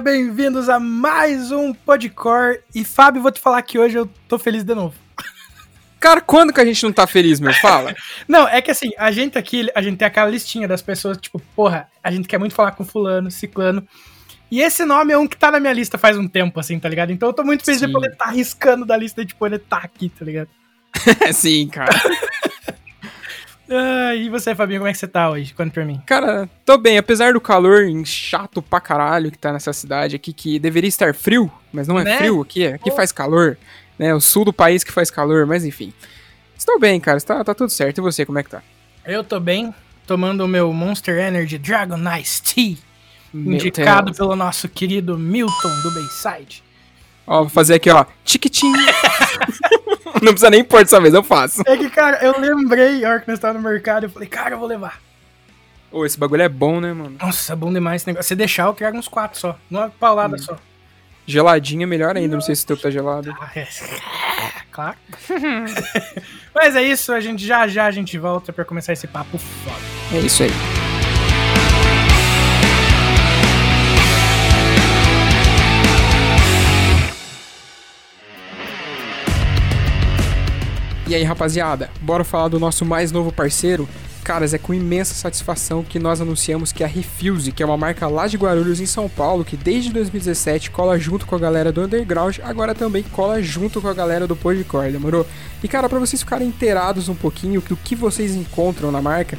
bem-vindos a mais um Podcore. E Fábio, vou te falar que hoje eu tô feliz de novo. Cara, quando que a gente não tá feliz, meu? Fala. não, é que assim, a gente aqui, a gente tem aquela listinha das pessoas, tipo, porra, a gente quer muito falar com fulano, ciclano. E esse nome é um que tá na minha lista faz um tempo, assim, tá ligado? Então eu tô muito feliz Sim. de poder estar tá arriscando da lista e, tipo, ele tá aqui, tá ligado? Sim, cara. Ah, e você, Fabinho, como é que você tá hoje? Conta pra mim. Cara, tô bem, apesar do calor chato pra caralho que tá nessa cidade aqui, que deveria estar frio, mas não é né? frio aqui, aqui oh. faz calor né? O sul do país que faz calor, mas enfim. Estou bem, cara, tá, tá tudo certo. E você, como é que tá? Eu tô bem, tomando o meu Monster Energy Dragon Ice Tea, meu indicado Deus. pelo nosso querido Milton do Bayside. Ó, vou fazer aqui, ó, tiquitinho. Não precisa nem pôr dessa vez, eu faço. É que, cara, eu lembrei, a hora que nós tava no mercado, eu falei, cara, eu vou levar. Ô, esse bagulho é bom, né, mano? Nossa, é bom demais esse negócio. Se deixar, eu trago uns quatro só. Uma paulada hum. só. Geladinha melhor ainda, não sei se o teu tá gelado. Ah, é. Claro. Mas é isso, a gente já já a gente volta para começar esse papo foda. É isso aí. E aí, rapaziada, bora falar do nosso mais novo parceiro, Caras, é com imensa satisfação que nós anunciamos que a Refuse, que é uma marca lá de Guarulhos em São Paulo, que desde 2017 cola junto com a galera do Underground, agora também cola junto com a galera do Podcore, demorou? E cara, para vocês ficarem inteirados um pouquinho do que vocês encontram na marca,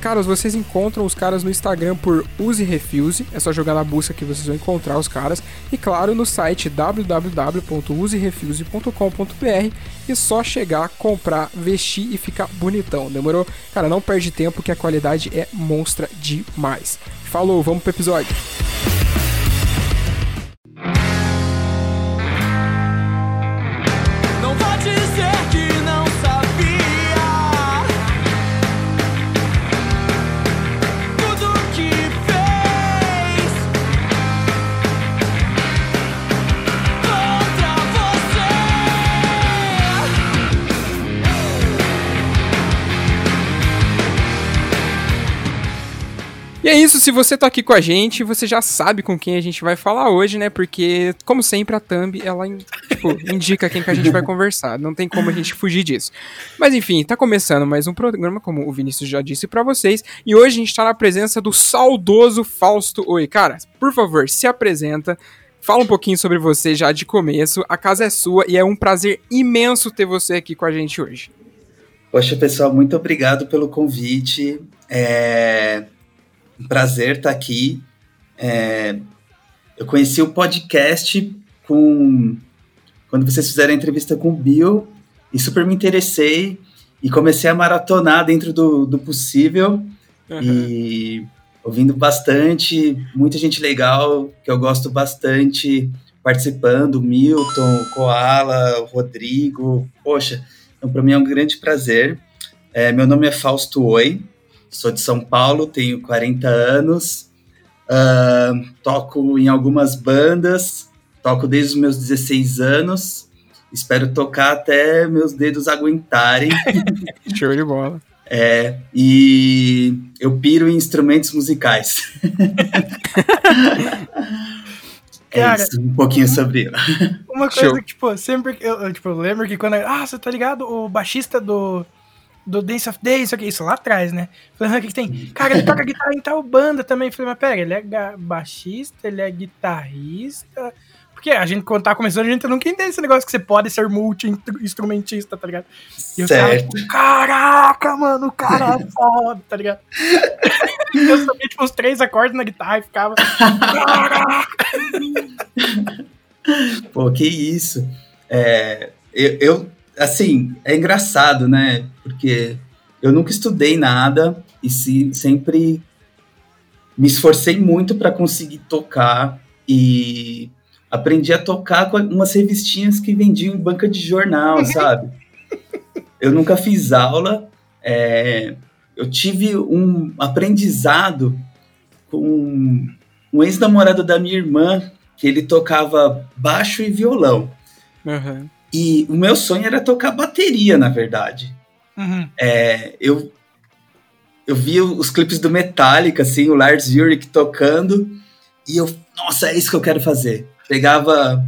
Caras, vocês encontram os caras no Instagram por Use Refuse, é só jogar na busca que vocês vão encontrar os caras. E claro, no site www.userefuse.com.br e só chegar, comprar, vestir e ficar bonitão, demorou? Cara, não perde tempo que a qualidade é monstra demais. Falou, vamos pro episódio. É isso, se você tá aqui com a gente, você já sabe com quem a gente vai falar hoje, né? Porque, como sempre, a Thumb, ela tipo, indica quem que a gente vai conversar. Não tem como a gente fugir disso. Mas enfim, tá começando mais um programa, como o Vinícius já disse para vocês. E hoje a gente tá na presença do saudoso Fausto Oi. Cara, por favor, se apresenta. Fala um pouquinho sobre você já de começo. A casa é sua e é um prazer imenso ter você aqui com a gente hoje. Poxa, pessoal, muito obrigado pelo convite. É, um prazer estar aqui. É, eu conheci o podcast com quando vocês fizeram a entrevista com o Bill e super me interessei e comecei a maratonar dentro do, do possível uhum. e ouvindo bastante, muita gente legal que eu gosto bastante participando, Milton, Koala, Rodrigo, poxa, então para mim é um grande prazer. É, meu nome é Fausto Oi, Sou de São Paulo, tenho 40 anos, uh, toco em algumas bandas, toco desde os meus 16 anos, espero tocar até meus dedos aguentarem. Show de bola. É, e eu piro em instrumentos musicais. é Cara, isso, um pouquinho sobre eu. Uma coisa Show. que, tipo, sempre eu, eu, tipo, lembro que quando. Ah, você tá ligado? O baixista do do Dance of Days, isso lá atrás, né? Falei, o que, que tem? Cara, ele toca guitarra em tal banda também. Falei, mas pera, ele é baixista, ele é guitarrista. Porque a gente, quando tá começando, a gente nunca entende esse negócio que você pode ser multi-instrumentista, tá ligado? E certo. Cara, caraca, mano, o cara é foda, tá ligado? eu sabia, tipo, os três acordes na guitarra e ficava. Caraca! Pô, que isso. É, eu, eu assim, é engraçado, né? Porque eu nunca estudei nada e se, sempre me esforcei muito para conseguir tocar e aprendi a tocar com umas revistinhas que vendiam em banca de jornal, sabe? Eu nunca fiz aula, é, eu tive um aprendizado com um ex-namorado da minha irmã, que ele tocava baixo e violão. Uhum. E o meu sonho era tocar bateria, na verdade. Uhum. É, eu, eu vi os clipes do Metallica, assim, o Lars Ulrich tocando, e eu, nossa, é isso que eu quero fazer. Pegava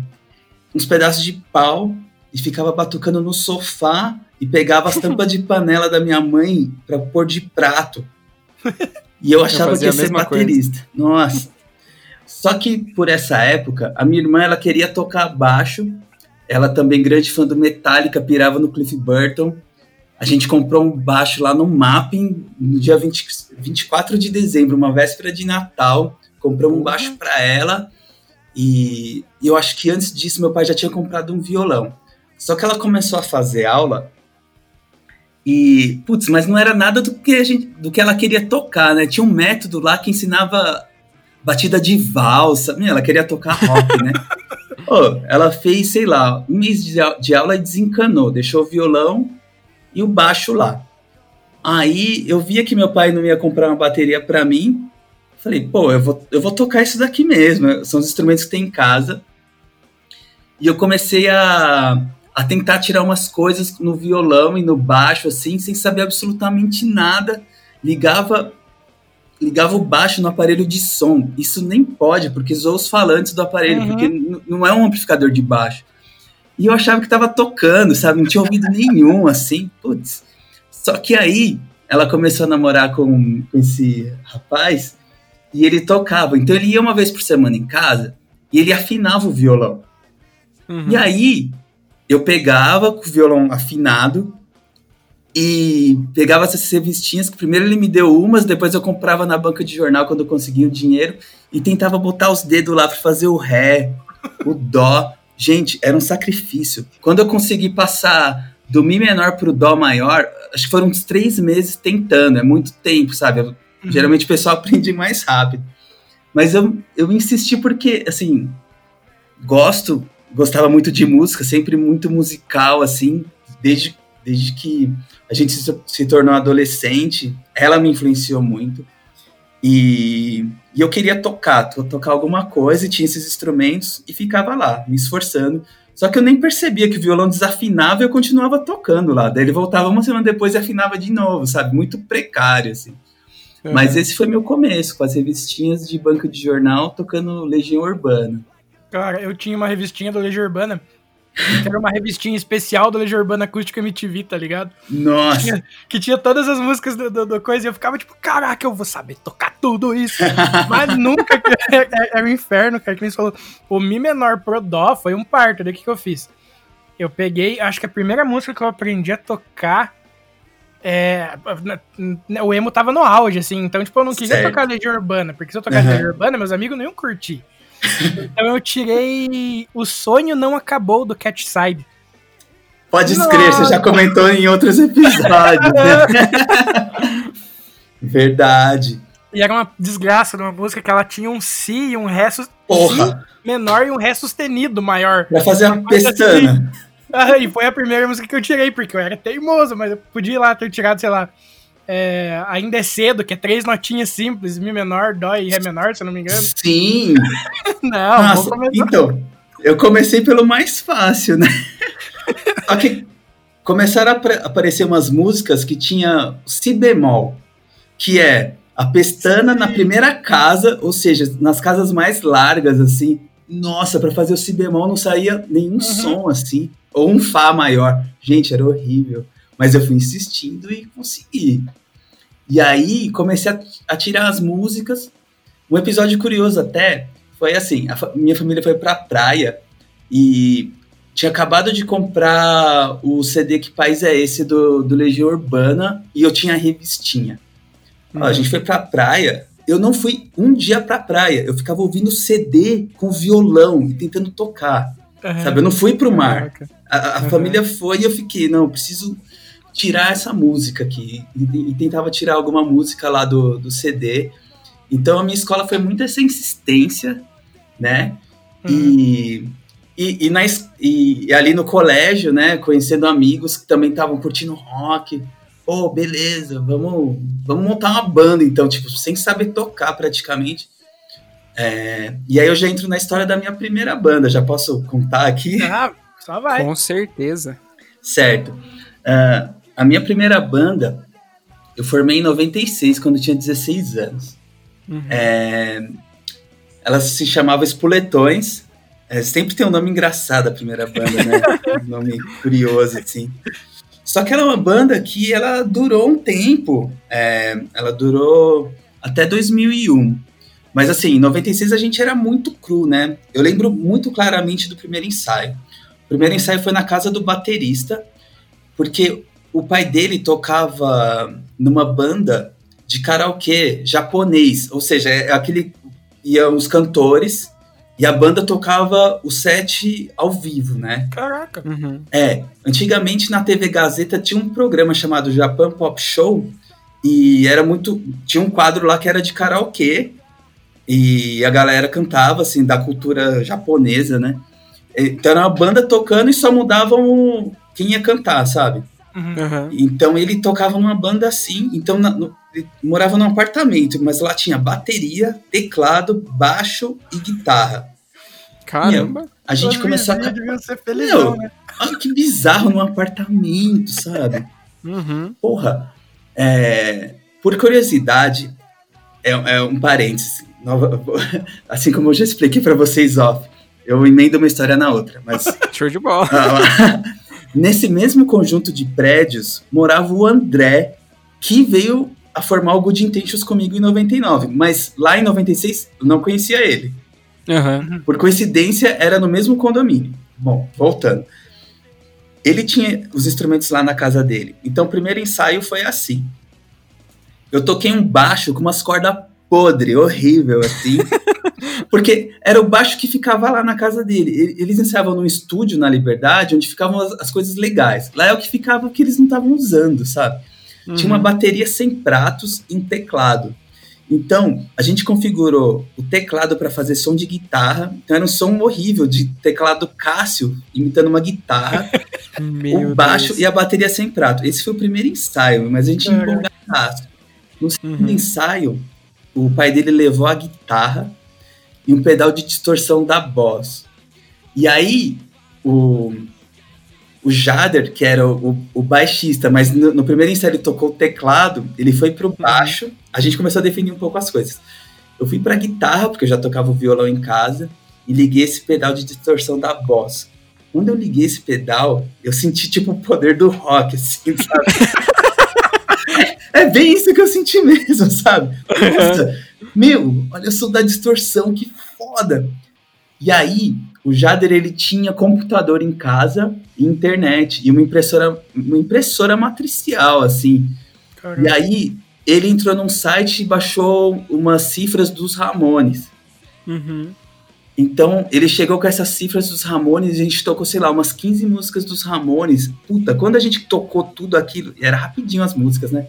uns pedaços de pau e ficava batucando no sofá e pegava as tampas de panela da minha mãe para pôr de prato. E eu achava Eu que ia ser mesma coisa. baterista. Nossa. Só que por essa época, a minha irmã ela queria tocar baixo. Ela também grande fã do Metallica, pirava no Cliff Burton. A gente comprou um baixo lá no Mapping no dia 20, 24 de dezembro, uma véspera de Natal. Compramos um baixo para ela. E, eu acho que antes disso meu pai já tinha comprado um violão. Só que ela começou a fazer aula e, putz, mas não era nada do que, a gente, do que ela queria tocar, né? Tinha um método lá que ensinava batida de valsa. Meu, ela queria tocar rock, né? Ô, ela fez, sei lá, um mês de, au- de aula e desencanou. Deixou o violão e o baixo lá. Aí eu via que meu pai não ia comprar uma bateria pra mim. Falei, pô, eu vou, eu vou tocar isso daqui mesmo. São os instrumentos que tem em casa. E eu comecei a, a tentar tirar umas coisas no violão e no baixo, assim, sem saber absolutamente nada. Ligava ligava o baixo no aparelho de som. Isso nem pode, porque zoou os falantes do aparelho, Uhum. porque não é um amplificador de baixo. E eu achava que tava tocando, sabe? Não tinha ouvido nenhum, assim. Putz. Só que aí ela começou a namorar com, com esse rapaz e ele tocava. Então ele ia uma vez por semana em casa e ele afinava o violão. Uhum. E aí, eu pegava com o violão afinado e pegava essas revistinhas, que primeiro ele me deu umas, depois eu comprava na banca de jornal quando eu conseguia o dinheiro e tentava botar os dedos lá para fazer o ré, o dó. Gente, era um sacrifício. Quando eu consegui passar do mi menor pro dó maior, acho que foram uns três meses tentando, é muito tempo, sabe? Eu- Geralmente o pessoal aprende mais rápido. Mas eu, eu insisti porque, assim, gosto, gostava muito de música, sempre muito musical, assim, desde, desde que a gente se, tornou adolescente, ela me influenciou muito. E, e eu queria tocar, to- tocar alguma coisa, e tinha esses instrumentos, e ficava lá, me esforçando. Só que eu nem percebia que o violão desafinava e eu continuava tocando lá. Daí ele voltava uma semana depois e afinava de novo, sabe? Muito precário, assim. Uhum. Mas esse foi meu começo, com as revistinhas de banco de jornal tocando Legião Urbana. Cara, eu tinha uma revistinha do Legião Urbana, era uma revistinha especial do Legião Urbana Acústica MTV, tá ligado? Nossa! Que tinha todas as músicas do, do, do coisa e eu ficava tipo, caraca, eu vou saber tocar tudo isso. Mas nunca. Era, era um inferno, cara. Que nem você falou. O Mi menor pro Dó foi um parto. Daí o que, que eu fiz? Eu peguei, acho que a primeira música que eu aprendi a tocar. É, o emo tava no auge, assim, então, tipo, eu não queria Certo. tocar Legião Urbana, porque se eu tocasse Aham. Legião Urbana, meus amigos não iam curtir. Então eu tirei O Sonho Não Acabou do Cat Side. Pode escrever, você já comentou em outros episódios. né? Verdade. E era uma desgraça de uma música que ela tinha um Si e um Ré Porra, Si menor e um Ré sustenido maior. pra fazer a coisa pestana. Ah, e foi a primeira música que eu tirei, porque eu era teimoso, mas eu podia ir lá ter tirado, sei lá, é, Ainda é Cedo, que é três notinhas simples, Mi menor, Dó e Ré menor, se eu não me engano. Sim. Não, Nossa, então, eu comecei pelo mais fácil, né? Só que começaram a aparecer umas músicas que tinha si bemol, que é a pestana na primeira casa, ou seja, nas casas mais largas, assim. Nossa, pra fazer o si bemol não saía nenhum som assim, ou um fá maior. Gente, era horrível. Mas eu fui insistindo e consegui. E aí comecei a, a tirar as músicas. Um episódio curioso até foi assim: a minha família foi pra praia e tinha acabado de comprar o CD Que País é Esse do, do Legião Urbana e eu tinha a revistinha. Ó, a gente foi pra praia. Eu não fui um dia pra praia. Eu ficava ouvindo CD com violão e tentando tocar. Aham. Sabe? Eu não fui pro mar. A, a Uhum. família foi e eu fiquei, não, eu preciso tirar essa música aqui. E, e tentava tirar alguma música lá do, do CD. Então a minha escola foi muito essa insistência, né? E, e, e, na e- e ali no colégio, né, conhecendo amigos que também estavam curtindo rock. Pô, beleza, vamos, vamos montar uma banda então, tipo, sem saber tocar praticamente. É, e aí eu já entro na história da minha primeira banda, já posso contar aqui? Ah, só vai. Com certeza. Certo. Uh, a minha primeira banda, eu formei em 96, quando eu tinha 16 anos. Uhum. É, ela se chamava Espuletões. É, sempre tem um nome engraçado a primeira banda, né? um nome curioso, assim. Só que ela é uma banda que ela durou um tempo. É, ela durou até 2001. Mas assim, em 96 a gente era muito cru, né? Eu lembro muito claramente do primeiro ensaio. O primeiro ensaio foi na casa do baterista, porque o pai dele tocava numa banda de karaokê japonês, ou seja, é aquele iam os cantores e a banda tocava o set ao vivo, né? Caraca. Uhum. É, antigamente na TV Gazeta tinha um programa chamado Japan Pop Show e era muito, tinha um quadro lá que era de karaokê e a galera cantava, assim, da cultura japonesa, né? Então era uma banda tocando e só mudavam quem ia cantar, sabe? Uhum. Então ele tocava numa banda assim, então na, no, ele morava num apartamento, mas lá tinha bateria, teclado, baixo e guitarra. Caramba! Meu, a gente começou a. Devia ser felizão, Meu, né? Olha que bizarro num apartamento, sabe? Uhum. Porra. É, por curiosidade, é, é um parênteses nova, assim como eu já expliquei para vocês off, eu emendo uma história na outra, mas show de bola. Nesse mesmo conjunto de prédios morava o André, que veio a formar o Good Intentions comigo em 99, mas lá em 96 eu não conhecia ele. Uhum. Por coincidência, era no mesmo condomínio. Bom, voltando. Ele tinha os instrumentos lá na casa dele. Então, o primeiro ensaio foi assim. Eu toquei um baixo com umas cordas podre, horrível, assim. porque era o baixo que ficava lá na casa dele. Eles ensaiavam num estúdio na Liberdade, onde ficavam as, as coisas legais. Lá é o que ficava que eles não estavam usando, sabe? Uhum. Tinha uma uhum. bateria sem pratos e um teclado. Então, a gente configurou o teclado para fazer som de guitarra. Então, era um som horrível de teclado Cássio imitando uma guitarra, o baixo Deus. e a bateria sem prato. Esse foi o primeiro ensaio, mas a gente empolgadaço. No segundo uhum. ensaio, o pai dele levou a guitarra e um pedal de distorção da Boss. E aí, o, o Jader, que era o, o baixista, mas no, no, primeiro ensaio ele tocou o teclado, ele foi pro baixo, a gente começou a definir um pouco as coisas. Eu fui pra guitarra, porque eu já tocava o violão em casa, e liguei esse pedal de distorção da Boss. Quando eu liguei esse pedal, eu senti tipo o poder do rock, assim, sabe? É bem isso que eu senti mesmo, sabe? Nossa, meu, olha só da distorção, que foda. E aí, o Jader ele tinha computador em casa e internet e uma impressora, uma impressora matricial, assim. Caramba. E aí, ele entrou num site e baixou umas cifras dos Ramones. Uhum. Então, ele chegou com essas cifras dos Ramones e a gente tocou, sei lá, umas 15 músicas dos Ramones. Puta, quando a gente tocou tudo aquilo, era rapidinho as músicas, né?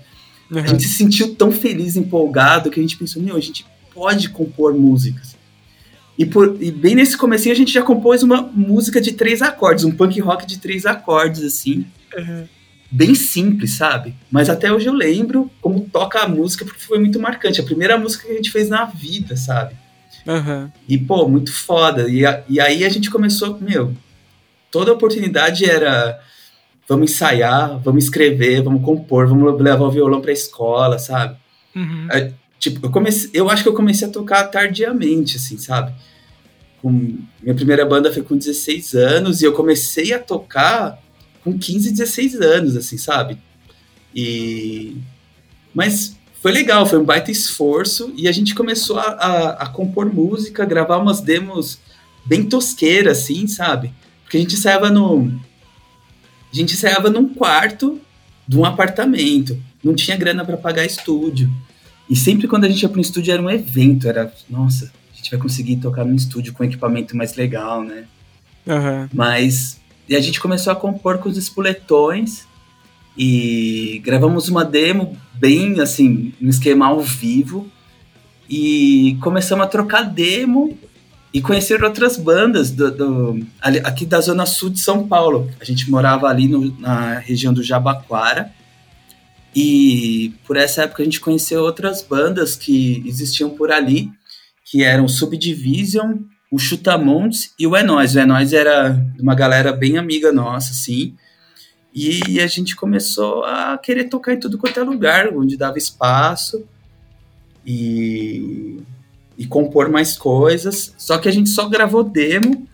Uhum. A gente se sentiu tão feliz, empolgado, que a gente pensou, meu, a gente pode compor músicas. E, por, e bem nesse começo a gente já compôs uma música de três acordes, um punk rock de três acordes, assim. Uhum. Bem simples, sabe? Mas até hoje eu lembro como toca a música, porque foi muito marcante. A primeira música que a gente fez na vida, sabe? Uhum. E, pô, muito foda. E, a, e aí a gente começou, meu, toda oportunidade era vamos ensaiar, vamos escrever, vamos compor, vamos levar o violão pra escola, sabe? Uhum. É, tipo, eu comecei, eu acho que eu comecei a tocar tardiamente, assim, sabe? Com, minha primeira banda foi com 16 anos e eu comecei a tocar com 15, 16 anos, assim, sabe? E... Mas foi legal, foi um baita esforço e a gente começou a, a, a compor música, gravar umas demos bem tosqueiras, assim, sabe? Porque a gente ensaiava no, a gente ensaiava num quarto de um apartamento. Não tinha grana para pagar estúdio. E sempre quando a gente ia para um estúdio era um evento. Era, nossa, a gente vai conseguir tocar num estúdio com equipamento mais legal, né? Uhum. Mas. E a gente começou a compor com os espoletões. E gravamos uma demo bem assim, no esquema ao vivo. E começamos a trocar demo e conhecer outras bandas do, do, aqui da zona sul de São Paulo. A gente morava ali no, na região do Jabaquara e por essa época a gente conheceu outras bandas que existiam por ali que eram Subdivision, o Chutamontes e o É Nós. O É Nós era uma galera bem amiga nossa, assim. E a gente começou a querer tocar em tudo quanto é lugar, onde dava espaço. E, e compor mais coisas. Só que a gente só gravou demo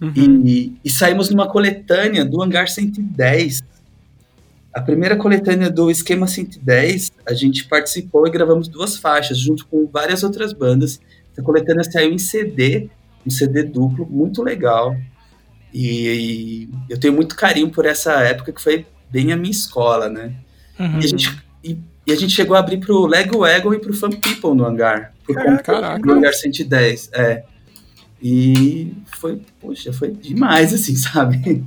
uhum. e, e, saímos numa coletânea do Hangar 110. A primeira coletânea do Esquema 110, a gente participou e gravamos duas faixas, junto com várias outras bandas. Essa coletânea saiu em CD, um CD duplo, muito legal. E, e, eu tenho muito carinho por essa época que foi bem a minha escola, né? Uhum. E, a gente, e, e, a gente chegou a abrir pro Lego Ego e pro Fun People no hangar. Por Caraca. do hangar 110. É. E foi, poxa, foi demais, assim, sabe?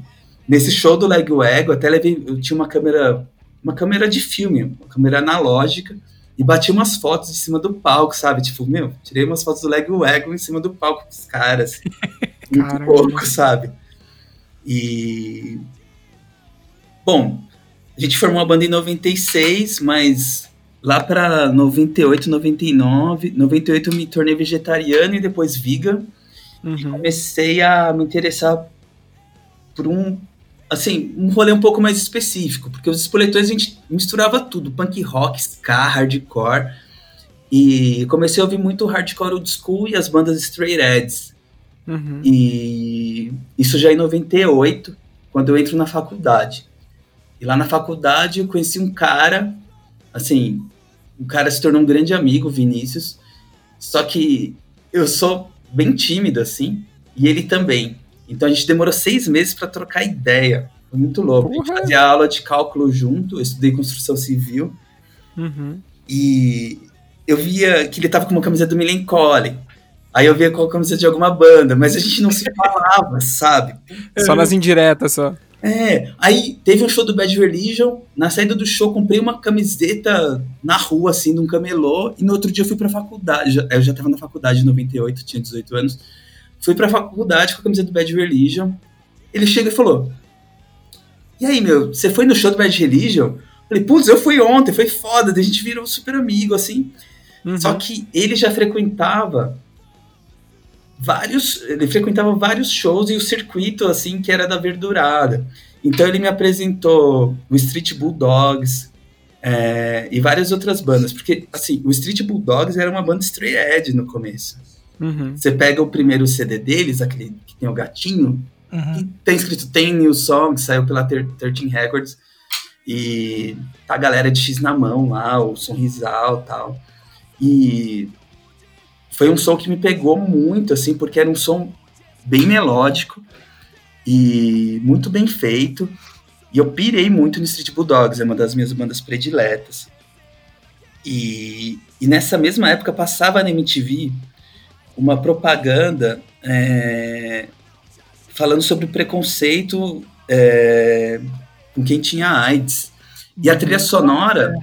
Nesse show do Lego Ego, até levei, eu tinha uma câmera, uma câmera de filme, uma câmera analógica e bati umas fotos em cima do palco, sabe? Tipo, meu, tirei umas fotos do Lego Ego em cima do palco dos caras. Muito pouco, sabe? E. Bom, a gente formou a banda em 96, mas lá para 98, 99. 98 eu me tornei vegetariano e depois vegan. Uhum. E comecei a me interessar por um assim, um rolê um pouco mais específico, porque os espoletões a gente misturava tudo, punk rock, ska, hardcore, e comecei a ouvir muito hardcore old school e as bandas straight edge. Uhum. E isso já em 98, quando eu entro na faculdade. E lá na faculdade eu conheci um cara, assim, o cara se tornou um grande amigo, Vinícius, só que eu sou bem tímido, assim, e ele também. Então a gente demorou seis meses para trocar ideia. Foi muito louco. Uhum. A gente fazia aula de cálculo junto, eu estudei construção civil. Uhum. E eu via que ele tava com uma camiseta do Milencolin. Aí eu via com a camiseta de alguma banda, mas a gente não se falava, sabe? Só nas indiretas, só. É, aí teve um show do Bad Religion, na saída do show comprei uma camiseta na rua, assim, num camelô, e no outro dia eu fui pra faculdade, eu já tava na faculdade em 98, tinha 18 anos, Fui pra faculdade com a camisa do Bad Religion. Ele chega e falou: E aí, meu, você foi no show do Bad Religion? Falei, putz, eu fui ontem, foi foda, a gente virou super amigo, assim. Uhum. Só que ele já frequentava vários. Ele frequentava vários shows e o circuito, assim, que era da verdurada. Então ele me apresentou o Street Bulldogs, é, e várias outras bandas, porque assim, o Street Bulldogs era uma banda straight edge no começo. Uhum. Você pega o primeiro CD deles, aquele que tem o gatinho, uhum. e tem escrito Tem New Song, saiu pela 13 Records, e tá a galera de X na mão lá, o sorrisal e tal. E foi um som que me pegou muito, assim, porque era um som bem melódico e muito bem feito. E eu pirei muito no Street Bulldogs, é uma das minhas bandas prediletas. E, e nessa mesma época passava na MTV uma propaganda é, falando sobre preconceito é, com quem tinha AIDS. E a trilha sonora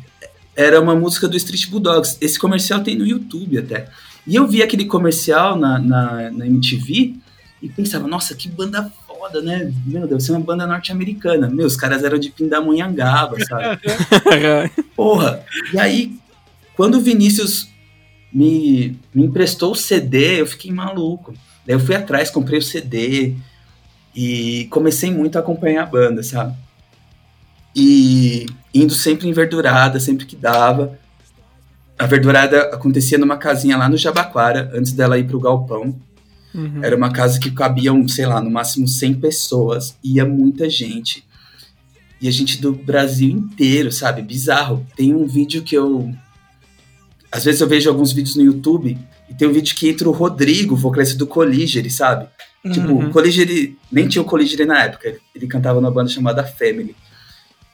era uma música do Street Bulldogs. Esse comercial tem no YouTube até. E eu vi aquele comercial na, na, na MTV e pensava, nossa, que banda foda, né? Meu, deve ser uma banda norte-americana. Meu, os caras eram de Pindamonhangaba, sabe? Porra! E aí, quando o Vinícius me, me emprestou o CD, eu fiquei maluco. Daí eu fui atrás, comprei o CD e comecei muito a acompanhar a banda, sabe? E indo sempre em verdurada, sempre que dava. A verdurada acontecia numa casinha lá no Jabaquara, antes dela ir pro galpão. Uhum. Era uma casa que cabiam, sei lá, no máximo 100 pessoas, ia muita gente. E a gente do Brasil inteiro, sabe? Bizarro. Tem um vídeo que eu às vezes eu vejo alguns vídeos no YouTube e tem um vídeo que entra o Rodrigo, vocalista do Colligere, sabe? Tipo, uhum. Tipo, o Colligere, nem tinha o Colligere na época, ele cantava numa banda chamada Family.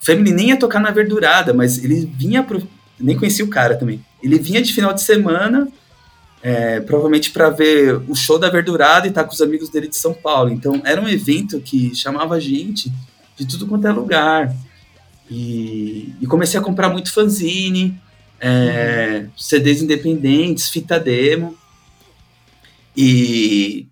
Family nem ia tocar na Verdurada, mas ele vinha pro... Nem conhecia o cara também. Ele vinha de final de semana, é, provavelmente para ver o show da Verdurada e estar tá com os amigos dele de São Paulo. Então, era um evento que chamava gente de tudo quanto é lugar. E, e comecei a comprar muito fanzine, é, CDs independentes, fita demo. E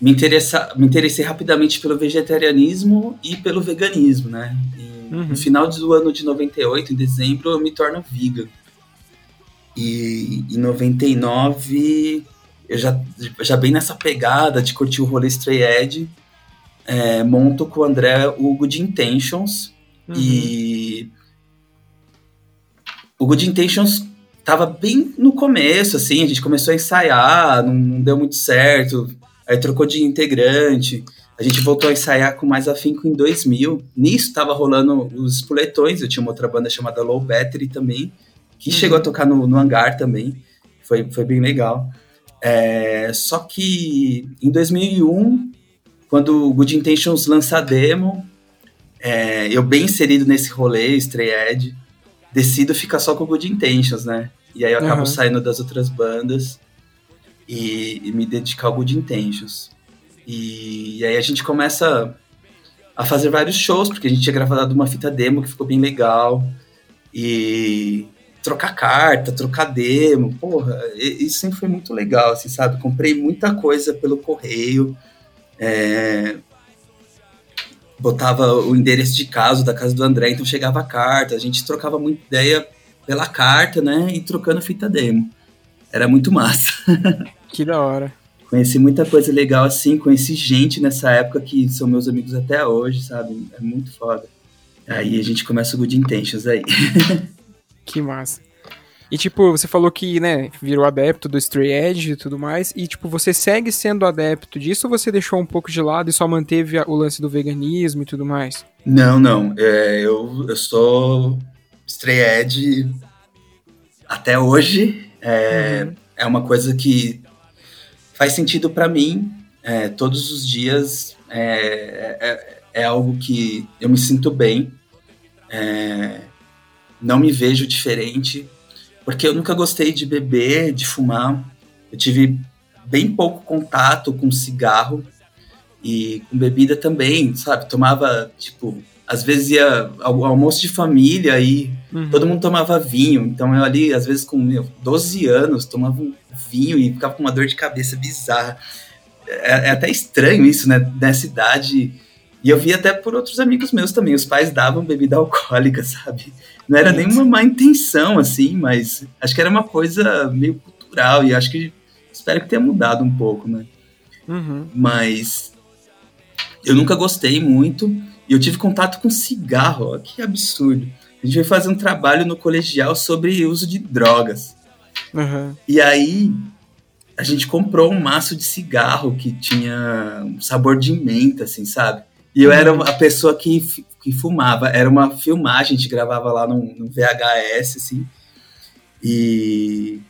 me, interessa, me interessei rapidamente pelo vegetarianismo e pelo veganismo, né? E, uhum. No final do ano de 98, em dezembro, eu me torno vegan. E em 99 eu já, já bem nessa pegada de curtir o rolê Stray Edge, é, monto com o André o Good Intentions. Uhum. E o Good Intentions tava bem no começo, assim, a gente começou a ensaiar, não, não deu muito certo, aí trocou de integrante, a gente voltou a ensaiar com mais afinco em 2000. Nisso tava rolando os Puletões, eu tinha uma outra banda chamada Low Battery também, que uhum. chegou a tocar no, no hangar também, foi, foi bem legal. É, só que em 2001, quando o Good Intentions lança a demo, é, eu bem inserido nesse rolê, Stray Edge, decido ficar só com o Good Intentions, né? E aí eu acabo uhum. saindo das outras bandas e, e, me dedicar ao Good Intentions. E, e, aí a gente começa a fazer vários shows, porque a gente tinha gravado uma fita demo que ficou bem legal. E trocar carta, trocar demo, porra, isso sempre foi muito legal, assim, sabe? Comprei muita coisa pelo correio, é, botava o endereço de casa da casa do André, então chegava a carta, a gente trocava muita ideia pela carta, né, e trocando fita demo. Era muito massa. Que da hora. Conheci muita coisa legal assim, conheci gente nessa época que são meus amigos até hoje, sabe? É muito foda. Aí a gente começa o Good Intentions aí. Que massa. E, tipo, você falou que, né, virou adepto do Stray Edge e tudo mais, e, tipo, você segue sendo adepto disso ou você deixou um pouco de lado e só manteve o lance do veganismo e tudo mais? Não, não. É, eu, eu sou Stray Edge até hoje. É, uhum. é uma coisa que faz sentido para mim. É, todos os dias é, é, é, algo que eu me sinto bem. É, não me vejo diferente, porque eu nunca gostei de beber, de fumar. Eu tive bem pouco contato com cigarro e com bebida também, sabe? Tomava, tipo, às vezes ia ao almoço de família e uhum. todo mundo tomava vinho. Então eu ali, às vezes com meu, 12 anos, tomava um vinho e ficava com uma dor de cabeça bizarra. É, é até estranho isso, né? Nessa idade. E eu vi até por outros amigos meus também. Os pais davam bebida alcoólica, sabe? Não era nenhuma má intenção, assim, mas acho que era uma coisa meio cultural e acho que espero que tenha mudado um pouco, né? Uhum. Mas eu nunca gostei muito e eu tive contato com cigarro, ó, que absurdo. A gente foi fazer um trabalho no colegial sobre uso de drogas. Uhum. E aí a gente comprou um maço de cigarro que tinha um sabor de menta, assim, sabe? E eu era a pessoa que, que fumava. Era uma filmagem, a gente gravava lá no, no VHS, assim. E,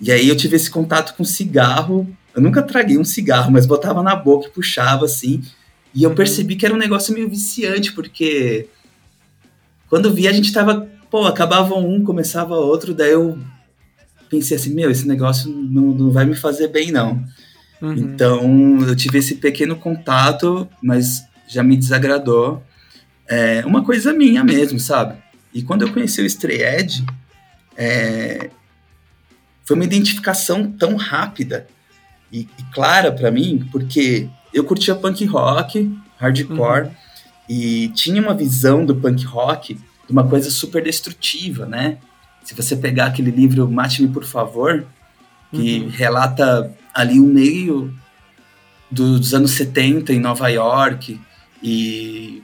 e aí eu tive esse contato com cigarro. Eu nunca traguei um cigarro, mas botava na boca e puxava, assim. E eu uhum. percebi que era um negócio meio viciante, porque quando vi a gente tava, pô, acabava um, começava outro, daí eu pensei assim, meu, esse negócio não, não vai me fazer bem, não. Uhum. Então, eu tive esse pequeno contato, mas já me desagradou. É uma coisa minha mesmo, sabe? E quando eu conheci o Stray Edge, é, foi uma identificação tão rápida e, e clara para mim, porque eu curtia punk rock, hardcore, uhum. e tinha uma visão do punk rock de uma coisa super destrutiva, né? Se você pegar aquele livro Mate-me, por favor, que uhum. relata ali o meio dos anos 70 em Nova York e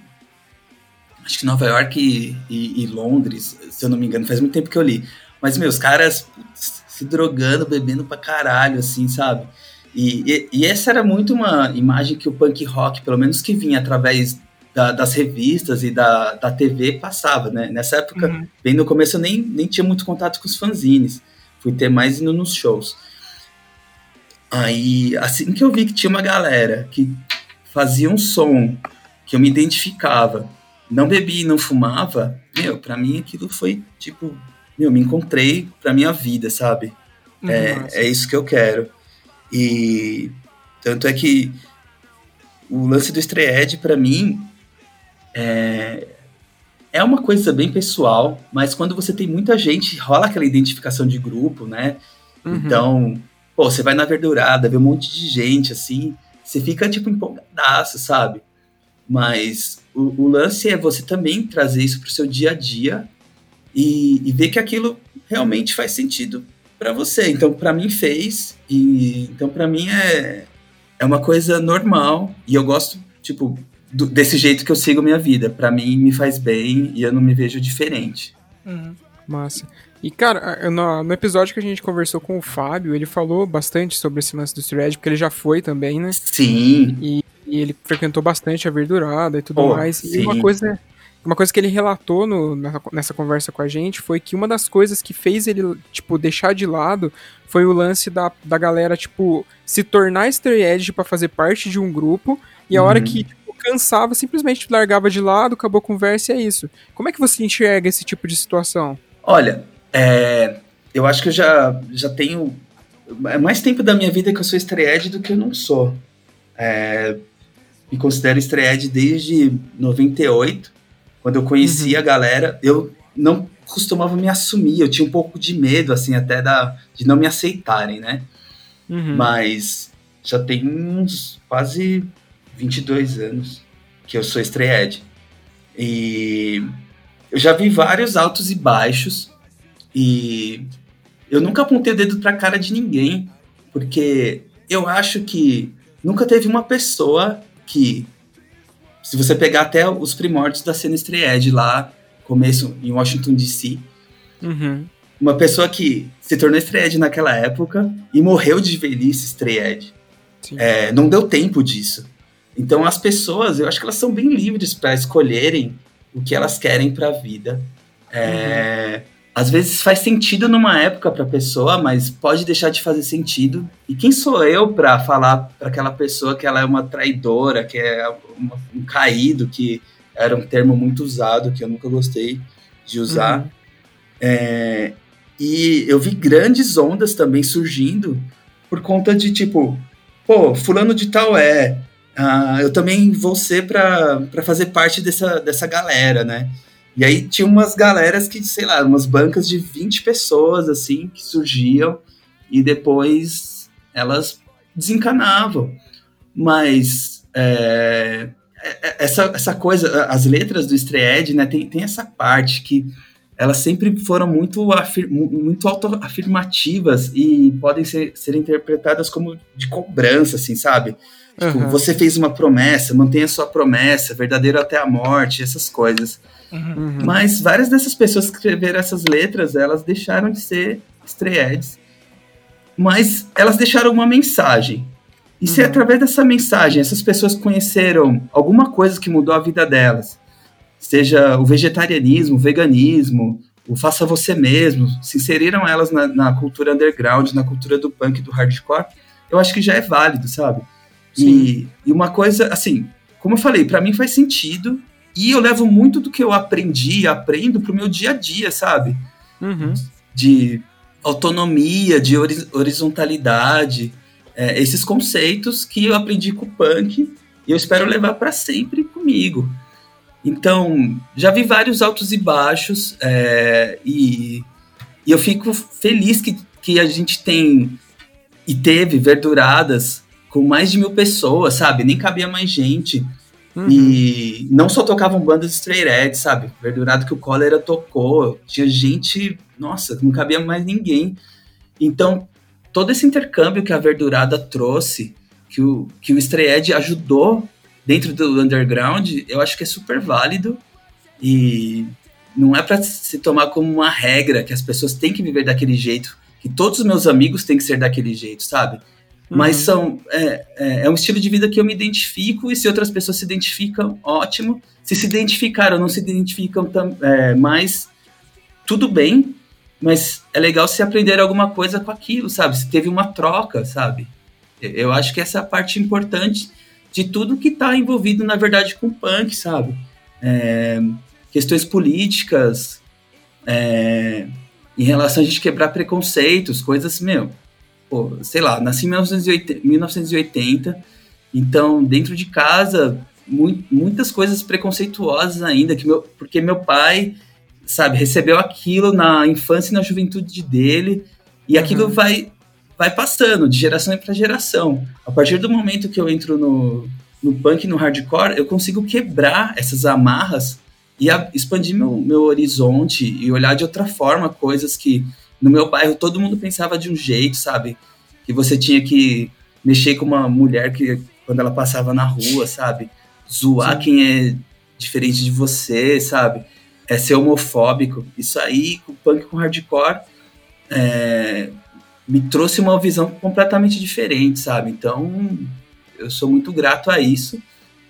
acho que Nova York e, e, e, Londres, se eu não me engano, faz muito tempo que eu li. Mas, meus caras se drogando, bebendo pra caralho, assim, sabe? E, e, e, essa era muito uma imagem que o punk rock, pelo menos que vinha através da, das revistas e da, da TV, passava, né? Nessa época, uhum. bem no começo, eu nem, nem tinha muito contato com os fanzines. Fui ter mais indo nos shows. Aí, assim que eu vi que tinha uma galera que fazia um som que eu me identificava, não bebia e não fumava, meu, pra mim aquilo foi tipo, meu, me encontrei pra minha vida, sabe? É, é isso que eu quero. E tanto é que o lance do Stray para mim é, é uma coisa bem pessoal, mas quando você tem muita gente, rola aquela identificação de grupo, né? Uhum. Então, Pô, você vai na verdurada, vê um monte de gente, assim, você fica, tipo, empolgadaço, sabe? Mas o, o lance é você também trazer isso pro seu dia a dia e, e ver que aquilo realmente faz sentido para você. Então, para mim fez e então para mim é é uma coisa normal e eu gosto, tipo, do, desse jeito que eu sigo minha vida. Para mim me faz bem e eu não me vejo diferente. Uhum. Massa. E, cara, no, no, episódio que a gente conversou com o Fábio, ele falou bastante sobre esse lance do thread, porque ele já foi também, né? Sim. E, e ele frequentou bastante a verdurada e tudo oh, mais. Sim. E uma coisa, uma coisa que ele relatou no, nessa conversa com a gente foi que uma das coisas que fez ele, tipo, deixar de lado foi o lance da, da galera, tipo, se tornar Stray Edge pra fazer parte de um grupo, e a uhum. hora que tipo, cansava, simplesmente largava de lado, acabou a conversa e é isso. Como é que você enxerga esse tipo de situação? Olha, é, eu acho que eu já, já tenho é mais tempo da minha vida que eu sou estreed do que eu não sou. É, me considero estreed desde 98, quando eu conheci uhum. a galera. Eu não costumava me assumir, eu tinha um pouco de medo, assim, até da, de não me aceitarem, né? Uhum. Mas já tem uns quase 22 anos que eu sou estreed. E eu já vi vários altos e baixos e eu nunca apontei o dedo pra cara de ninguém, porque eu acho que nunca teve uma pessoa que, se você pegar até os primórdios da cena Stray lá, começo em Washington DC, uhum. uma pessoa que se tornou Stray naquela época e morreu de velhice Stray é, não deu tempo disso. Então as pessoas, eu acho que elas são bem livres para escolherem o que elas querem para a vida. É, uhum às vezes faz sentido numa época para a pessoa, mas pode deixar de fazer sentido. E quem sou eu para falar para aquela pessoa que ela é uma traidora, que é uma, um caído, que era um termo muito usado, que eu nunca gostei de usar. Uhum. É, e eu vi grandes ondas também surgindo por conta de tipo, pô, fulano de tal é, uh, eu também vou ser para fazer parte dessa, dessa galera, né? E aí tinha umas galeras que, sei lá, umas bancas de 20 pessoas, assim, que surgiam e depois elas desencanavam. Mas é, é, essa, essa coisa, as letras do Stray né, tem, tem essa parte que elas sempre foram muito, muito autoafirmativas e podem ser, ser interpretadas como de cobrança, assim, sabe? Tipo, uhum. você fez uma promessa, mantenha sua promessa, verdadeiro até a morte, essas coisas. Uhum. Mas várias dessas pessoas que escreveram essas letras, elas deixaram de ser estreedes, mas elas deixaram uma mensagem. E se uhum. através dessa mensagem essas pessoas conheceram alguma coisa que mudou a vida delas, seja o vegetarianismo, o veganismo, o faça você mesmo, se inseriram elas na, na cultura underground, na cultura do punk, do hardcore, eu acho que já é válido, sabe? E, e, uma coisa, assim, como eu falei, para mim faz sentido e eu levo muito do que eu aprendi, aprendo pro meu dia a dia, sabe? Uhum. De autonomia, de horizontalidade, é, esses conceitos que eu aprendi com o punk e eu espero levar para sempre comigo. Então, já vi vários altos e baixos é, e, e eu fico feliz que, que a gente tem e teve verduradas com mais de mil pessoas, sabe? Nem cabia mais gente. Uhum. E não só tocavam bandas straight edge, sabe? Verdurado que o Cólera tocou, tinha gente, nossa, não cabia mais ninguém. Então, todo esse intercâmbio que a Verdurada trouxe, que o, que o Stray Edge ajudou dentro do underground, eu acho que é super válido e não é para se tomar como uma regra que as pessoas têm que viver daquele jeito, que todos os meus amigos têm que ser daquele jeito, sabe? Mas uhum. são, é, é, é, um estilo de vida que eu me identifico, e se outras pessoas se identificam, ótimo. Se se identificaram ou não se identificam é, mais, tudo bem, mas é legal se aprender alguma coisa com aquilo, sabe? Se teve uma troca, sabe? Eu acho que essa é a parte importante de tudo que está envolvido, na verdade, com o punk, sabe? É, questões políticas, é, em relação a gente quebrar preconceitos, coisas, meu, pô, sei lá, nasci em 1980, 1980 então dentro de casa mu muitas coisas preconceituosas ainda, que meu, porque meu pai, sabe, recebeu aquilo na infância e na juventude dele e uhum. aquilo vai vai passando de geração para geração. A partir do momento que eu entro no, no punk, no hardcore, eu consigo quebrar essas amarras e a, expandir meu, meu horizonte e olhar de outra forma coisas que no meu bairro todo mundo pensava de um jeito, sabe? Que você tinha que mexer com uma mulher que quando ela passava na rua, sabe? Zoar Sim. quem é diferente de você, sabe? É ser homofóbico. Isso aí, o punk com hardcore, é, me trouxe uma visão completamente diferente, sabe? Então, eu sou muito grato a isso.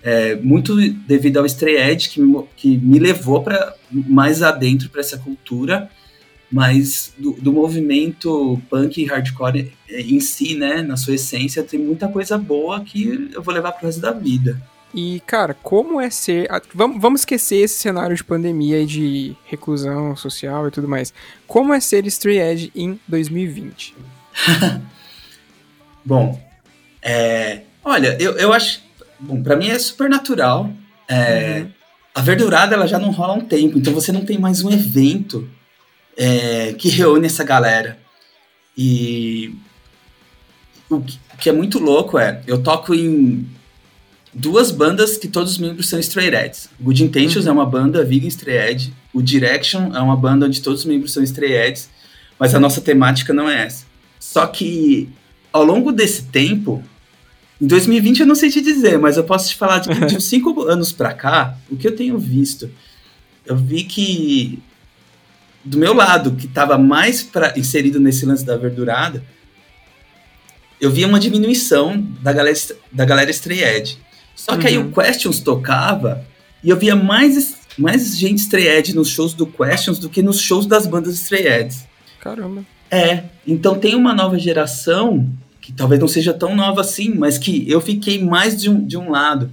É, muito devido ao Stray Edge, que me, que me levou para mais adentro para essa cultura, mas do, do, movimento punk e hardcore em si, né, na sua essência, tem muita coisa boa que eu vou levar pro resto da vida. E, cara, como é ser. Vamos, vamos esquecer esse cenário de pandemia e de reclusão social e tudo mais. Como é ser Stray Edge em 2020? Bom, é, olha, eu, eu acho. Bom, pra mim é super natural. É, uhum. A verdurada ela já não rola há um tempo, então você não tem mais um evento é, que reúne essa galera. E o que, é muito louco é, eu toco em duas bandas que todos os membros são straight edge. Good Intentions uhum. é uma banda vegan straight edge. O Direction é uma banda onde todos os membros são straight edge. Mas a nossa temática não é essa. Só que ao longo desse tempo, em 2020 eu não sei te dizer, mas eu posso te falar de, de uns cinco anos para cá, o que eu tenho visto, eu vi que do meu lado, que estava mais pra, inserido nesse lance da verdurada, eu via uma diminuição da galera, da galera Stray Edge. Só que uhum. aí o. Questions tocava e eu via mais, mais gente Stray Edge nos shows do Questions do que nos shows das bandas Stray Edge. Caramba. É, então tem uma nova geração, que talvez não seja tão nova assim, mas que eu fiquei mais de um, de um lado.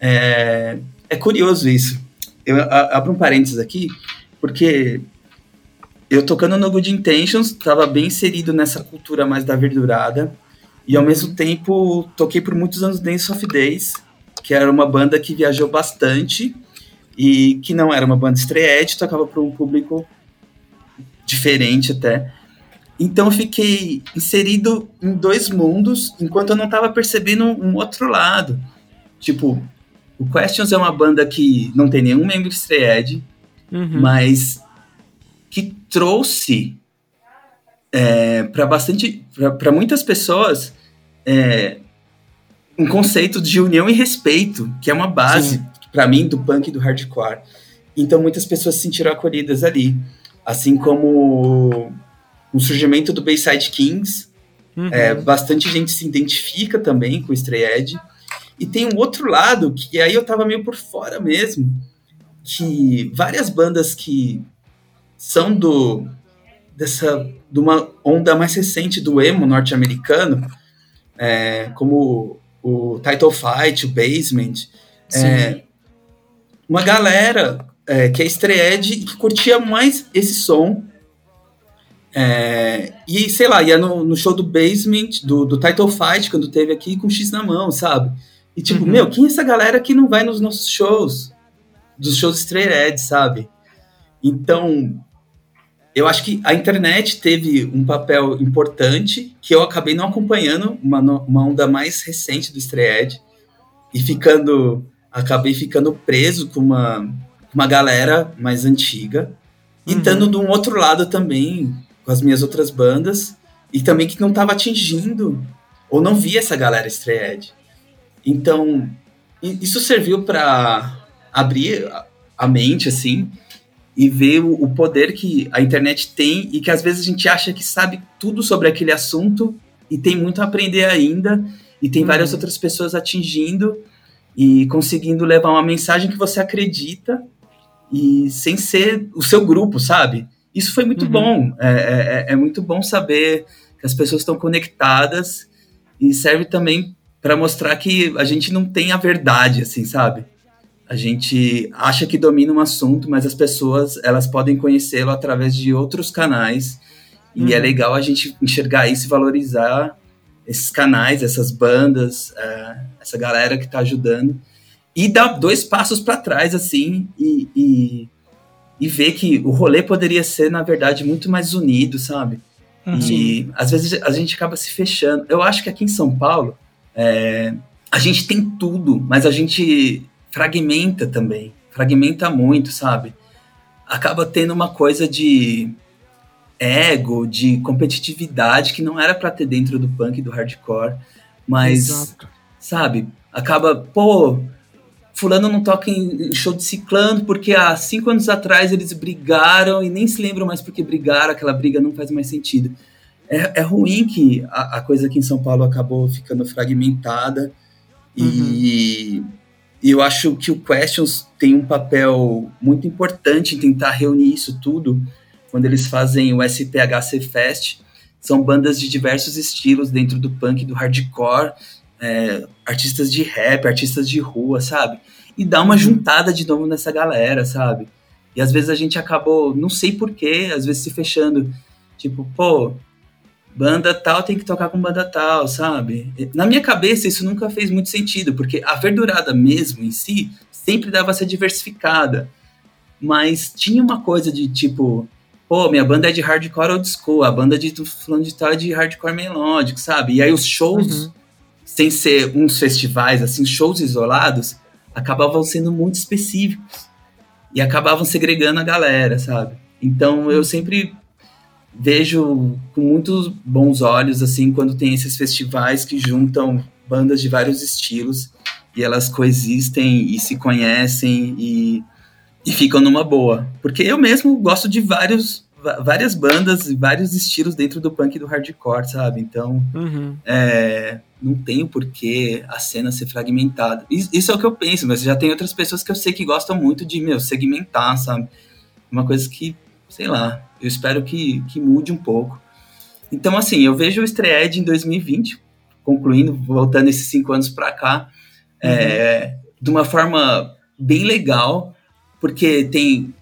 É, é curioso isso. Eu abro um parênteses aqui, porque eu tocando no Good Intentions, estava bem inserido nessa cultura mais da verdurada, e ao mesmo tempo toquei por muitos anos Dance of Days, que era uma banda que viajou bastante e que não era uma banda estreante, tocava para um público diferente até. Então eu fiquei inserido em dois mundos, enquanto eu não estava percebendo um outro lado. Tipo, o Questions é uma banda que não tem nenhum membro estreed, uhum. mas que trouxe é, para bastante, para muitas pessoas é, um conceito de união e respeito, que é uma base, para mim, do punk e do hardcore. Então muitas pessoas se sentiram acolhidas ali. Assim como o surgimento do Bayside Kings, uhum. é, bastante gente se identifica também com o Stray Edge. E tem um outro lado, que aí eu tava meio por fora mesmo, que várias bandas que são do dessa de uma onda mais recente do emo norte-americano, é, como o Title Fight, o Basement. É, uma galera é, que é estreed e que curtia mais esse som. É, e sei lá, ia no, no, show do Basement, do, do Title Fight, quando teve aqui, com X na mão, sabe? E tipo, uhum. meu, quem é essa galera que não vai nos nossos shows? Dos shows straight sabe? Então, eu acho que a internet teve um papel importante que eu acabei não acompanhando, uma, uma onda mais recente do Stray e ficando, acabei ficando preso com uma, uma galera mais antiga, e uhum. estando de um outro lado também, com as minhas outras bandas, e também que não estava atingindo, ou não via essa galera Stray Então, isso serviu para abrir a mente, assim, e ver o, poder que a internet tem e que às vezes a gente acha que sabe tudo sobre aquele assunto e tem muito a aprender ainda e tem uhum. várias outras pessoas atingindo e conseguindo levar uma mensagem que você acredita e sem ser o seu grupo, sabe? Isso foi muito uhum. bom. É, é, é, muito bom saber que as pessoas estão conectadas e serve também para mostrar que a gente não tem a verdade, assim, sabe? A gente acha que domina um assunto, mas as pessoas elas podem conhecê-lo através de outros canais. E é uhum. legal a gente enxergar isso e valorizar esses canais, essas bandas, é, essa galera que está ajudando. E dar dois passos para trás, assim, e, e, e, ver que o rolê poderia ser, na verdade, muito mais unido, sabe? Uhum. E às vezes a gente acaba se fechando. Eu acho que aqui em São Paulo, é, a gente tem tudo, mas a gente fragmenta também. Fragmenta muito, sabe? Acaba tendo uma coisa de. ego, de competitividade que não era para ter dentro do punk e do hardcore, mas Exato. sabe, acaba, pô, fulano não toca em show de ciclano porque há cinco anos atrás eles brigaram e nem se lembram mais porque brigaram, aquela briga não faz mais sentido. É, é ruim que a, a coisa aqui em São Paulo acabou ficando fragmentada uhum. e e eu acho que o Questions tem um papel muito importante em tentar reunir isso tudo quando eles fazem o SPHC Fest. São bandas de diversos estilos dentro do punk, do hardcore, é, artistas de rap, artistas de rua, sabe? E dá uma juntada de novo nessa galera, sabe? E às vezes a gente acabou, não sei porquê, às vezes se fechando. Tipo, pô, banda tal tem que tocar com banda tal, sabe? Na minha cabeça isso nunca fez muito sentido, porque a verdurada mesmo em si sempre dava ser diversificada. Mas tinha uma coisa de tipo, pô, minha banda é de hardcore old school, a banda de falando de tal é de hardcore melódico, sabe? E aí os shows, uhum. sem ser uns festivais, assim, shows isolados, acabavam sendo muito específicos. E acabavam segregando a galera, sabe? Então eu sempre vejo com muitos bons olhos assim quando tem esses festivais que juntam bandas de vários estilos e elas coexistem e se conhecem e, e ficam numa boa. Porque eu mesmo gosto de vários várias bandas e vários estilos dentro do punk e do hardcore, sabe? Então, uhum. é, não tem porquê a cena ser fragmentada. Isso é o que eu penso, mas já tem outras pessoas que eu sei que gostam muito de, meu, segmentar, sabe? Uma coisa que, sei lá, eu espero que, que mude um pouco. Então, assim, eu vejo o Estreed em 2020, concluindo, voltando esses cinco anos para cá, é, uhum. é, de uma forma bem legal, porque tem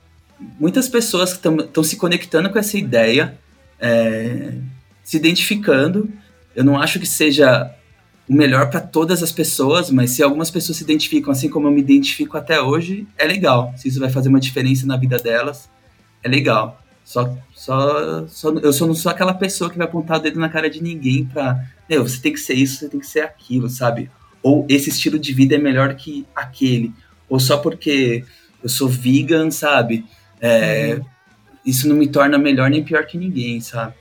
muitas pessoas que estão se conectando com essa ideia, é, se identificando. Eu não acho que seja o melhor para todas as pessoas, mas se algumas pessoas se identificam assim como eu me identifico até hoje, é legal. Se isso vai fazer uma diferença na vida delas, é legal. Só, só, só, eu só não sou aquela pessoa que vai apontar o dedo na cara de ninguém pra. Meu, você tem que ser isso, você tem que ser aquilo, sabe? Ou esse estilo de vida é melhor que aquele. Ou só porque eu sou vegan, sabe? É, uhum. Isso não me torna melhor nem pior que ninguém, sabe?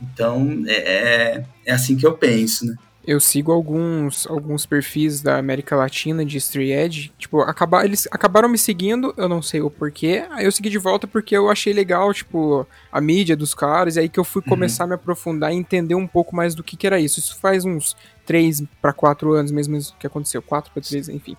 Então, é, é, é assim que eu penso, né? Eu sigo alguns, alguns perfis da América Latina de Street Edge. Tipo, acabar, eles acabaram me seguindo, eu não sei o porquê. Aí eu segui de volta porque eu achei legal, tipo, a mídia dos caras. E aí que eu fui uhum. começar a me aprofundar e entender um pouco mais do que, que era isso. Isso faz uns 3 para 4 anos mesmo que aconteceu. 4 para 3, enfim.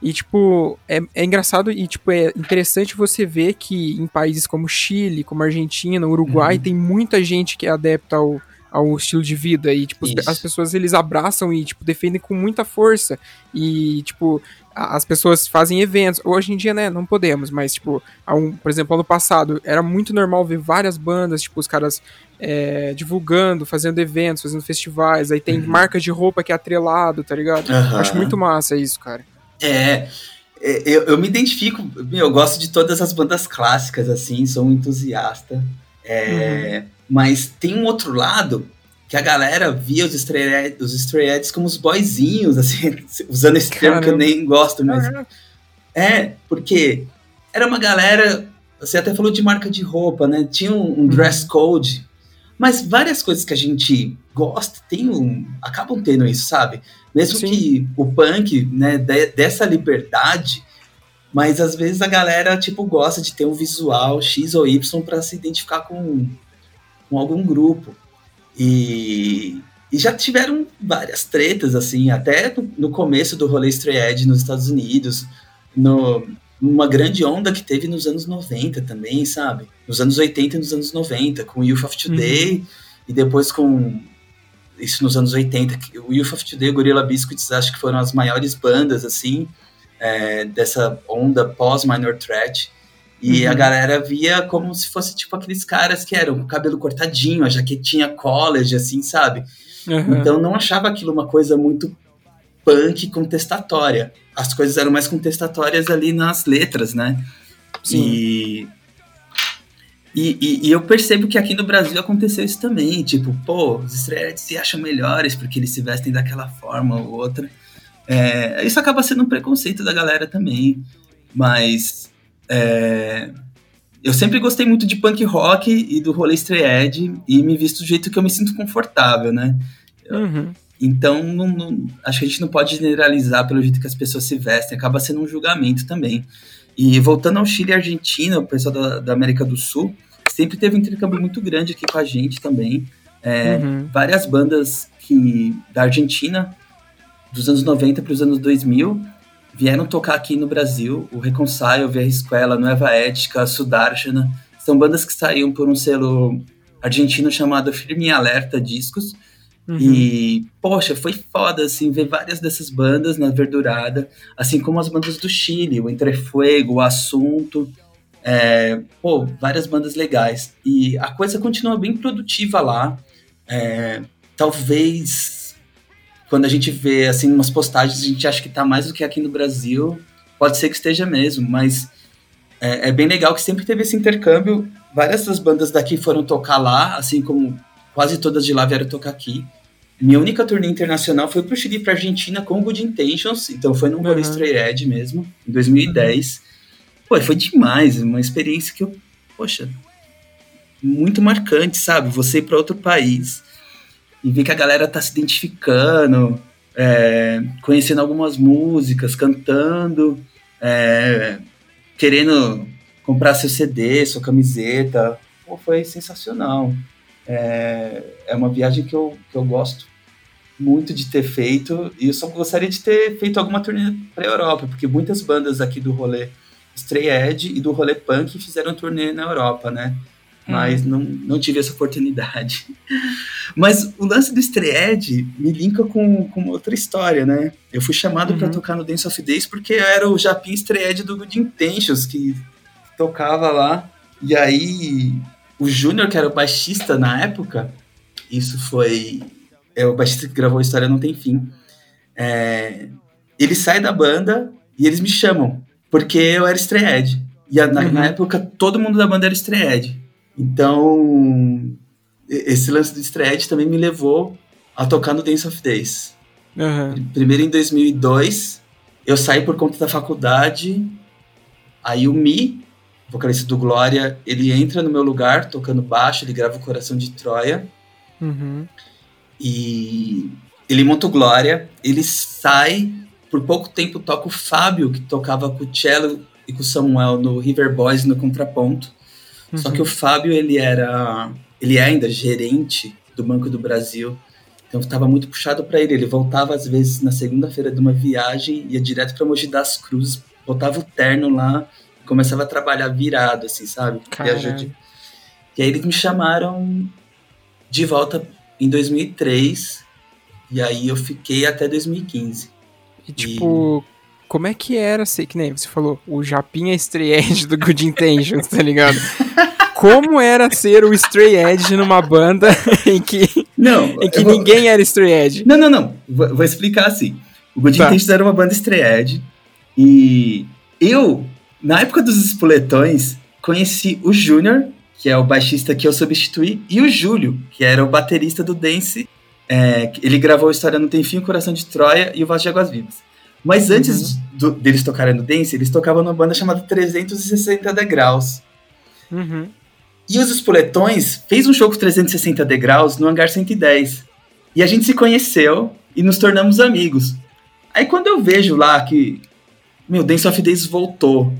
E, tipo, é, é engraçado e, tipo, é interessante você ver que em países como Chile, como Argentina, Uruguai, uhum. tem muita gente que é adepta ao ao estilo de vida e tipo Isso. as pessoas eles abraçam e tipo defendem com muita força e tipo as pessoas fazem eventos hoje em dia né não podemos mas tipo um, por exemplo ano passado era muito normal ver várias bandas tipo os caras é, divulgando fazendo eventos fazendo festivais aí tem uhum. marcas de roupa que é atrelado tá ligado uhum. acho muito massa isso cara é, é eu, eu me identifico eu gosto de todas as bandas clássicas assim sou um entusiasta é, uhum. Mas tem um outro lado que a galera via os Stray, os stray como os boyzinhos, assim, usando esse termo que eu nem gosto, mas. É, porque era uma galera. Você até falou de marca de roupa, né? Tinha um, um dress uhum. code. Mas várias coisas que a gente gosta tem um, acabam tendo isso, sabe? Mesmo Sim. que o punk, né, de, dessa liberdade, mas às vezes a galera tipo gosta de ter um visual X ou Y para se identificar com com algum grupo. E, e já tiveram várias tretas, assim, até no, no começo do rolê Stray Edge nos Estados Unidos, no, numa grande onda que teve nos anos 90 também, sabe? Nos anos 80 e nos anos 90, com o Youth of Today, uhum. e depois com isso nos anos 80, o Youth of Today e o Gorilla Biscuits acho que foram as maiores bandas, assim, é, dessa onda pós-Minor Threat. E uhum. a galera via como se fosse tipo aqueles caras que eram com o cabelo cortadinho, a jaquetinha college, assim, sabe? Uhum. Então não achava aquilo uma coisa muito punk contestatória. As coisas eram mais contestatórias ali nas letras, né? Sim. E, e, e, eu percebo que aqui no Brasil aconteceu isso também. Tipo, pô, os estreantes se acham melhores porque eles se vestem daquela forma ou outra. É, isso acaba sendo um preconceito da galera também. Mas é, eu sempre gostei muito de punk rock e do rolê Stray e me visto do jeito que eu me sinto confortável, né? Uhum. Então, não, não, acho que a gente não pode generalizar pelo jeito que as pessoas se vestem, acaba sendo um julgamento também. E voltando ao Chile e Argentina, o pessoal da, da América do Sul sempre teve um intercâmbio muito grande aqui com a gente também. É, uhum. Várias bandas que da Argentina, dos anos 90 para os anos 2000, vieram tocar aqui no Brasil. O Reconcile, Via Escuela, Nueva Ética, Sudarshana. São bandas que saíam por um selo argentino chamado Firme Alerta Discos. Uhum. E, poxa, foi foda, assim, ver várias dessas bandas na Verdurada, assim como as bandas do Chile, o Entrefuego, o Assunto, é, pô, várias bandas legais. E a coisa continua bem produtiva lá. É, talvez quando a gente vê assim umas postagens, a gente acha que tá mais do que aqui no Brasil. Pode ser que esteja mesmo, mas é, é bem legal que sempre teve esse intercâmbio. Várias das bandas daqui foram tocar lá, assim como quase todas de lá vieram tocar aqui. Minha única turnê internacional foi pro Chile e pra Argentina com Good Intentions, então foi num rolê uhum. Stray Edge mesmo, em 2010. Pô, foi demais, uma experiência que eu, poxa, muito marcante, sabe? Você ir para outro país e ver que a galera tá se identificando, é, conhecendo algumas músicas, cantando, é, querendo comprar seu CD, sua camiseta. Pô, foi sensacional. É, é uma viagem que eu, que eu gosto muito de ter feito e eu só gostaria de ter feito alguma turnê para Europa, porque muitas bandas aqui do rolê Stray Edge e do rolê punk fizeram turnê na Europa, né? Mas hum. não, não tive essa oportunidade. Mas o lance do Stray Edge me linka com, com outra história, né? Eu fui chamado uhum. para tocar no Dance of Days porque eu era o Japim Stray Edge do Good Intentions que tocava lá. E aí o Júnior, que era o baixista na época, isso foi. É o baixista que gravou a história Não Tem Fim. É, ele sai da banda e eles me chamam, porque eu era Stray E a, na, uhum. na, época todo mundo da banda era Stray Então, esse lance do Stray também me levou a tocar no Dance of Days. Uhum. Primeiro em 2002, eu saí por conta da faculdade, aí o Mi, vocalista do Glória, ele entra no meu lugar tocando baixo, ele grava o Coração de Troia. Uhum. E ele monta o Glória, ele sai, por pouco tempo toca o Fábio, que tocava com o cello e com o Samuel no River Boys no contraponto. Uhum. Só que o Fábio, ele era, ele é ainda gerente do Banco do Brasil. Então estava muito puxado para ele. Ele voltava às vezes na segunda-feira de uma viagem, ia direto para Mogi das Cruzes, botava o terno lá começava a trabalhar virado, assim, sabe? De... E aí eles me chamaram de volta em 2003, e aí eu fiquei até 2015. E tipo, e... como é que era, sei que nem você falou, o Japinha Stray Edge do Good Intentions, tá ligado? como era ser o Stray Edge numa banda em que, não, em que vou... ninguém era Stray Edge? Não, não, não. Vou, vou explicar assim. O Good tá. Intentions era uma banda Stray Edge e eu na época dos espoletões, conheci o Júnior, que é o baixista que eu substituí, e o Júlio, que era o baterista do Dance. É, ele gravou a História Não Tem Fim, Coração de Troia e o Voz de Águas Vivas. Mas antes uhum. do, deles tocarem no Dance, eles tocavam numa banda chamada 360 Degraus. Uhum. E os Espoletões fez um show com 360 Degraus no Hangar 110. E a gente se conheceu e nos tornamos amigos. Aí quando eu vejo lá que, meu, Dance of Days voltou,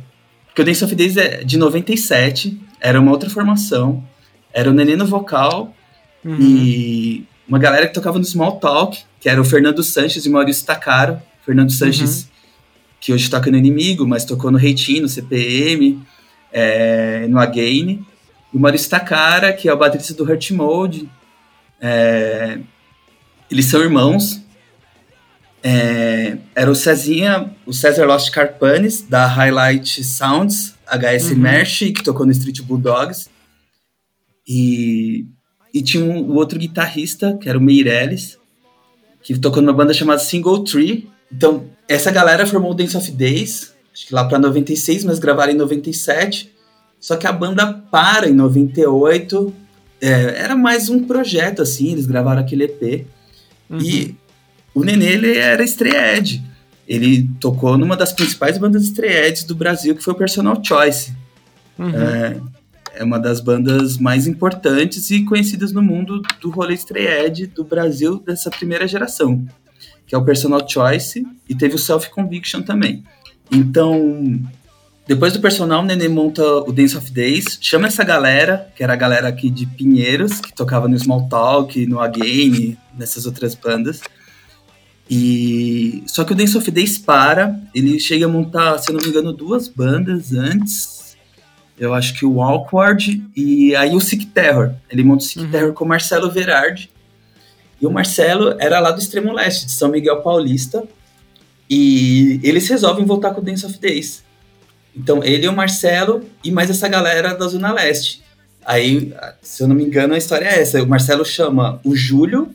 porque o Dance of Days é de 97, era uma outra formação, era o Nenê no vocal uhum. e uma galera que tocava no Small Talk, que era o Fernando Sanches e o Maurício Takaro. Fernando Sanches, uhum. que hoje toca no Inimigo, mas tocou no Reitinho, no CPM, é, no Again. E o Maurício Takara, que é o baterista do Hurt Mode. É, eles são irmãos, é, era o Cezinha, o César Lost Carpanes, da Highlight Sounds, HS uhum. Merch, que tocou no Street Bulldogs. E, e tinha um, o outro guitarrista, que era o Meirelles, que tocou numa banda chamada Single Tree. Então, essa galera formou o Dance of Days, acho que lá para 96, mas gravaram em 97. Só que a banda para em 98. É, era mais um projeto, assim, eles gravaram aquele EP. Uhum. E o Nenê, ele era estreed. Ele tocou numa das principais bandas estreeds do Brasil, que foi o Personal Choice. Uhum. É, é uma das bandas mais importantes e conhecidas no mundo do rolê Stray do Brasil dessa primeira geração, que é o Personal Choice e teve o Self Conviction também. Então, depois do personal, o Nenê monta o Dance of Days, chama essa galera, que era a galera aqui de Pinheiros, que tocava no Small Talk, no Again, nessas outras bandas. E só que o Dance of Days para, ele chega a montar, se eu não me engano, duas bandas antes. Eu acho que o Awkward e aí o Sick Terror. Ele monta o Sick uhum. Terror com o Marcelo Verardi. E o Marcelo era lá do extremo leste, de São Miguel Paulista. E eles resolvem voltar com o Dance of Days. Então, ele e o Marcelo e mais essa galera da Zona Leste. Aí, se eu não me engano, a história é essa. O Marcelo chama o Júlio,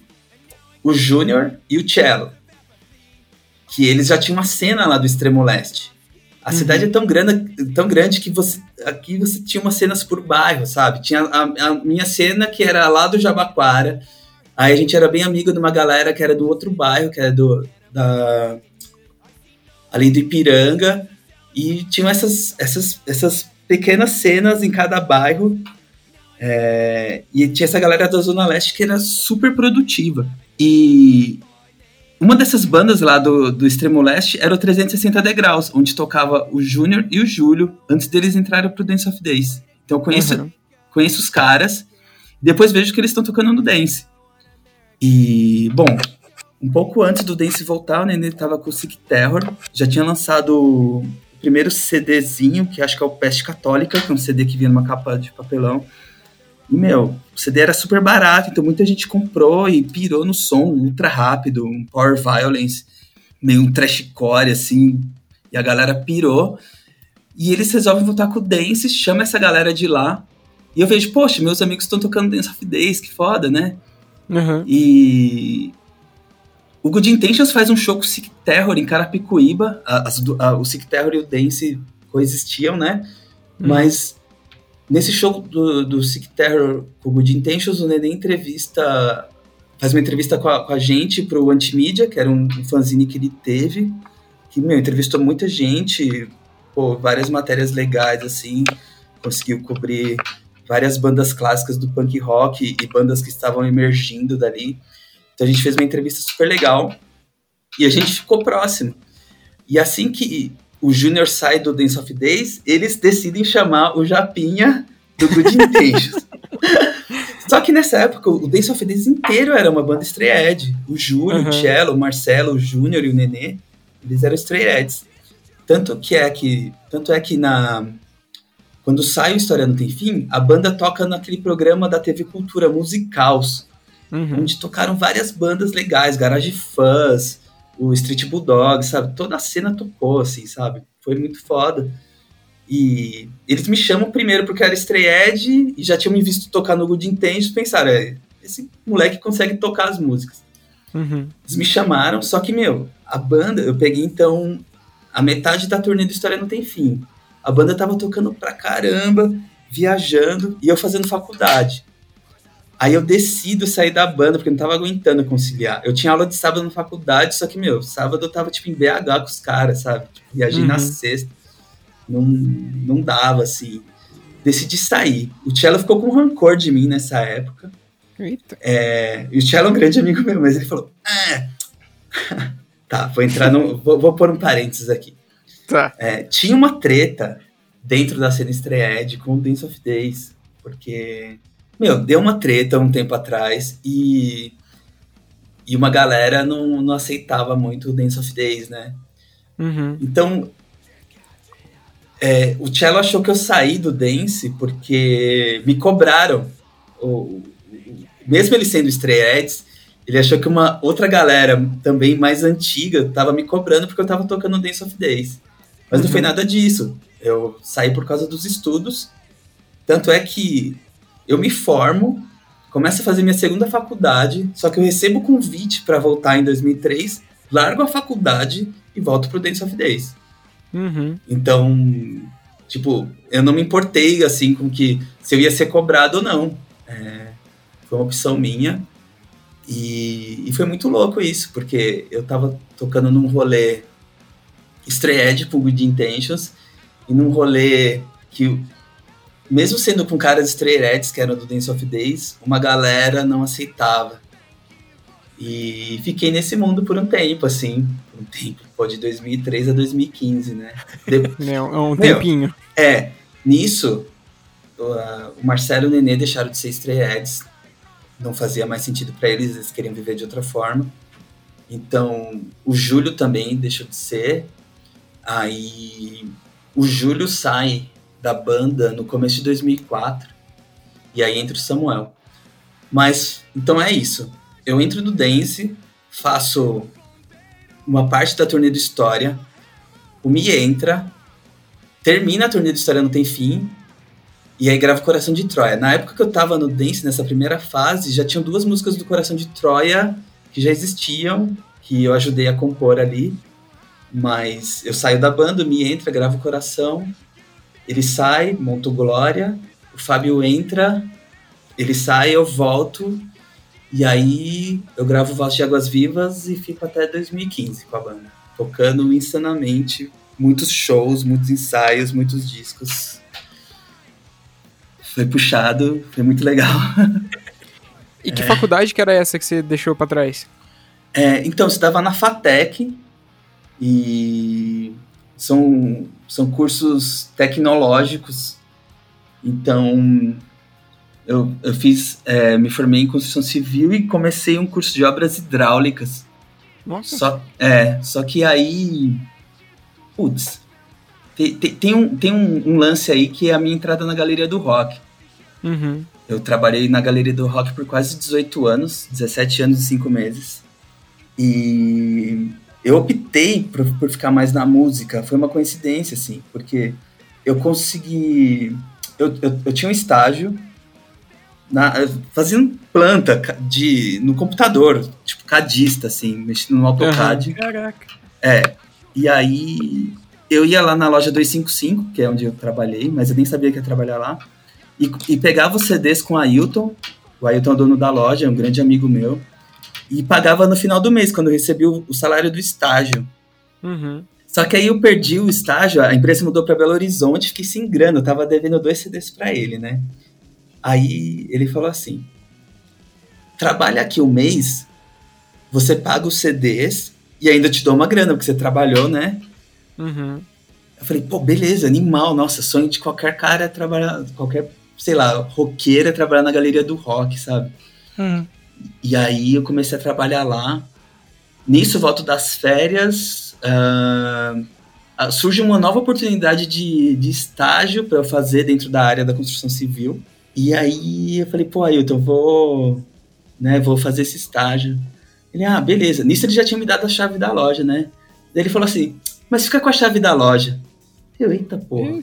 o Júnior e o Cello. Que eles já tinham uma cena lá do extremo leste. A uhum. cidade é tão grande, tão grande que você aqui você tinha umas cenas por bairro, sabe? Tinha a, a minha cena que era lá do Jabaquara. Aí a gente era bem amigo de uma galera que era do outro bairro, que era do da ali do Ipiranga. E tinham essas, essas, essas pequenas cenas em cada bairro. É, e tinha essa galera da Zona Leste que era super produtiva. E uma dessas bandas lá do, do Extremo Leste era o 360 Degraus, onde tocava o Júnior e o Júlio antes deles entrarem pro Dance of Days. Então eu conheço, uhum. conheço os caras, depois vejo que eles estão tocando no Dance. E, bom, um pouco antes do Dance voltar, o Nenê tava com o Sick Terror, já tinha lançado primeiro CDzinho, que acho que é o Peste Católica, que é um CD que vinha numa capa de papelão. E, meu, o CD era super barato, então muita gente comprou e pirou no som ultra rápido, um Power Violence, meio um trashcore, assim, e a galera pirou. E eles resolvem voltar com o Dance, chama essa galera de lá. E eu vejo, poxa, meus amigos estão tocando Dance of Days, que foda, né? Uhum. E o Good Intentions faz um show com o Sick Terror em Carapicuíba. As, a, o Sick Terror e o Dance coexistiam, né? Hum. Mas nesse show do, do Sick Terror com o Good Intentions, o Nenê entrevista. Faz uma entrevista com a, com a gente pro Antimídia, que era um, um fanzine que ele teve. Que, meu, entrevistou muita gente, pô, várias matérias legais, assim. Conseguiu cobrir várias bandas clássicas do punk rock e bandas que estavam emergindo dali. Então a gente fez uma entrevista super legal e a gente ficou próximo. E assim que o Júnior sai do Dance of Days, eles decidem chamar o Japinha do Good Intentions. Só que nessa época, o Dance of Days inteiro era uma banda Stray Edge. O Júlio, uhum. o Cello, o Marcelo, o Júnior e o Nenê, eles eram Stray Edges. Tanto que é que, tanto é que na quando sai o História Não Tem Fim, a banda toca naquele programa da TV Cultura Musicals, uhum. onde tocaram várias bandas legais, Garage Fuzz, o Street Bulldog, sabe? Toda a cena tocou, assim, sabe? Foi muito foda. E eles me chamam primeiro porque era Stray Edge e já tinham me visto tocar no Good Intentions, pensaram, é, esse moleque consegue tocar as músicas. Uhum. Eles me chamaram, só que, meu, a banda, eu peguei então a metade da turnê do História Não Tem Fim. A banda tava tocando pra caramba, viajando, e eu fazendo faculdade. Aí eu decido sair da banda, porque eu não tava aguentando conciliar. Eu tinha aula de sábado na faculdade, só que, meu, sábado eu tava, tipo, em BH com os caras, sabe? Tipo, viajei uhum. na sexta. Não, não dava, assim. Decidi sair. O Cello ficou com rancor de mim nessa época. Eita. É, e o Cello é um grande amigo meu, mas ele falou, ah, tá, vou entrar no... vou, vou pôr um parênteses aqui. Tá. É, tinha uma treta dentro da cena Stray com o Dance of Days, porque meu, deu uma treta um tempo atrás e, e uma galera não, não aceitava muito o Dance of Days, né? Uhum. Então, é, o Cello achou que eu saí do Dance porque me cobraram. O, mesmo ele sendo estreetes, ele achou que uma outra galera, também mais antiga, tava me cobrando porque eu tava tocando Dance of Days. Mas uhum. não foi nada disso. Eu saí por causa dos estudos. Tanto é que eu me formo, começo a fazer minha segunda faculdade, só que eu recebo convite para voltar em 2003, largo a faculdade e volto pro Dance of Days. Uhum. Então, tipo, eu não me importei, assim, com que se eu ia ser cobrado ou não. É, foi uma opção minha. E, e, foi muito louco isso, porque eu tava tocando num rolê Edge pro Good Intentions, e num rolê que mesmo sendo com caras de Stray Reds, que eram do Dance of Days, uma galera não aceitava. E fiquei nesse mundo por um tempo, assim. Um tempo, pô, de 2003 a 2015, né? De... É um tempinho. Meu, é, nisso, o Marcelo e o Nenê deixaram de ser Stray. Não fazia mais sentido para eles, eles queriam viver de outra forma. Então, o Júlio também deixou de ser. Aí, o Júlio sai da banda no começo de 2004. E aí entra o Samuel. Mas, então é isso. Eu entro no Dance, faço uma parte da turnê do História. O Mi entra, termina a turnê do História Não Tem Fim. E aí gravo Coração de Troia. Na época que eu tava no Dance, nessa primeira fase, já tinham duas músicas do Coração de Troia que já existiam, que eu ajudei a compor ali. Mas eu saio da banda, me entra, gravo Coração, ele sai, monto Glória, o Fábio entra, ele sai, eu volto, e aí eu gravo Voz de Águas Vivas e fico até 2015 com a banda, tocando insanamente, muitos shows, muitos ensaios, muitos discos. Foi puxado, foi muito legal. E que é. faculdade que era essa que você deixou para trás? É, então, eu estava na FATEC e são, são cursos tecnológicos. Então, eu, eu fiz, é, me formei em construção civil e comecei um curso de obras hidráulicas. Nossa. Só, é, só que aí, putz, tem, tem, tem, um, tem um, um, lance aí que é a minha entrada na galeria do rock. Uhum. Eu trabalhei na galeria do rock por quase 18 anos, 17 anos e 5 meses. E eu optei por, por ficar mais na música, foi uma coincidência, assim, porque eu consegui. Eu, eu, eu tinha um estágio na, fazendo planta de, no computador, tipo cadista, assim, mexendo no AutoCAD. Uhum. Caraca. É. E aí eu ia lá na loja 255, que é onde eu trabalhei, mas eu nem sabia que ia trabalhar lá, e, e pegava os CDs com o Ailton. O Ailton é o dono da loja, é um grande amigo meu e pagava no final do mês, quando eu recebi o, o salário do estágio. Uhum. Só que aí eu perdi o estágio, a empresa mudou para Belo Horizonte, fiquei sem grana, eu tava devendo dois CDs para ele, né? Aí ele falou assim: trabalha aqui o um mês, você paga os CDs e ainda te dou uma grana, porque você trabalhou, né? Uhum. Eu falei, pô, beleza, animal, nossa, sonho de qualquer cara é trabalhar, qualquer, sei lá, roqueira é trabalhar na galeria do rock, sabe? Uhum. E aí eu comecei a trabalhar lá. Nisso, volto das férias, uh, surge uma nova oportunidade de, de estágio para eu fazer dentro da área da construção civil. E aí eu falei, pô, Ailton, eu vou, né, vou fazer esse estágio. Ele, ah, beleza. Nisso ele já tinha me dado a chave da loja, né? Daí ele falou assim, mas fica com a chave da loja. Eu, eita porra.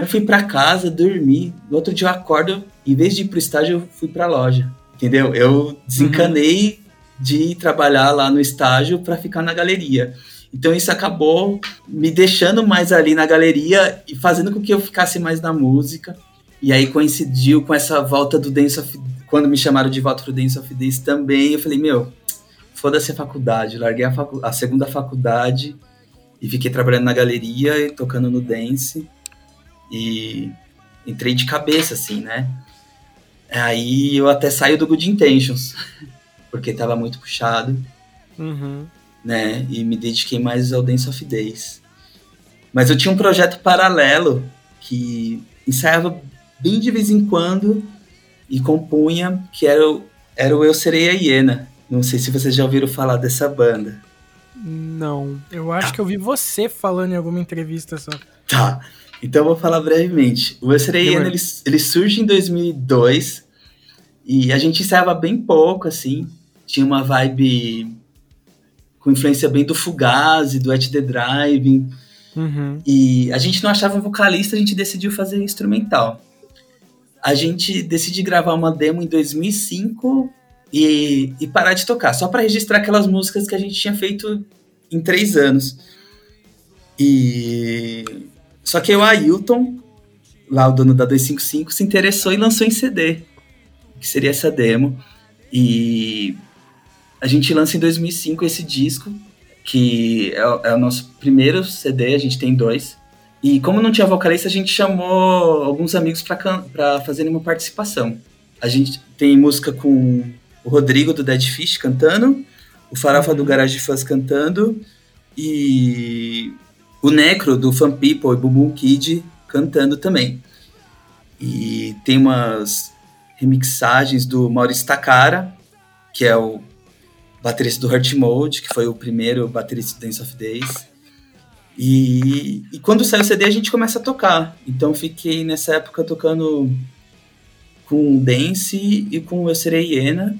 eu fui para casa, dormi. No outro dia eu acordo, em vez de ir pro estágio, eu fui pra loja. Entendeu? Eu desencanei uhum. de trabalhar lá no estágio para ficar na galeria. Então isso acabou me deixando mais ali na galeria e fazendo com que eu ficasse mais na música. E aí coincidiu com essa volta do Dance of quando me chamaram de volta pro Dance of Days também, eu falei, meu, foda-se a faculdade, larguei a, facu a segunda faculdade e fiquei trabalhando na galeria e tocando no dance e entrei de cabeça assim, né? Aí eu até saio do Good Intentions, porque tava muito puxado, uhum. né? E me dediquei mais ao Dance of Days. Mas eu tinha um projeto paralelo que ensaiava bem de vez em quando e compunha, que era o, era o Eu Serei a Hiena. Não sei se vocês já ouviram falar dessa banda. Não. Eu acho tá. que eu vi você falando em alguma entrevista só. Tá. Então eu vou falar brevemente. O Esreiano, ele, ele surge em 2002 e a gente ensaiava bem pouco, assim. Tinha uma vibe com influência bem do Fugazi, do At The Driving. Uhum. E a gente não achava vocalista, a gente decidiu fazer instrumental. A gente decidiu gravar uma demo em 2005 e, e parar de tocar, só para registrar aquelas músicas que a gente tinha feito em três anos. E só que o Ailton, lá o dono da 255, se interessou e lançou em CD, que seria essa demo. E a gente lança em 2005 esse disco, que é, é o nosso primeiro CD, a gente tem dois. E como não tinha vocalista, a gente chamou alguns amigos para fazerem uma participação. A gente tem música com o Rodrigo do Dead Fish cantando, o Farofa do Garage Fuzz cantando e o Necro do Fan People e Bumbum Kid cantando também. E tem umas remixagens do Maurício Takara, que é o baterista do Hurt Mode, que foi o primeiro baterista do Dance of Days. E, e quando sai o CD a gente começa a tocar. Então fiquei nessa época tocando com Dance e com Eu Serei Iena.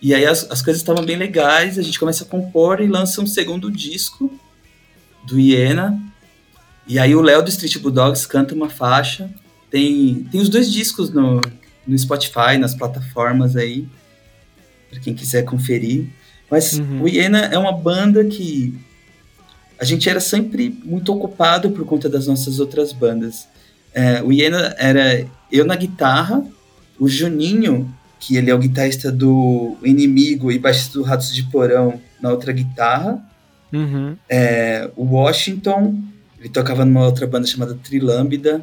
E aí as, as coisas estavam bem legais, a gente começa a compor e lança um segundo disco do Iena. E aí o Léo do Street Bulldogs canta uma faixa. Tem, tem os dois discos no, no Spotify, nas plataformas aí, para quem quiser conferir. Mas uhum. o Iena é uma banda que a gente era sempre muito ocupado por conta das nossas outras bandas. É, o Iena era eu na guitarra, o Juninho, que ele é o guitarrista do Inimigo e baixista do Ratos de Porão, na outra guitarra. Uhum. É, o Washington, ele tocava numa outra banda chamada Trilâmbida,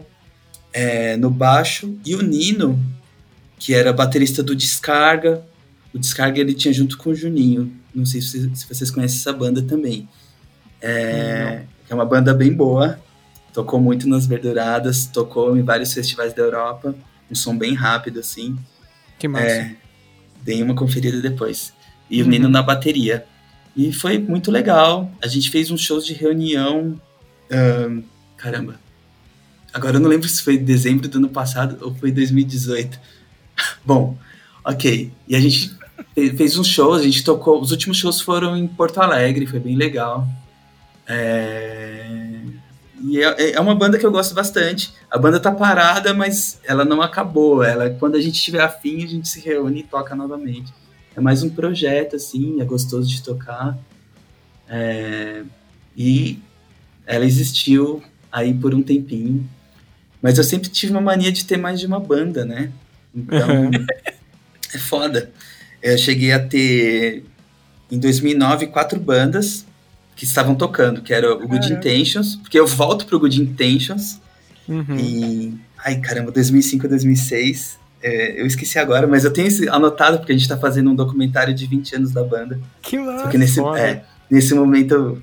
é, no baixo. E o Nino, que era baterista do Descarga. O Descarga ele tinha junto com o Juninho. Não sei se, se vocês conhecem essa banda também. É, é uma banda bem boa. Tocou muito nas Verduradas, tocou em vários festivais da Europa. Um som bem rápido, assim. Que massa. É, dei uma conferida depois. E uhum. o Nino na bateria. E foi muito legal. A gente fez uns shows de reunião. Um, caramba. Agora eu não lembro se foi dezembro do ano passado ou foi 2018. Bom, ok. E a gente fez uns shows, a gente tocou. Os últimos shows foram em Porto Alegre, foi bem legal. É... E é, é uma banda que eu gosto bastante. A banda tá parada, mas ela não acabou. Ela, quando a gente tiver afim, a gente se reúne e toca novamente. É mais um projeto, assim, é gostoso de tocar. É... E ela existiu aí por um tempinho. Mas eu sempre tive uma mania de ter mais de uma banda, né? Então, é foda. Eu cheguei a ter, em 2009, quatro bandas que estavam tocando, que era o Good Intentions, porque eu volto pro Good Intentions uhum. e... Ai, caramba, 2005 2006, é, eu esqueci agora, mas eu tenho anotado porque a gente tá fazendo um documentário de 20 anos da banda. Que massa! Só que nesse, é, nesse momento eu,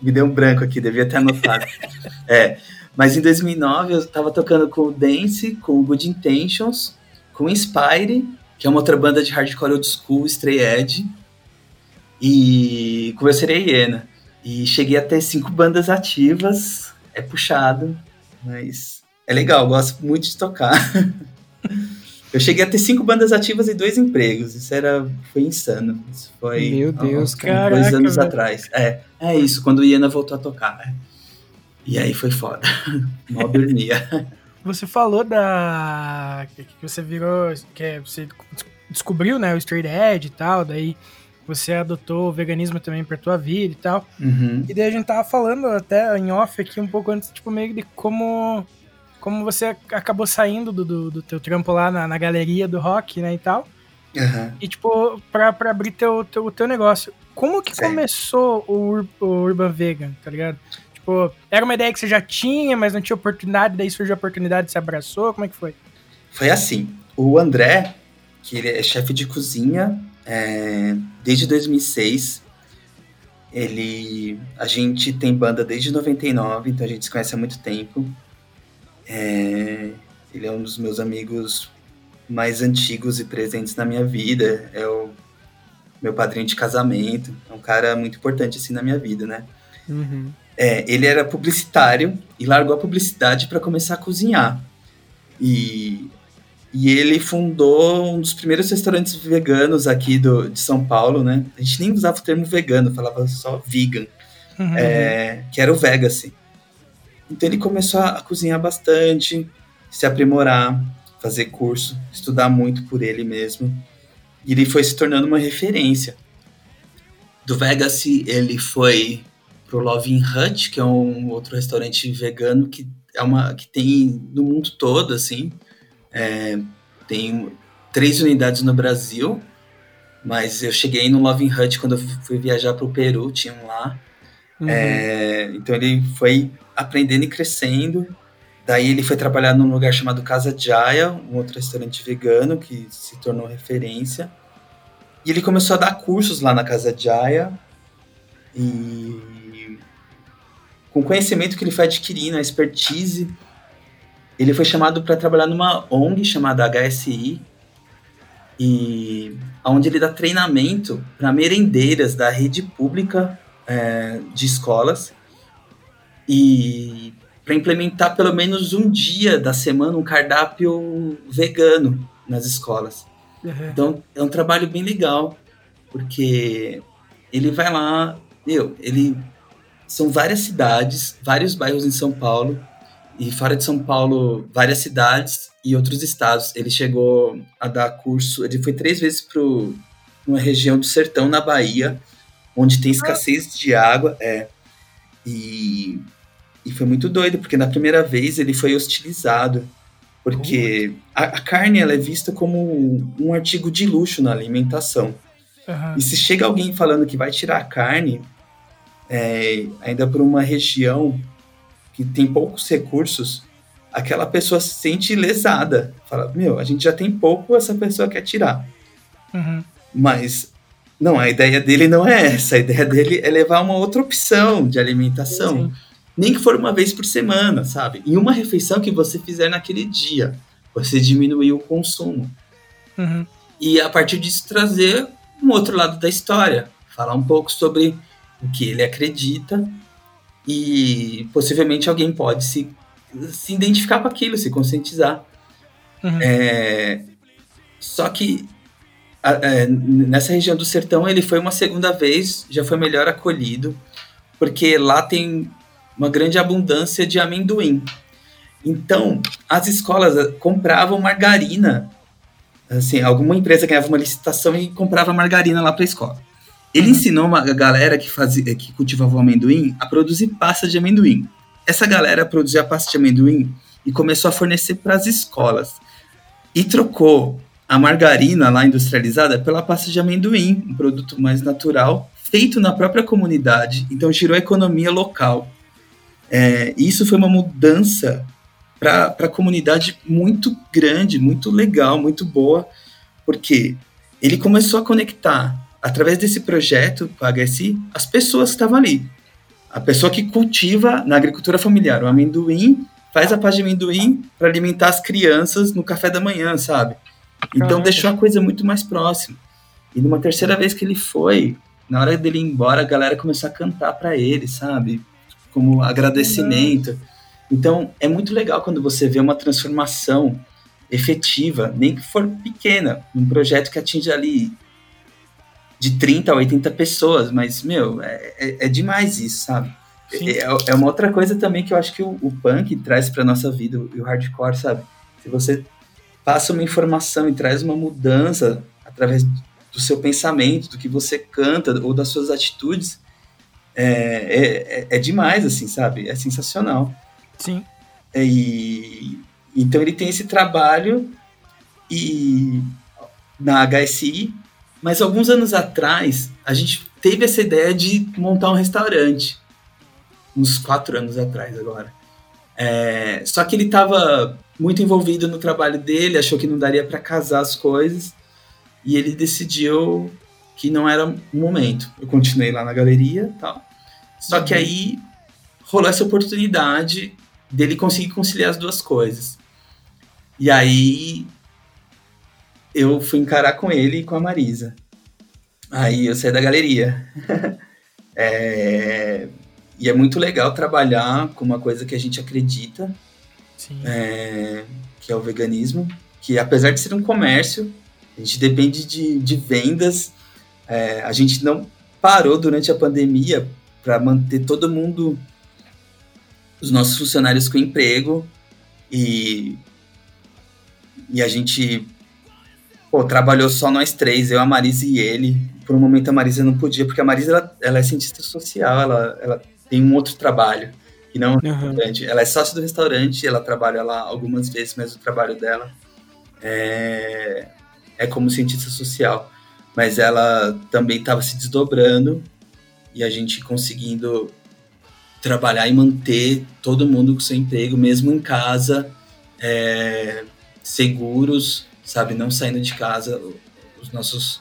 me deu um branco aqui, devia ter anotado. é, mas em 2009 eu tava tocando com o Dance, com o Good Intentions, com o Inspire, que é uma outra banda de hardcore old school, Stray Edge, e com o Serei Iena. E cheguei a ter cinco bandas ativas. É puxado, mas é legal, gosto muito de tocar. Eu cheguei a ter cinco bandas ativas e dois empregos. Isso era foi insano. Isso foi Meu Deus, cara. Dois anos velho. atrás. É, é isso, quando o Iena voltou a tocar. Né? E aí foi foda. Mal dormia. Você falou da. que você virou. que você descobriu, né, o straight edge e tal, daí você adotou o veganismo também pra tua vida e tal. Uhum. E daí a gente tava falando até em off aqui um pouco antes, tipo, meio de como, como você acabou saindo do, do, do teu trampo lá na, na, galeria do rock, né, e tal. Uhum. E, tipo, pra, pra abrir teu, teu, teu negócio. Como que começou o, o Urban Vegan, tá ligado? Tipo, era uma ideia que você já tinha, mas não tinha oportunidade, daí surgiu a oportunidade, você abraçou, como é que foi? Foi assim, o André, que ele é chefe de cozinha é, desde 2006. Ele, a gente tem banda desde 99, então a gente se conhece há muito tempo. É, ele é um dos meus amigos mais antigos e presentes na minha vida. É o meu padrinho de casamento. É um cara muito importante assim na minha vida, né? Uhum. É, ele era publicitário e largou a publicidade para começar a cozinhar. E e ele fundou um dos primeiros restaurantes veganos aqui do, de São Paulo, né? A gente nem usava o termo vegano, falava só vegan, uhum. é, que era o Vegas. Então ele começou a, cozinhar bastante, se aprimorar, fazer curso, estudar muito por ele mesmo. E ele foi se tornando uma referência. Do Vegas, ele foi pro Loving Hut, que é um outro restaurante vegano que é uma que tem no mundo todo, assim. É, tem três unidades no Brasil, mas eu cheguei no Loving Hut quando eu fui viajar para o Peru, tinha um lá. Uhum. É, então ele foi aprendendo e crescendo. Daí ele foi trabalhar num lugar chamado Casa Jaya, um outro restaurante vegano que se tornou referência. E ele começou a dar cursos lá na Casa Jaya. E com o conhecimento que ele foi adquirindo, a expertise, ele foi chamado para trabalhar numa ONG chamada HSI, e onde ele dá treinamento para merendeiras da rede pública é, de escolas e para implementar pelo menos um dia da semana um cardápio vegano nas escolas. Uhum. Então é um trabalho bem legal, porque ele vai lá, meu, ele são várias cidades, vários bairros em São Paulo e fora de São Paulo, várias cidades e outros estados. Ele chegou a dar curso, ele foi três vezes para uma região do sertão na Bahia, onde tem escassez de água, é. E e foi muito doido, porque na primeira vez ele foi hostilizado. Porque a, a, carne ela é vista como um artigo de luxo na alimentação. Uhum. E se chega alguém falando que vai tirar a carne, é, ainda por uma região que tem poucos recursos, aquela pessoa se sente lesada. Fala, meu, a gente já tem pouco, essa pessoa quer tirar. Uhum. Mas, não, a ideia dele não é essa. A ideia dele é levar uma outra opção de alimentação. Sim nem que for uma vez por semana, sabe? Em uma refeição que você fizer naquele dia, você diminuiu o consumo. Uhum. E a partir disso trazer um outro lado da história, falar um pouco sobre o que ele acredita e possivelmente alguém pode se, se identificar com aquilo, se conscientizar. Uhum. É, só que a, é, nessa região do sertão ele foi uma segunda vez, já foi melhor acolhido, porque lá tem uma grande abundância de amendoim. Então, as escolas eh, compravam margarina. Assim, alguma empresa ganhava uma licitação e comprava margarina lá para a escola. Ele uhum. ensinou uma galera que, fazia, que cultivava o amendoim a produzir pasta de amendoim. Essa galera produzia pasta de amendoim e começou a fornecer para as escolas. E trocou a margarina lá industrializada pela pasta de amendoim, um produto mais natural, feito na própria comunidade. Então girou a economia local. É, isso foi uma mudança para a comunidade muito grande, muito legal, muito boa, porque ele começou a conectar, através desse projeto com a HSI, as pessoas que estavam ali. A pessoa que cultiva na agricultura familiar o amendoim, faz a paz de amendoim para alimentar as crianças no café da manhã, sabe? Então Caraca. deixou a coisa muito mais próxima. E numa terceira vez que ele foi, na hora dele ir embora, a galera começou a cantar para ele, sabe? Como agradecimento. Então, é muito legal quando você vê uma transformação efetiva, nem que for pequena, um projeto que atinge ali de 30 a 80 pessoas, mas, meu, é, é, é demais isso, sabe? É, é, uma outra coisa também que eu acho que o, o punk traz para nossa vida, e o hardcore, sabe? Se você passa uma informação e traz uma mudança através do seu pensamento, do que você canta ou das suas atitudes, é, é, é, demais, assim, sabe? É sensacional. Sim. É, e, então ele tem esse trabalho e na HSI, mas alguns anos atrás a gente teve essa ideia de montar um restaurante. Uns quatro anos atrás agora. É, só que ele estava muito envolvido no trabalho dele, achou que não daria para casar as coisas e ele decidiu que não era o momento. Eu continuei lá na galeria tal. Só que aí rolou essa oportunidade dele conseguir conciliar as duas coisas. E aí eu fui encarar com ele e com a Marisa. Aí eu saí da galeria. é, e é muito legal trabalhar com uma coisa que a gente acredita, é, que é o veganismo, que apesar de ser um comércio, a gente depende de, de vendas. É, a gente não parou durante a pandemia para manter todo mundo, os nossos funcionários com emprego e, e a gente pô, trabalhou só nós três, eu, a Marisa e ele. Por um momento a Marisa não podia, porque a Marisa ela, ela é cientista social, ela, ela tem um outro trabalho que não uhum. Ela é sócia do restaurante, ela trabalha lá algumas vezes, mas o trabalho dela é, é como cientista social. Mas ela também estava se desdobrando e a gente conseguindo trabalhar e manter todo mundo com seu emprego, mesmo em casa, é, seguros, sabe? Não saindo de casa, os nossos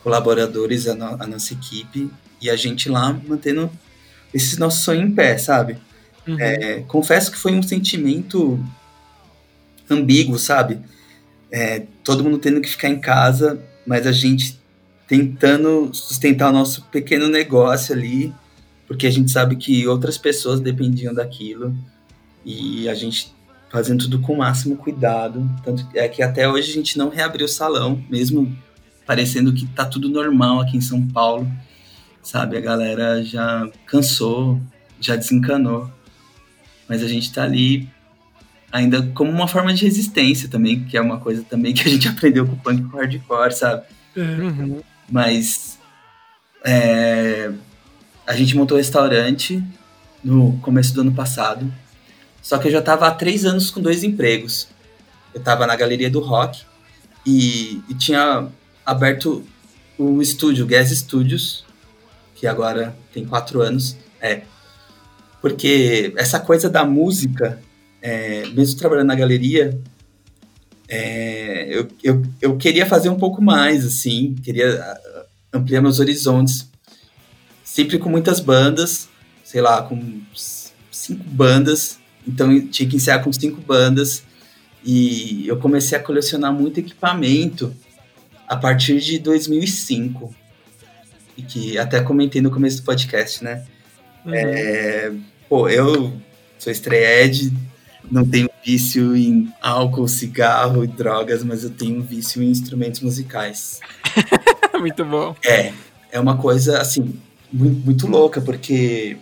colaboradores, a, no, a nossa equipe e a gente lá mantendo esse nosso sonho em pé, sabe? Uhum. É, confesso que foi um sentimento ambíguo, sabe? É, todo mundo tendo que ficar em casa, mas a gente tentando sustentar o nosso pequeno negócio ali, porque a gente sabe que outras pessoas dependiam daquilo e a gente fazendo tudo com o máximo cuidado. Tanto é que até hoje a gente não reabriu o salão, mesmo parecendo que tá tudo normal aqui em São Paulo, sabe? A galera já cansou, já desencanou. Mas a gente tá ali ainda como uma forma de resistência também, que é uma coisa também que a gente aprendeu com o punk com hardcore, sabe? Uhum. Mas é, a gente montou o restaurante no começo do ano passado. Só que eu já estava há três anos com dois empregos. Eu estava na galeria do rock e, e, tinha aberto o estúdio, Gas Studios, que agora tem quatro anos. É. Porque essa coisa da música, é, mesmo trabalhando na galeria, é, eu, eu, eu queria fazer um pouco mais, assim, queria ah, ampliar meus horizontes. Sempre com muitas bandas, sei lá, com cinco bandas, então tinha que encerrar com cinco bandas. E eu comecei a colecionar muito equipamento a partir de 2005. E que até comentei no começo do podcast, né? Uhum. É, pô, eu sou estreed, não tenho vício em álcool, cigarro e drogas, mas eu tenho vício em instrumentos musicais. muito bom. É, é uma coisa, assim, muito, muito louca, porque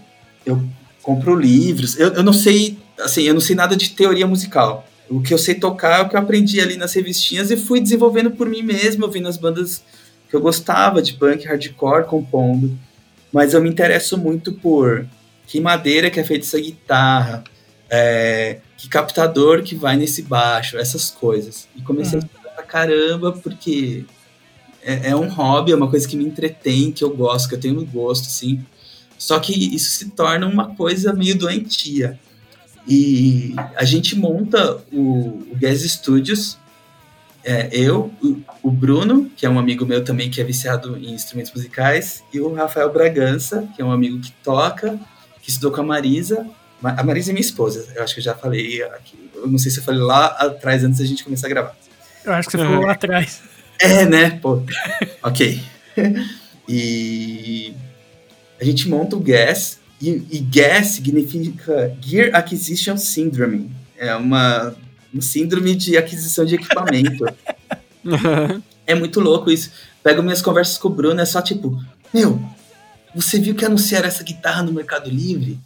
eu compro livros, eu, eu não sei, assim, eu não sei nada de teoria musical. O que eu sei tocar é o que eu aprendi ali nas revistinhas e fui desenvolvendo por mim mesmo, ouvindo as bandas que eu gostava de punk, hardcore, compondo. Mas eu me interesso muito por que madeira que é feita essa guitarra, é, que captador que vai nesse baixo, essas coisas. E comecei uhum. a estudar pra caramba, porque é, é, um hobby, é uma coisa que me entretém, que eu gosto, que eu tenho gosto, assim. Só que isso se torna uma coisa meio doentia. E a gente monta o, o Gas Studios, é, eu, o, o, Bruno, que é um amigo meu também que é viciado em instrumentos musicais, e o Rafael Bragança, que é um amigo que toca, que estudou com a Marisa. A Marisa é minha esposa, eu acho que eu já falei aqui. Eu não sei se eu falei lá atrás antes da gente começar a gravar. Eu acho que você falou lá atrás. É, né? Pô. ok. e a gente monta o Gas, e, e GAS significa Gear Acquisition Syndrome. É uma, uma síndrome de aquisição de equipamento. é muito louco isso. Pego minhas conversas com o Bruno, é só tipo, meu, você viu que anunciaram essa guitarra no Mercado Livre?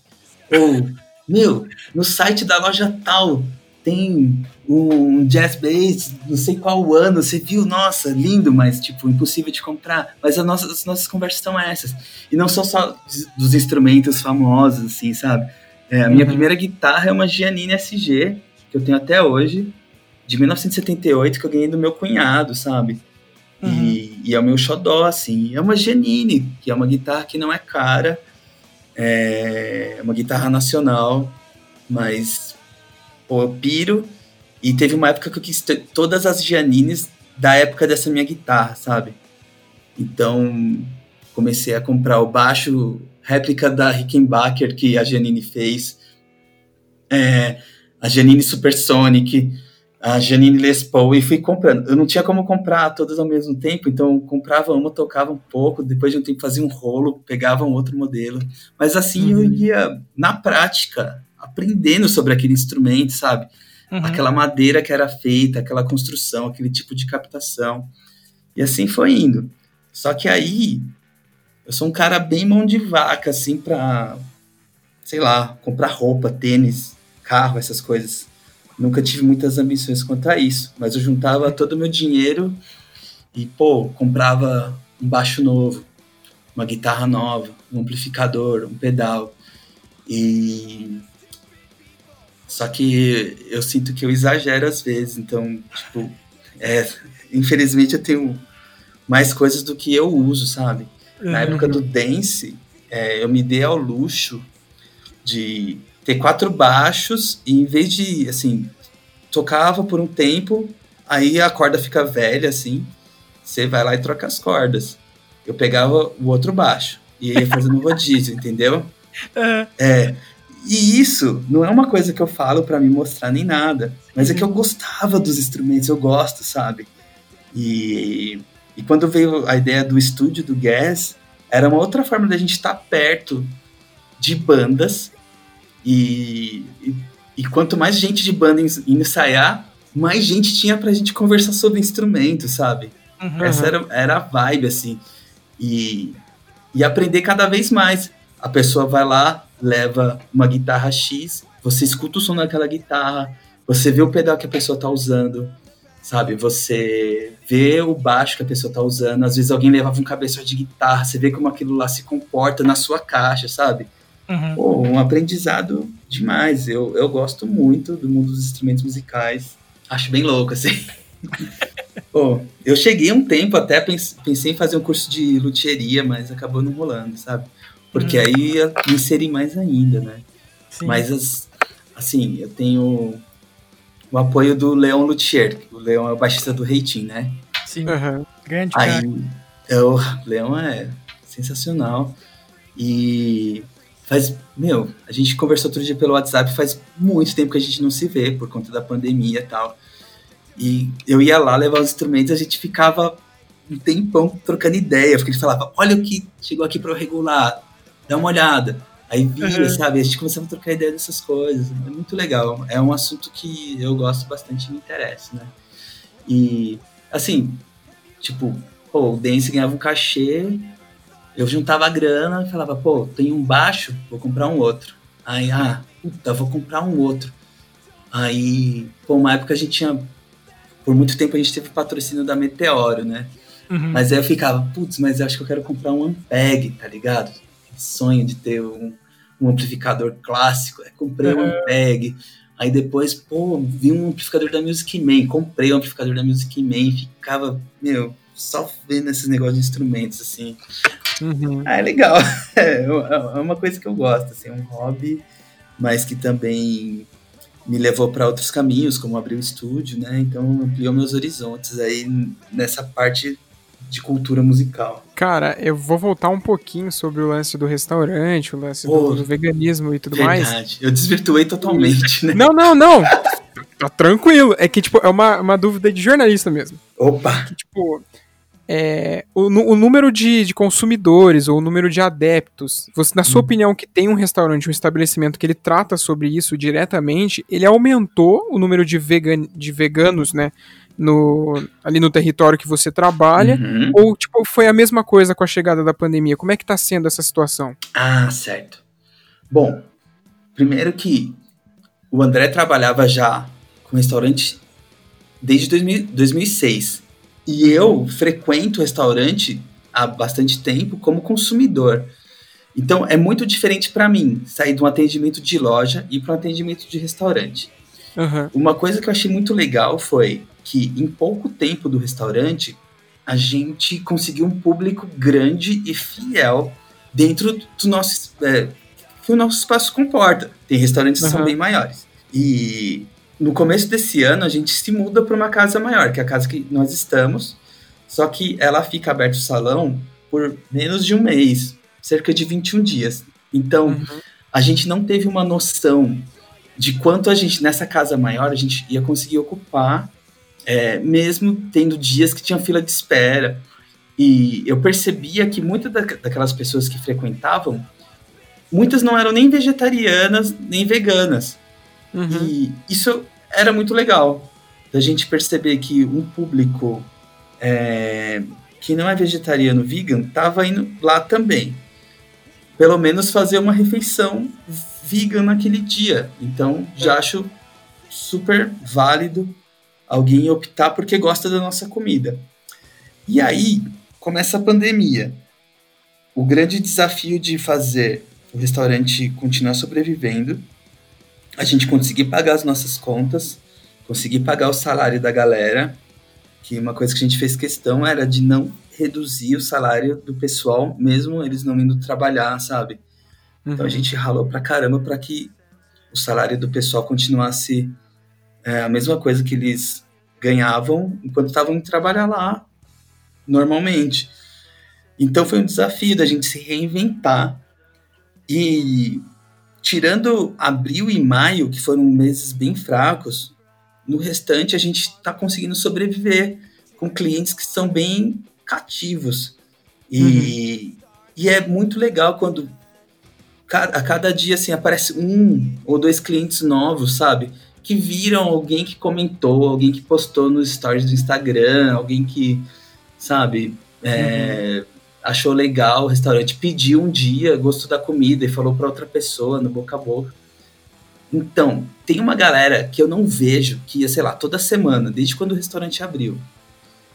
Ou, meu, no site da loja tal tem um jazz bass, não sei qual ano, você viu, nossa, lindo, mas tipo, impossível de comprar. Mas as nossas, as nossas conversas são essas. E não são só dos instrumentos famosos, assim, sabe? É, a minha uhum. primeira guitarra é uma Giannini SG, que eu tenho até hoje, de 1978, que eu ganhei do meu cunhado, sabe? Uhum. E, e, é o meu xodó, assim. É uma Giannini, que é uma guitarra que não é cara, é uma guitarra nacional, mas pô, eu piro. E teve uma época que eu quis ter todas as Giannines da época dessa minha guitarra, sabe? Então, comecei a comprar o baixo réplica da Rickenbacker que a Giannini fez, é, a Giannini Supersonic, a Janine Les Paul e fui comprando. Eu não tinha como comprar todas ao mesmo tempo, então comprava uma, tocava um pouco, depois de um tempo fazia um rolo, pegava um outro modelo. Mas assim uhum. eu ia na prática, aprendendo sobre aquele instrumento, sabe? Uhum. Aquela madeira que era feita, aquela construção, aquele tipo de captação. E assim foi indo. Só que aí eu sou um cara bem mão de vaca, assim, pra, sei lá, comprar roupa, tênis, carro, essas coisas. Nunca tive muitas ambições quanto a isso, mas eu juntava todo o meu dinheiro e, pô, comprava um baixo novo, uma guitarra nova, um amplificador, um pedal. E. Só que eu sinto que eu exagero às vezes, então, tipo, é, infelizmente eu tenho mais coisas do que eu uso, sabe? Na uhum. época do dance, é, eu me dei ao luxo de ter quatro baixos e em vez de, assim, tocava por um tempo, aí a corda fica velha, assim, você vai lá e troca as cordas. Eu pegava o outro baixo e ia fazendo rodízio, entendeu? É. E isso não é uma coisa que eu falo pra me mostrar nem nada, mas é que eu gostava dos instrumentos, eu gosto, sabe? E, e quando veio a ideia do estúdio do Gas, era uma outra forma da gente estar perto de bandas e, e, e quanto mais gente de banda ens- ensaiar, mais gente tinha pra gente conversar sobre instrumentos, sabe? Uhum. Essa era, era a vibe, assim. E, e aprender cada vez mais. A pessoa vai lá, leva uma guitarra X, você escuta o som daquela guitarra, você vê o pedal que a pessoa tá usando, sabe? Você vê o baixo que a pessoa tá usando. Às vezes alguém levava um cabeçote de guitarra, você vê como aquilo lá se comporta na sua caixa, sabe? Uhum. Pô, um aprendizado demais. Eu, eu gosto muito do mundo dos instrumentos musicais. Acho bem louco, assim. Pô, eu cheguei um tempo até, pens- pensei em fazer um curso de luthieria, mas acabou não rolando, sabe? Porque Hum. aí ia me inserir mais ainda, né? Sim. Mas, as- assim, eu tenho o apoio do Leon Luthier. O Leon é o baixista do Reitinho, né? Sim. Aham. Grande cara. Aí, eu, Leão é sensacional. E faz, meu, a gente conversou outro dia pelo WhatsApp, faz muito tempo que a gente não se vê por conta da pandemia e tal. E eu ia lá levar os instrumentos, a gente ficava um tempão trocando ideia, porque ele falava: Olha o que chegou aqui para eu regular, dá uma olhada. Aí via, Uhum. sabe? A gente começava a trocar ideia dessas coisas. É muito legal. É um assunto que eu gosto bastante e me interessa, né? E, assim, tipo, pô, o Dance ganhava um cachê, eu juntava a grana e falava, pô, tem um baixo, vou comprar um outro. Aí, ah, puta, vou comprar um outro. Aí, pô, uma época a gente tinha. Por muito tempo a gente teve patrocínio da Meteoro, né? Uhum. Mas aí eu ficava, putz, mas eu acho que eu quero comprar um Ampeg, tá ligado? Sonho de ter um, um amplificador clássico. Aí comprei um Ampeg. Aí depois, pô, vi um amplificador da Music Man. Comprei um amplificador da Music Man. Ficava, meu, só vendo esses negócios de instrumentos, assim. Uhum. Ah, é legal. É, é uma coisa que eu gosto, assim, é um hobby, mas que também me levou para outros caminhos, como abrir o estúdio, né? Então ampliou meus horizontes aí nessa parte de cultura musical. Cara, eu vou voltar um pouquinho sobre o lance do restaurante, o lance do- veganismo e tudo mais. Verdade. Eu desvirtuei totalmente, né? Não, não, não. Tá tranquilo. É que, tipo, é uma, uma dúvida de jornalista mesmo. Opa! Que, tipo, é, o, o número de, de consumidores ou o número de adeptos, você, na sua Hum. opinião, que tem um restaurante, um estabelecimento que ele trata sobre isso diretamente, ele aumentou o número de, vegan, de veganos, né? No, ali no território que você trabalha, Uhum. ou tipo, foi a mesma coisa com a chegada da pandemia? Como é que tá sendo essa situação? Ah, certo. Bom, primeiro que o André trabalhava já com restaurante desde 2000 2006. E eu frequento o restaurante há bastante tempo como consumidor. Então é muito diferente para mim sair de um atendimento de loja e para um atendimento de restaurante. Aham. Uma coisa que eu achei muito legal foi que em pouco tempo do restaurante a gente conseguiu um público grande e fiel dentro do nosso é, que o nosso espaço comporta. Tem restaurantes que são bem maiores. E no começo desse ano a gente se muda para uma casa maior, que é a casa que nós estamos. Só que ela fica aberto o salão por menos de um mês, cerca de 21 dias. Então, Uhum. a gente não teve uma noção de quanto a gente, nessa casa maior, a gente ia conseguir ocupar, é, mesmo tendo dias que tinha fila de espera. E eu percebia que muitas da- daquelas pessoas que frequentavam, muitas não eram nem vegetarianas, nem veganas. Uhum. E isso era muito legal, da gente perceber que um público é, que não é vegetariano, vegan, tava indo lá também. Pelo menos fazer uma refeição vegan naquele dia. Então, já acho super válido alguém optar porque gosta da nossa comida. E aí, começa a pandemia. O grande desafio de fazer o restaurante continuar sobrevivendo a gente conseguir pagar as nossas contas, conseguir pagar o salário da galera, que uma coisa que a gente fez questão era de não reduzir o salário do pessoal, mesmo eles não indo trabalhar, sabe? Uhum. Então a gente ralou pra caramba para que o salário do pessoal continuasse é, a mesma coisa que eles ganhavam enquanto estavam indo trabalhar lá normalmente. Então foi um desafio da gente se reinventar. E tirando abril e maio, que foram meses bem fracos, no restante a gente está conseguindo sobreviver com clientes que são bem cativos. E, uhum. e é muito legal quando a cada dia assim aparece um ou dois clientes novos, sabe? Que viram alguém que comentou, alguém que postou nos stories do Instagram, alguém que, sabe, é, uhum. Achou legal o restaurante, pediu um dia, gostou da comida e falou para outra pessoa no boca a boca. Então, tem uma galera que eu não vejo, que ia, sei lá, toda semana, desde quando o restaurante abriu,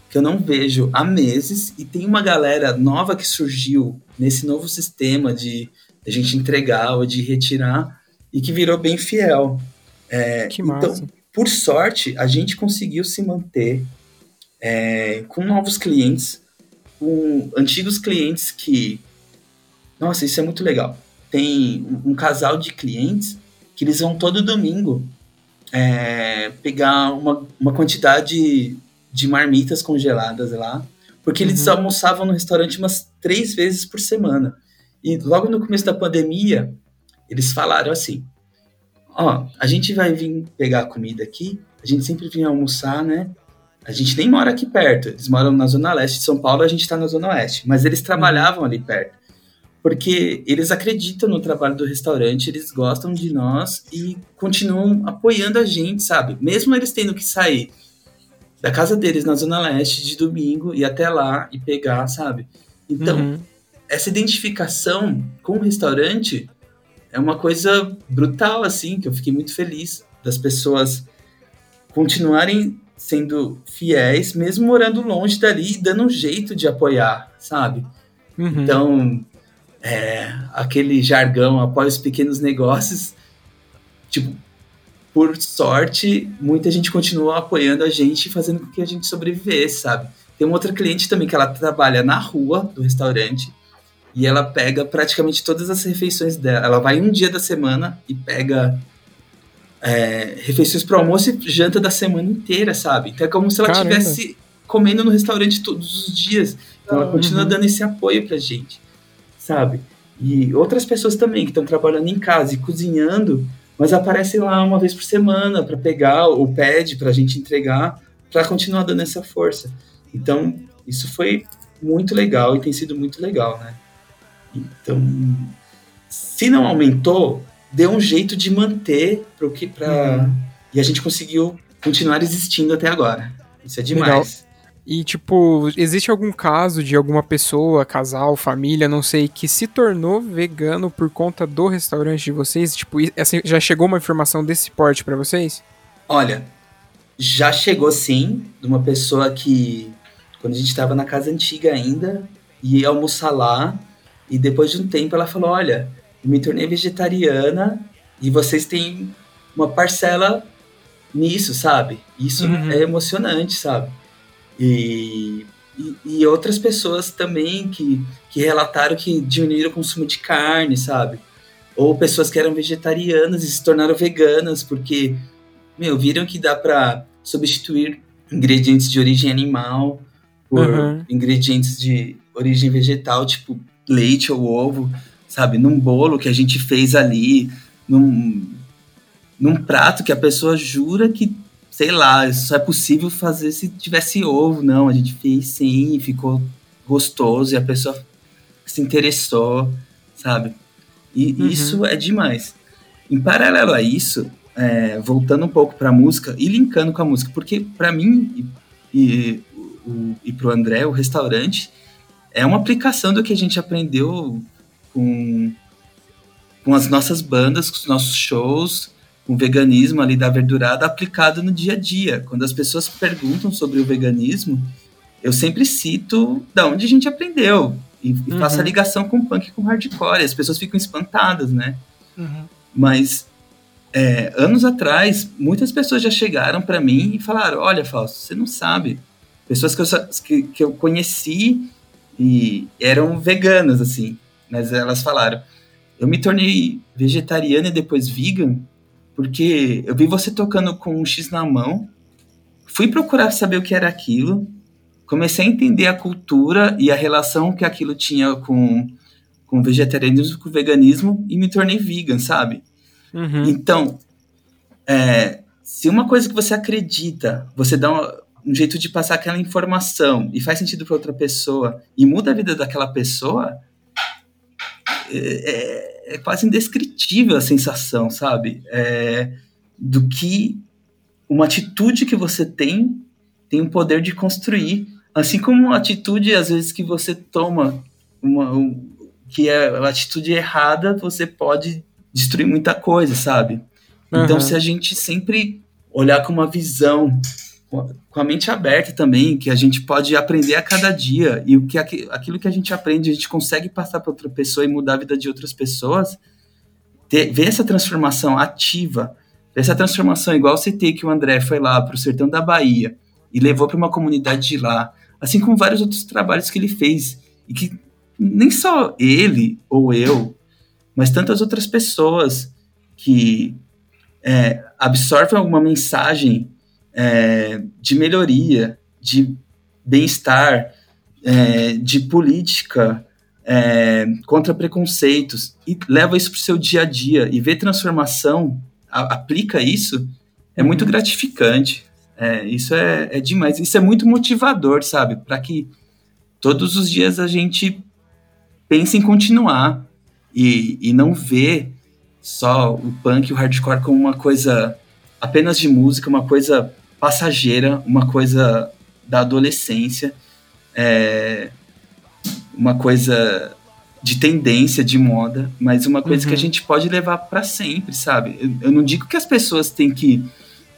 que eu não vejo há meses, e tem uma galera nova que surgiu nesse novo sistema de a gente entregar ou de retirar e que virou bem fiel. É, que massa. Então, por sorte, a gente conseguiu se manter é, com novos clientes, com antigos clientes que. Nossa, isso é muito legal. Tem um casal de clientes que eles vão todo domingo é, pegar uma, uma quantidade de marmitas congeladas lá, porque eles uhum. almoçavam no restaurante umas três vezes por semana. E logo no começo da pandemia, eles falaram assim: Ó, a gente vai vir pegar a comida aqui, a gente sempre vinha almoçar, né? A gente nem mora aqui perto, eles moram na zona leste de São Paulo, a gente está na zona oeste, mas eles trabalhavam ali perto. Porque eles acreditam no trabalho do restaurante, eles gostam de nós e continuam apoiando a gente, sabe? Mesmo eles tendo que sair da casa deles na Zona Leste de domingo e até lá e pegar, sabe? Então, uhum essa identificação com o restaurante é uma coisa brutal, assim, que eu fiquei muito feliz das pessoas continuarem sendo fiéis, mesmo morando longe dali e dando um jeito de apoiar, sabe? Uhum. Então, é, aquele jargão, apoia os pequenos negócios, tipo, por sorte, muita gente continua apoiando a gente, fazendo com que a gente sobrevivesse, sabe? Tem uma outra cliente também que ela trabalha na rua do restaurante, e ela pega praticamente todas as refeições dela. Ela vai um dia da semana e pega é, refeições para almoço e janta da semana inteira, sabe? Então é como se ela estivesse comendo no restaurante todos os dias. Então ela continua uhum. dando esse apoio pra gente, sabe? E outras pessoas também que estão trabalhando em casa e cozinhando, mas aparecem lá uma vez por semana para pegar ou pede para a gente entregar, para continuar dando essa força. Então, isso foi muito legal e tem sido muito legal, né? Então, se não aumentou, deu um jeito de manter para que para uhum. e a gente conseguiu continuar existindo até agora. Isso é demais. Legal. E, tipo, existe algum caso de alguma pessoa, casal, família, não sei, que se tornou vegano por conta do restaurante de vocês? Tipo, assim, já chegou uma informação desse porte para vocês? Olha, já chegou sim, de uma pessoa que, quando a gente estava na casa antiga ainda, ia almoçar lá, e depois de um tempo ela falou: Olha, eu me tornei vegetariana e vocês têm uma parcela nisso, sabe? Isso uhum. é emocionante, sabe? E, e, e, outras pessoas também que, que relataram que diminuíram o consumo de carne, sabe? Ou pessoas que eram vegetarianas e se tornaram veganas porque, meu, viram que dá para substituir ingredientes de origem animal por uhum. ingredientes de origem vegetal, tipo leite ou ovo, sabe? Num bolo que a gente fez ali, num, num prato que a pessoa jura que, sei lá, isso só é possível fazer se tivesse ovo. Não, a gente fez sim, ficou gostoso e a pessoa se interessou, sabe? E uhum. isso é demais. Em paralelo a isso, é, voltando um pouco para a música e linkando com a música, porque para mim e, e, e para o André, o restaurante é uma aplicação do que a gente aprendeu com, com as nossas bandas, com os nossos shows, com o veganismo ali da verdurada aplicado no dia a dia. Quando as pessoas perguntam sobre o veganismo, eu sempre cito da onde a gente aprendeu e, uhum. faço a ligação com punk e com hardcore. As pessoas ficam espantadas, né? Uhum. Mas é, anos atrás, muitas pessoas já chegaram para mim e falaram: Olha, Fausto, você não sabe. Pessoas que eu, que, que eu conheci e eram veganas, assim. Mas elas falaram: eu me tornei vegetariano e depois vegan porque eu vi você tocando com um X na mão, fui procurar saber o que era aquilo, comecei a entender a cultura e a relação que aquilo tinha com, com o vegetarianismo, com o veganismo, e me tornei vegan, sabe? Uhum. Então, é, se uma coisa que você acredita, você dá um, um jeito de passar aquela informação e faz sentido para outra pessoa e muda a vida daquela pessoa, é, é é quase indescritível a sensação, sabe? É, do que uma atitude que você tem tem o poder de construir. Assim como uma atitude, às vezes, que você toma, uma, um, que é a atitude errada, você pode destruir muita coisa, sabe? Uhum. Então, se a gente sempre olhar com uma visão com a mente aberta também, que a gente pode aprender a cada dia. E o que aquilo que a gente aprende a gente consegue passar para outra pessoa e mudar a vida de outras pessoas, ter, ver essa transformação ativa, essa transformação igual eu citei que o André foi lá para o sertão da Bahia e levou para uma comunidade de lá, assim como vários outros trabalhos que ele fez. E que nem só ele ou eu, mas tantas outras pessoas que é, absorvem alguma mensagem é, de melhoria, de bem-estar, é, de política é, contra preconceitos e leva isso para o seu dia a dia e vê transformação, a, aplica isso, é muito uhum. gratificante. É, isso é, é demais. Isso é muito motivador, sabe? Para que todos os dias a gente pense em continuar e, e não ver só o punk e o hardcore como uma coisa apenas de música, uma coisa passageira, uma coisa da adolescência, é, uma coisa de tendência, de moda, mas uma coisa uhum. que a uhum. gente pode levar para sempre, sabe? Eu, eu, não digo que as pessoas têm que,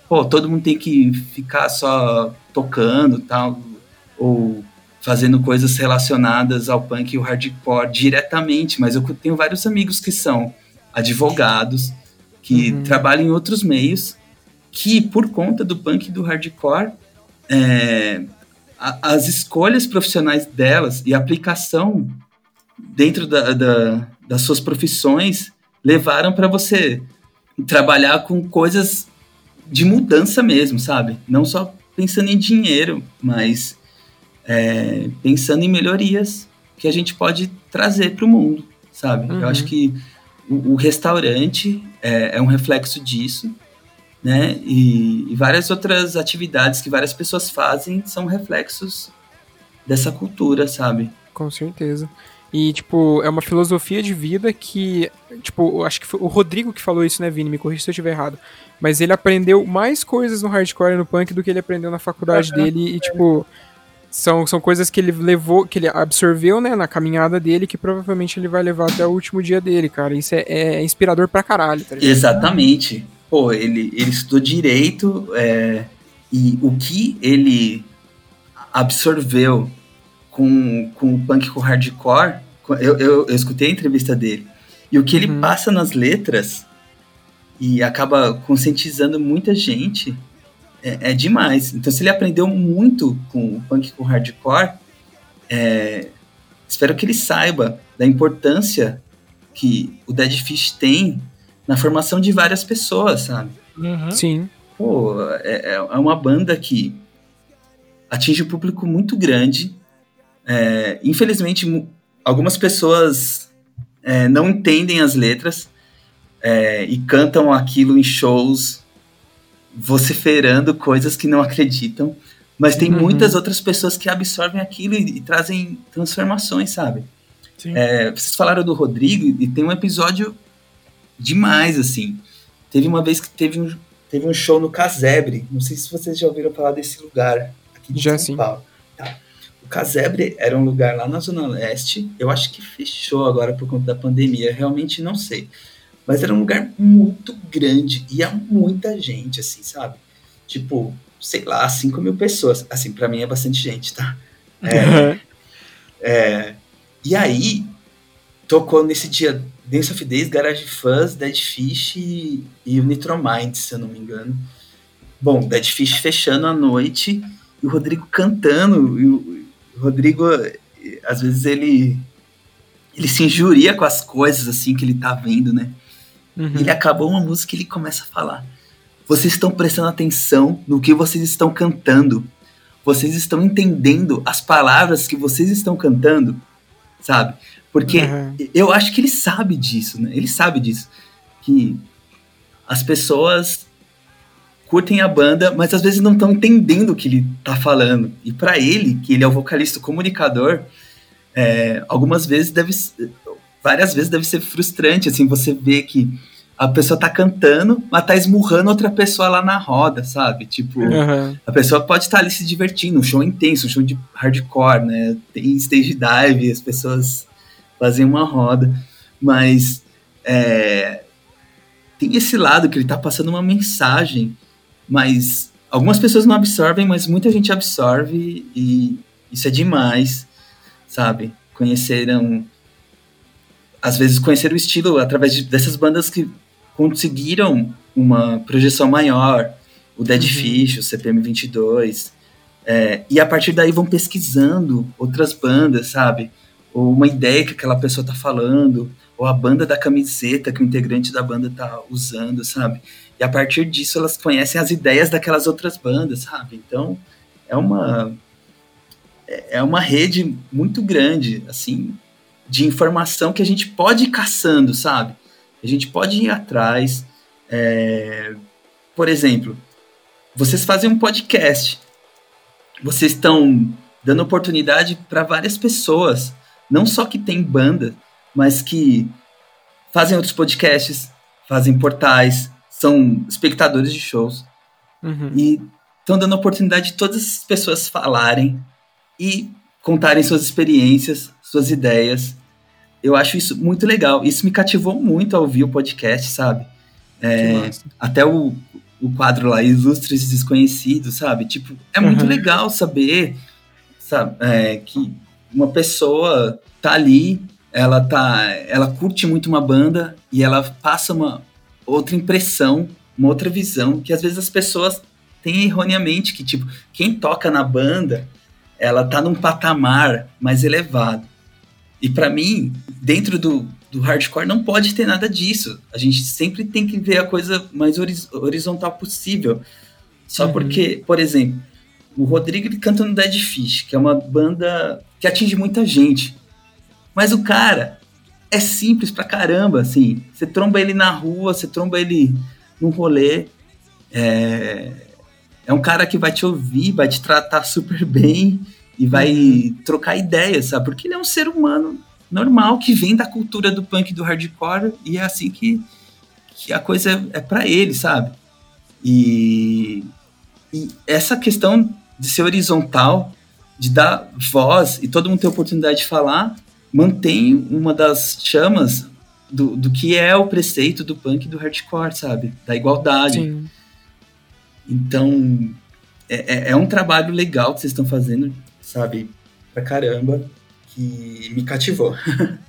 pô, todo mundo tem que ficar só tocando, tal, ou fazendo coisas relacionadas ao punk e o hardcore diretamente, mas eu tenho vários amigos que são advogados, que uhum. trabalham em outros meios que, por conta do punk e do hardcore, é, a, as escolhas profissionais delas e a aplicação dentro da, da, das suas profissões levaram para você trabalhar com coisas de mudança mesmo, sabe? Não só pensando em dinheiro, mas é, pensando em melhorias que a gente pode trazer para o mundo, sabe? Uhum. Eu acho que o, o restaurante é, é, um reflexo disso né? E, e, várias outras atividades que várias pessoas fazem são reflexos dessa cultura, sabe? Com certeza. E, tipo, é uma filosofia de vida que, tipo, acho que foi o Rodrigo que falou isso, né, Vini? Me corrija se eu estiver errado. Mas ele aprendeu mais coisas no hardcore e no punk do que ele aprendeu na faculdade dele. E, tipo, são, são coisas que ele levou, que ele absorveu, né, na caminhada dele, que provavelmente ele vai levar até o último dia dele, cara. Isso é, é inspirador pra caralho, tá ligado? Exatamente pô, ele, ele estudou direito é, e o que ele absorveu com, com o punk com o hardcore, eu, eu, eu, escutei a entrevista dele, e o que ele uhum. passa nas letras e acaba conscientizando muita gente é, é, demais. Então, se ele aprendeu muito com o punk com o hardcore, é, espero que ele saiba da importância que o Dead Fish tem na formação de várias pessoas, sabe? Uhum. Sim. Pô, é, é, é uma banda que atinge um público muito grande. É, infelizmente, algumas pessoas é, não entendem as letras é, e cantam aquilo em shows, vociferando coisas que não acreditam. Mas tem uhum. muitas outras pessoas que absorvem aquilo e, e trazem transformações, sabe? É, vocês falaram do Rodrigo e tem um episódio demais, assim. Teve uma vez que teve um, teve um show no Casebre. Não sei se vocês já ouviram falar desse lugar aqui de já, São sim. Paulo. Tá. O Casebre era um lugar lá na Zona Leste. Eu acho que fechou agora por conta da pandemia. Realmente não sei. Mas era um lugar muito grande. E há muita gente, assim, sabe? Tipo, sei lá, 5 mil pessoas. Assim, para mim é bastante gente, tá? É, é, e aí, tocou nesse dia Dance of Days, Garage Fuzz, Dead Fish e, e o Nitromind, se eu não me engano. Bom, Dead Fish fechando a noite e o Rodrigo cantando. E o, Rodrigo, às vezes, ele ele se injuria com as coisas assim que ele tá vendo, né? Uhum. Ele acabou uma música e ele começa a falar: Vocês estão prestando atenção no que vocês estão cantando. Vocês estão entendendo as palavras que vocês estão cantando, sabe? Porque Uhum. eu acho que ele sabe disso, né? Ele sabe disso. Que as pessoas curtem a banda, mas às vezes não estão entendendo o que ele tá falando. E pra ele, que ele é o vocalista o comunicador, é, algumas vezes deve ser- várias vezes deve ser frustrante assim você vê que a pessoa tá cantando, mas tá esmurrando outra pessoa lá na roda, sabe? Tipo, Aham. a pessoa pode estar ali se divertindo, um show intenso, um show de hardcore, né? Tem stage dive, as pessoas fazem uma roda, mas é, tem esse lado que ele tá passando uma mensagem, mas algumas pessoas não absorvem, mas muita gente absorve e isso é demais, sabe? Conheceram, às vezes conheceram o estilo através de- dessas bandas que conseguiram uma projeção maior, o Dead Uhum. Fish, o CPM 22, é, e a partir daí vão pesquisando outras bandas, sabe? Ou uma ideia que aquela pessoa tá falando, ou a banda da camiseta que o integrante da banda tá usando, sabe? E a partir disso elas conhecem as ideias daquelas outras bandas, sabe? Então é uma é uma rede muito grande, assim, de informação que a gente pode ir caçando, sabe? A gente pode ir atrás. é, Por exemplo, vocês fazem um podcast. Vocês estão dando oportunidade para várias pessoas, não só que tem banda, mas que fazem outros podcasts, fazem portais, são espectadores de shows Uhum. e estão dando oportunidade de todas as pessoas falarem e contarem suas experiências, suas ideias. Eu acho isso muito legal. Isso me cativou muito ao ouvir o podcast, sabe? É, até o, o quadro lá, Ilustres Desconhecidos, sabe? Tipo, é muito Uhum. legal saber sabe, é, que uma pessoa tá ali, ela tá, ela curte muito uma banda e ela passa uma outra impressão, uma outra visão que às vezes as pessoas têm erroneamente que tipo, quem toca na banda, ela tá num patamar mais elevado. E pra mim, dentro do, do hardcore não pode ter nada disso. A gente sempre tem que ver a coisa mais horiz- horizontal possível. Só Uhum. porque, por exemplo, o Rodrigo ele canta no Dead Fish, que é uma banda que atinge muita gente. Mas o cara é simples pra caramba, assim. Você tromba ele na rua, você tromba ele num rolê. É, é um cara que vai te ouvir, vai te tratar super bem e vai trocar ideias, sabe? Porque ele é um ser humano normal que vem da cultura do punk e do hardcore e é assim que, que a coisa é pra ele, sabe? E, e essa questão de ser horizontal, de dar voz e todo mundo ter oportunidade de falar, mantém uma das chamas do, do que é o preceito do punk e do hardcore, sabe? Da igualdade. Sim. Então, é, é- é um trabalho legal que vocês estão fazendo, sabe? Pra caramba, que me cativou.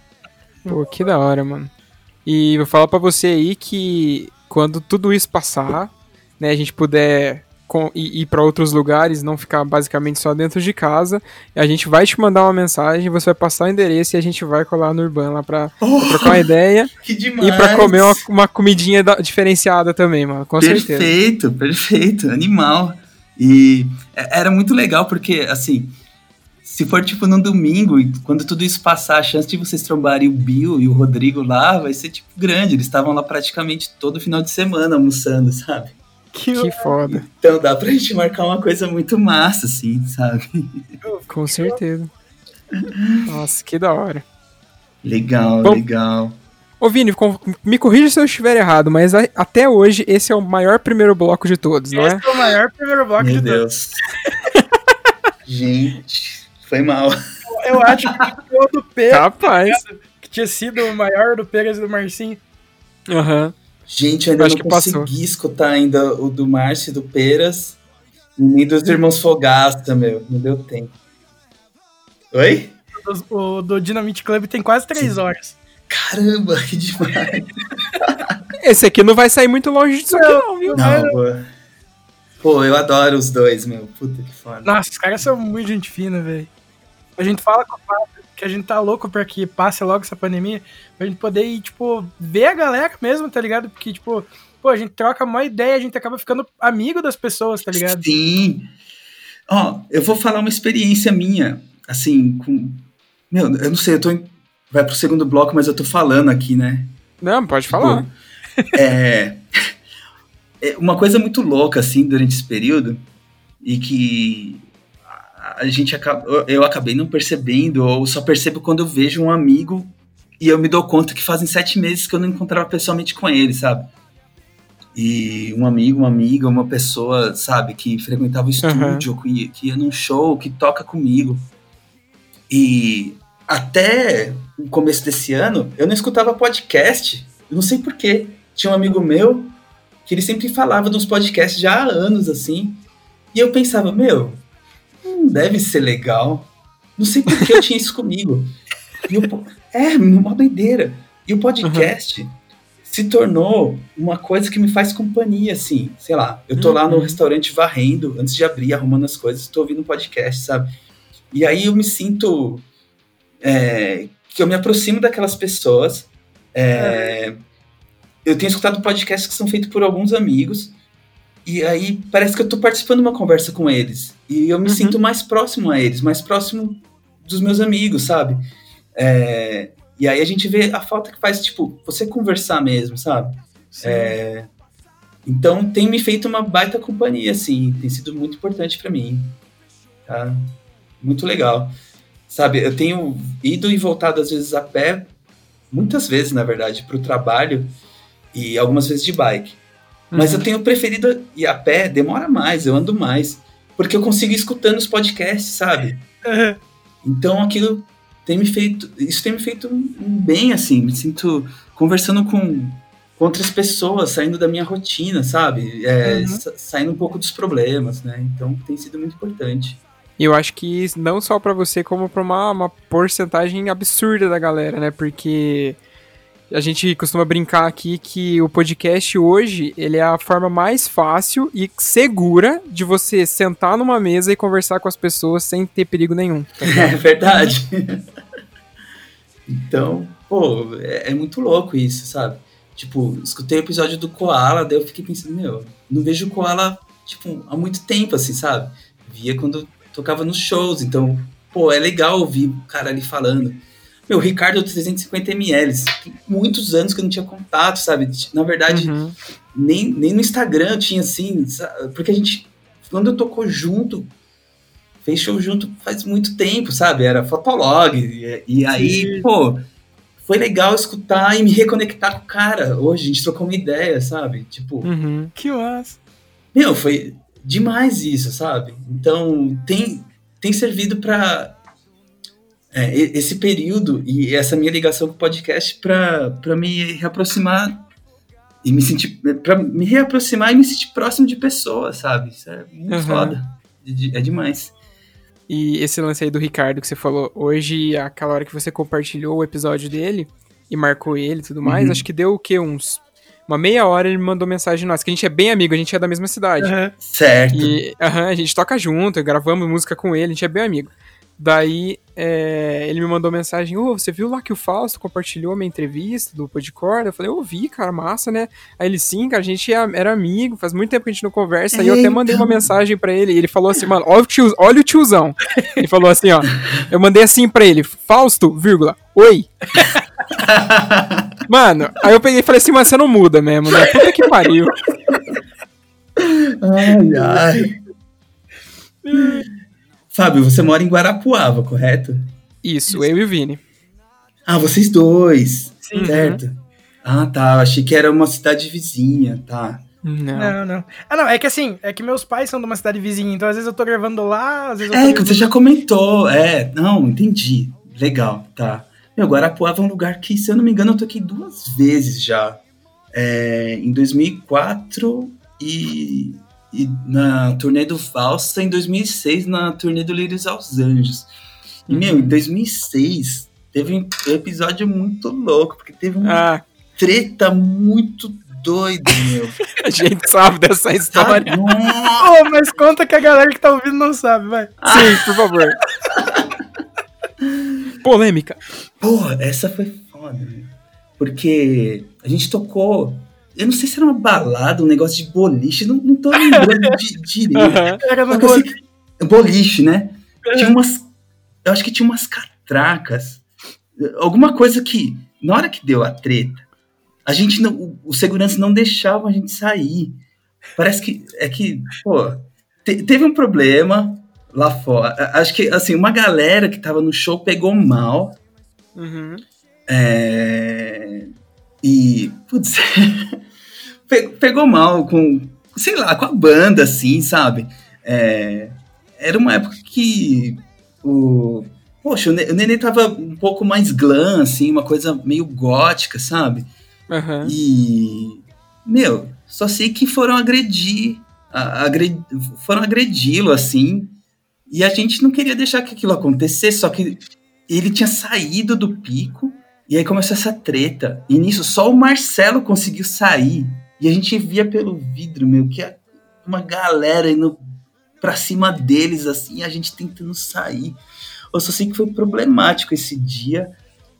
Pô, que da hora, mano. E vou falar pra você aí que quando tudo isso passar, né, a gente puder com- ir, ir pra outros lugares, não ficar basicamente só dentro de casa, a gente vai te mandar uma mensagem, você vai passar o endereço e a gente vai colar no Urban lá pra, pra trocar uma ideia e pra comer uma, uma comidinha da- diferenciada também, mano, com certeza. Perfeito, perfeito, animal. E é- era muito legal porque, assim, se for tipo num domingo e quando tudo isso passar, a chance de vocês trombarem o Bill e o Rodrigo lá vai ser tipo grande. Eles estavam lá praticamente todo final de semana almoçando, sabe? Que foda, Então dá pra gente marcar uma coisa muito massa, assim, sabe? com certeza. Nossa, que da hora. Legal, Bom, legal. Ô Vini, me corrija se eu estiver errado, mas a- até hoje esse é o maior primeiro bloco de todos, não é? Esse é o maior primeiro bloco Meu de todos. Deus. gente, foi mal. Eu acho que o do P, Capaz. que tinha sido o maior do Pegas e do Marcinho. Aham. Gente, eu ainda Acho não que passou. consegui escutar ainda o do Márcio e do Peras. E nem dos irmãos Fogasta, meu. Não deu tempo. Oi? O do Dynamite Club tem quase três horas. Caramba, que demais. Esse aqui não vai sair muito longe disso aqui, não, viu? Não, pô. Pô, eu adoro os dois, meu. Puta que foda. Nossa, os caras são muito gente fina, velho. A gente fala com o Fábio que a gente tá louco pra que passe logo essa pandemia, pra gente poder ir, tipo, ver a galera mesmo, tá ligado? Porque, tipo, pô, a gente troca uma ideia, a gente acaba ficando amigo das pessoas, tá ligado? Sim. Ó, eu vou falar uma experiência minha, assim, com. Meu, eu não sei, eu tô. Em... Vai pro segundo bloco, mas eu tô falando aqui, né? Não, pode falar. é. é uma coisa muito louca, assim, durante esse período, e que a gente acaba, eu acabei não percebendo, ou só percebo quando eu vejo um amigo e eu me dou conta que fazem sete meses que eu não encontrava pessoalmente com ele, sabe? E um amigo, uma amiga, uma pessoa, sabe, que frequentava o estúdio, uhum. que, que ia num show, que toca comigo. E até o começo desse ano, eu não escutava podcast. Eu não sei porquê. Tinha um amigo meu que ele sempre falava dos podcasts já há anos, assim. E eu pensava, meu, não deve ser legal. Não sei por que eu tinha isso comigo. É, uma doideira. E o podcast uhum. se tornou uma coisa que me faz companhia, assim. Sei lá, eu tô uhum. lá no uhum. restaurante varrendo, antes de abrir, arrumando as coisas, tô ouvindo um podcast, sabe? E aí eu me sinto é, que eu me aproximo daquelas pessoas. É, eu tenho escutado podcasts que são feitos por alguns amigos. E aí parece que eu tô participando de uma conversa com eles. E eu me uhum. sinto mais próximo a eles, mais próximo dos meus amigos, sabe? É, e aí a gente vê a falta que faz, tipo, você conversar mesmo, sabe? É, então tem me feito uma baita companhia, assim, tem sido muito importante para mim. Tá? Muito legal. Sabe, eu tenho ido e voltado às vezes a pé, muitas vezes, na verdade, para o trabalho e algumas vezes de bike. Mas uhum. eu tenho preferido ir a pé, demora mais, eu ando mais. Porque eu consigo ir escutando os podcasts, sabe? Uhum. Então aquilo tem me feito. Isso tem me feito bem, assim. Me sinto conversando com, com outras pessoas, saindo da minha rotina, sabe? É, uhum. Saindo um pouco dos problemas, né? Então tem sido muito importante. E eu acho que não só para você, como para uma, uma porcentagem absurda da galera, né? Porque a gente costuma brincar aqui que o podcast hoje, ele é a forma mais fácil e segura de você sentar numa mesa e conversar com as pessoas sem ter perigo nenhum. É verdade. então, pô, é, é, muito louco isso, sabe? Tipo, escutei o episódio do Koala, daí eu fiquei pensando, meu, não vejo o Koala, tipo, há muito tempo, assim, sabe? Via quando tocava nos shows, então, pô, é legal ouvir o cara ali falando. Meu, Ricardo 350ml. Tem muitos anos que eu não tinha contato, sabe? Na verdade, uhum. nem, nem no Instagram eu tinha assim, sabe? porque a gente, quando eu tocou junto, fez show junto faz muito tempo, sabe? Era Fotolog. E, e aí, Sim. pô, foi legal escutar e me reconectar com o cara. Hoje a gente trocou uma ideia, sabe? Tipo. Uhum. Que massa. Meu, foi demais isso, sabe? Então, tem, tem servido para é, esse período e essa minha ligação com o podcast para me reaproximar e me sentir para me reaproximar e me sentir próximo de pessoas, sabe? Isso é muito uhum. foda. É demais. E esse lance aí do Ricardo que você falou hoje, aquela hora que você compartilhou o episódio dele e marcou ele e tudo mais, uhum. acho que deu o quê? Uns. Uma meia hora ele me mandou mensagem nossa, que a gente é bem amigo, a gente é da mesma cidade. Uhum. Certo. E uhum, a gente toca junto, gravamos música com ele, a gente é bem amigo. Daí é, ele me mandou mensagem: Ô, oh, você viu lá que o Fausto compartilhou a minha entrevista do Podcord? Eu falei: Eu vi, cara, massa, né? Aí ele: Sim, cara, a gente era amigo, faz muito tempo que a gente não conversa. Aí eu até mandei uma mensagem para ele. E ele falou assim: Mano, olha o, tio, olha o tiozão. Ele falou assim: Ó, eu mandei assim pra ele: Fausto, vírgula, oi. mano, aí eu peguei e falei assim: Mano, você não muda mesmo, né? Puta que pariu. Ai, ai. Fábio, você mora em Guarapuava, correto? Isso, eu e o Vini. Ah, vocês dois, Sim. certo? Uhum. Ah, tá, achei que era uma cidade vizinha, tá. Não. não, não. Ah, não, é que assim, é que meus pais são de uma cidade vizinha, então às vezes eu tô gravando lá, às vezes eu É, que você já comentou, é, não, entendi. Legal, tá. Meu, Guarapuava é um lugar que, se eu não me engano, eu toquei duas vezes já. É, em 2004 e e na turnê do Falsa em 2006, na turnê do Lírios aos Anjos. E, uhum. meu, em 2006 teve um episódio muito louco, porque teve uma ah. treta muito doida, meu. a gente sabe dessa história. oh, mas conta que a galera que tá ouvindo não sabe, vai. Sim, por favor. Polêmica. Porra, essa foi foda, né? Porque a gente tocou. Eu não sei se era uma balada, um negócio de boliche, não, não tô lembrando de direito. Era que sei boliche. né? Tinha umas. Eu acho que tinha umas catracas. Alguma coisa que. Na hora que deu a treta, a gente não. o- segurança não deixava a gente sair. Parece que. É que, pô. te- teve um problema lá fora. Acho que, assim, uma galera que tava no show pegou mal. Uhum. É, e, putz, pe- pegou mal com, sei lá, com a banda, assim, sabe? É, era uma época que o. Poxa, o Ne- o Nenê tava um pouco mais glam, assim, uma coisa meio gótica, sabe? Aham. E. Meu, só sei que foram agredir. foram agredi-lo, assim. E a gente não queria deixar que aquilo acontecesse, só que ele tinha saído do pico. E aí começou essa treta. E nisso só o Marcelo conseguiu sair. E a gente via pelo vidro, meu, que a- uma galera indo pra cima deles, assim, a gente tentando sair. Eu só sei que foi problemático esse dia.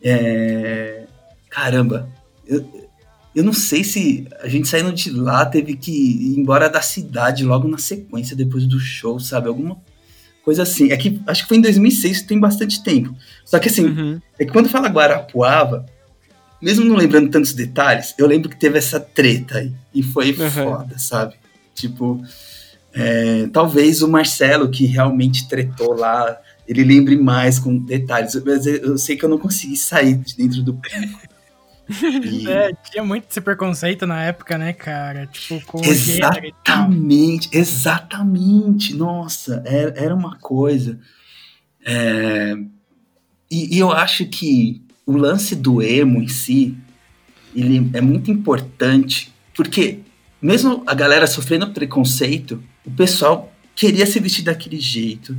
É... Caramba, eu, eu não sei se a gente saindo de lá teve que ir embora da cidade logo na sequência, depois do show, sabe? Alguma coisa assim. É que acho que foi em 2006, tem bastante tempo. Só que assim, Uhum. é que quando fala Guarapuava, mesmo não lembrando tantos detalhes, eu lembro que teve essa treta aí. E foi Uhum. foda, sabe? Tipo, é, talvez o Marcelo, que realmente tretou lá, ele lembre mais com detalhes. Mas eu, sei que eu não consegui sair de dentro do pico. E- É, tinha muito esse preconceito na época, né, cara? Tipo, com. Exatamente, exatamente. Nossa, era, era uma coisa. É, e, e eu acho que o lance do emo em si, ele é muito importante, porque mesmo a galera sofrendo preconceito, o pessoal queria se vestir daquele jeito,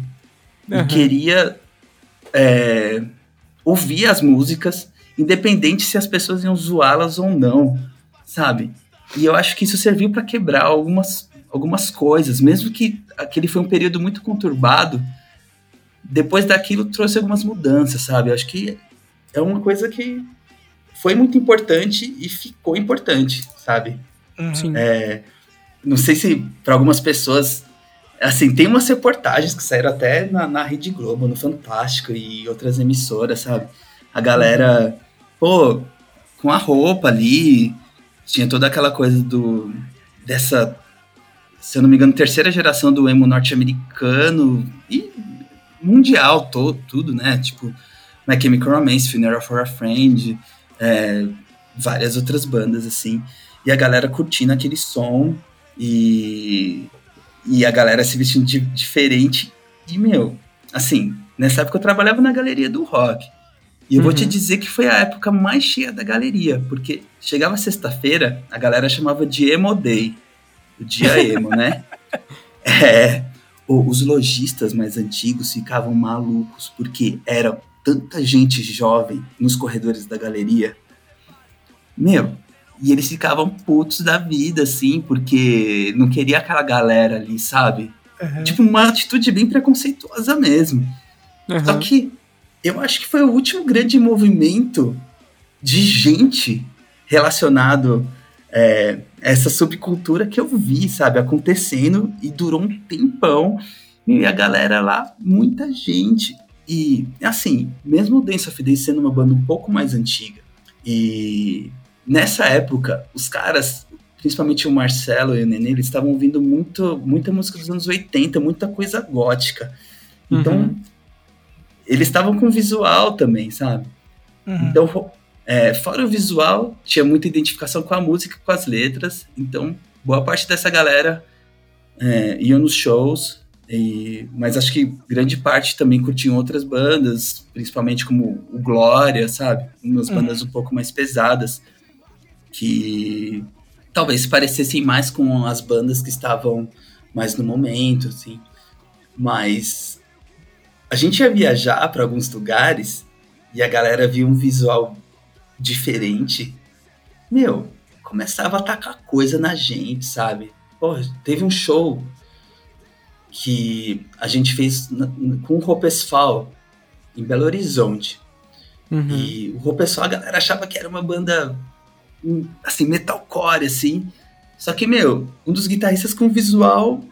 Aham. queria é, ouvir as músicas, independente se as pessoas iam zoá-las ou não, sabe? E eu acho que isso serviu para quebrar algumas, algumas coisas, mesmo que aquele foi um período muito conturbado. Depois daquilo trouxe algumas mudanças, sabe? Eu acho que é uma coisa que foi muito importante e ficou importante, sabe? Uhum. Sim. É, não sei se para algumas pessoas. Assim, tem umas reportagens que saíram até na, na Rede Globo, no Fantástico e outras emissoras, sabe? A galera, pô, com a roupa ali, tinha toda aquela coisa do. dessa. Se eu não me engano, terceira geração do emo norte-americano e mundial todo, tudo, né? Tipo, My Chemical Romance, Funeral for a Friend, é, várias outras bandas, assim e a galera curtindo aquele som e, e a galera se vestindo de, diferente. E, meu, assim, nessa época eu trabalhava na galeria do rock. E eu vou Uhum. te dizer que foi a época mais cheia da galeria, porque chegava sexta-feira, a galera chamava de Emo Day, o dia emo, né? É, os lojistas mais antigos ficavam malucos, porque era tanta gente jovem nos corredores da galeria. Meu, e eles ficavam putos da vida, assim, porque não queria aquela galera ali, sabe? Uhum. Tipo, uma atitude bem preconceituosa mesmo. Só Aham. que eu acho que foi o último grande movimento de gente relacionado é, a essa subcultura que eu vi, sabe, acontecendo e durou um tempão. E a galera lá, muita gente. E, assim, mesmo o Dance of Days sendo uma banda um pouco mais antiga, e nessa época, os caras, principalmente o Marcelo e o Nenê, eles estavam ouvindo muito, muita música dos anos 80, muita coisa gótica. Então, Uhum. eles estavam com visual também, sabe? Uhum. Então, é, fora o visual, tinha muita identificação com a música, com as letras. Então, boa parte dessa galera é, ia nos shows, e- mas acho que grande parte também curtiam outras bandas, principalmente como o Glória, sabe? Umas Uhum. bandas um pouco mais pesadas, que talvez se parecessem mais com as bandas que estavam mais no momento, assim. Mas a gente ia viajar para alguns lugares e a galera via um visual diferente, meu, começava a atacar coisa na gente, sabe? Pô, teve um show que a gente fez na- com o Ropesfal em Belo Horizonte. Uhum. E o pessoal, a galera achava que era uma banda, hum, assim, metalcore, assim. Só que, meu, um dos guitarristas com visual,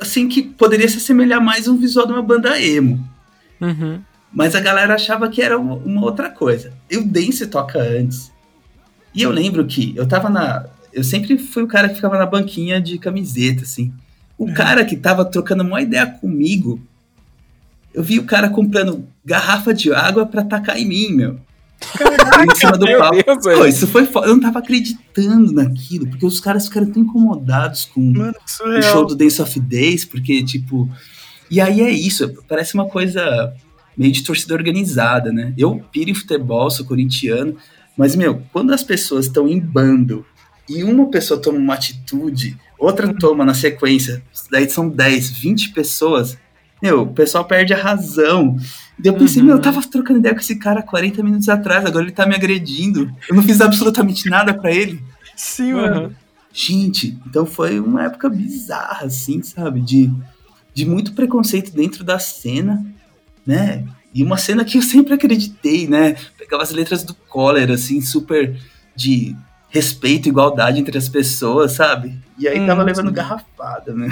assim, que poderia se assemelhar mais a um visual de uma banda emo. Uhum. Mas a galera achava que era uma, uma outra coisa. E o Dance toca antes. E eu lembro que eu tava na. Eu sempre fui o cara que ficava na banquinha de camiseta, assim. O uhum. cara que tava trocando uma ideia comigo, eu vi o cara comprando garrafa de água para tacar em mim, meu. Caraca, em cima do palco. Pô, isso foi foda. Eu não tava acreditando naquilo, porque os caras ficaram tão incomodados com Mano, o show do Dance of Days, porque, tipo. E aí é isso, parece uma coisa meio de torcida organizada, né? Eu piro em futebol, sou corintiano, mas, meu, quando as pessoas estão em bando e uma pessoa toma uma atitude, outra uhum. toma na sequência, daí são 10, 20 pessoas, meu, o pessoal perde a razão. E eu pensei, uhum. meu, eu tava trocando ideia com esse cara 40 minutos atrás, agora ele tá me agredindo. Eu não fiz absolutamente nada para ele. Sim, uhum. mano. Gente, então foi uma época bizarra, assim, sabe? De, de muito preconceito dentro da cena, né? E uma cena que eu sempre acreditei, né? Pegava as letras do Collor, assim, super de respeito, igualdade entre as pessoas, sabe? E aí hum, tava levando sim. garrafada, né?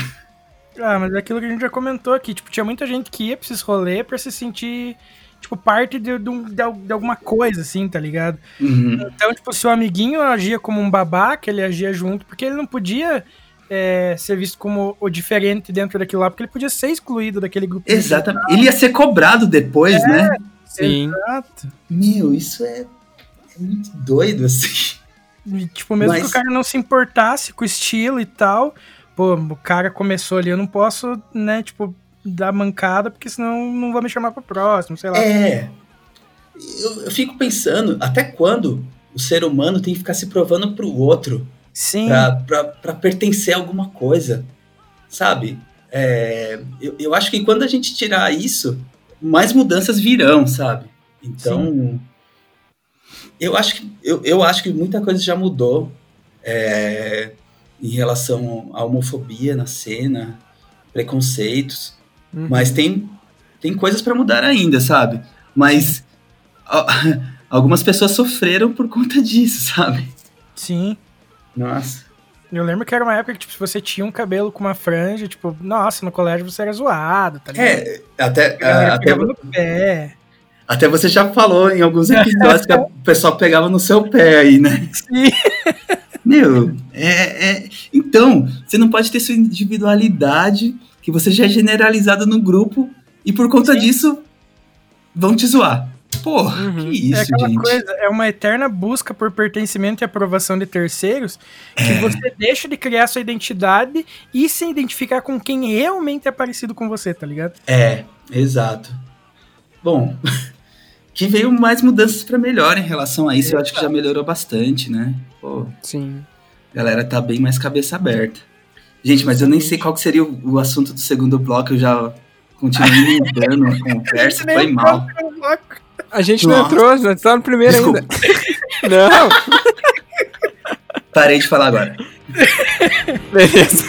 Ah, mas é aquilo que a gente já comentou aqui. Tipo, tinha muita gente que ia pra esses rolês pra se sentir, tipo, parte de, de, de alguma coisa, assim, tá ligado? Uhum. Então, tipo, se o amiguinho agia como um babaca, ele agia junto, porque ele não podia é, ser visto como o diferente dentro daquilo lá, porque ele podia ser excluído daquele grupo. Exatamente. Ele ia ser cobrado depois, é, né? Sim. Exato. Meu, isso é, é muito doido, assim. E, tipo, mesmo Mas... que o cara não se importasse com o estilo e tal, pô, o cara começou ali, eu não posso, né, tipo, dar mancada, porque senão não vou me chamar pro próximo, sei lá. É. Eu, eu fico pensando, até quando o ser humano tem que ficar se provando pro outro Sim. Pra, pra, pra pertencer a alguma coisa, sabe? É, eu, eu acho que quando a gente tirar isso, mais mudanças virão, sabe? Então, Sim. Eu acho que eu, eu acho que muita coisa já mudou. É, em relação à homofobia na cena, preconceitos, uhum. mas tem, tem coisas para mudar ainda, sabe? Mas algumas pessoas sofreram por conta disso, sabe? Sim. Nossa. Eu lembro que era uma época que, tipo, se você tinha um cabelo com uma franja, tipo, nossa, no colégio você era zoado, tá ligado? É, até. Uh, até, no pé. Até você já falou em alguns episódios que o pessoal pegava no seu pé aí, né? Sim. Meu, é, é, então, você não pode ter sua individualidade, que você já é generalizado no grupo, e por conta Sim. disso, vão te zoar. Porra, uhum. que isso, é aquela gente. Coisa, é uma eterna busca por pertencimento e aprovação de terceiros que é. você deixa de criar sua identidade e se identificar com quem realmente é parecido com você, tá ligado? É, exato. Bom, que veio mais mudanças para melhor em relação a isso, eu acho que já melhorou bastante, né? Pô, Sim. A galera tá bem mais cabeça aberta. Gente, mas eu nem sei qual que seria o, o assunto do segundo bloco, eu já continuo mudando a conversa, foi mal. A gente não entrou, a gente tá no primeiro Desculpa. ainda. não. Parei de falar agora. Beleza.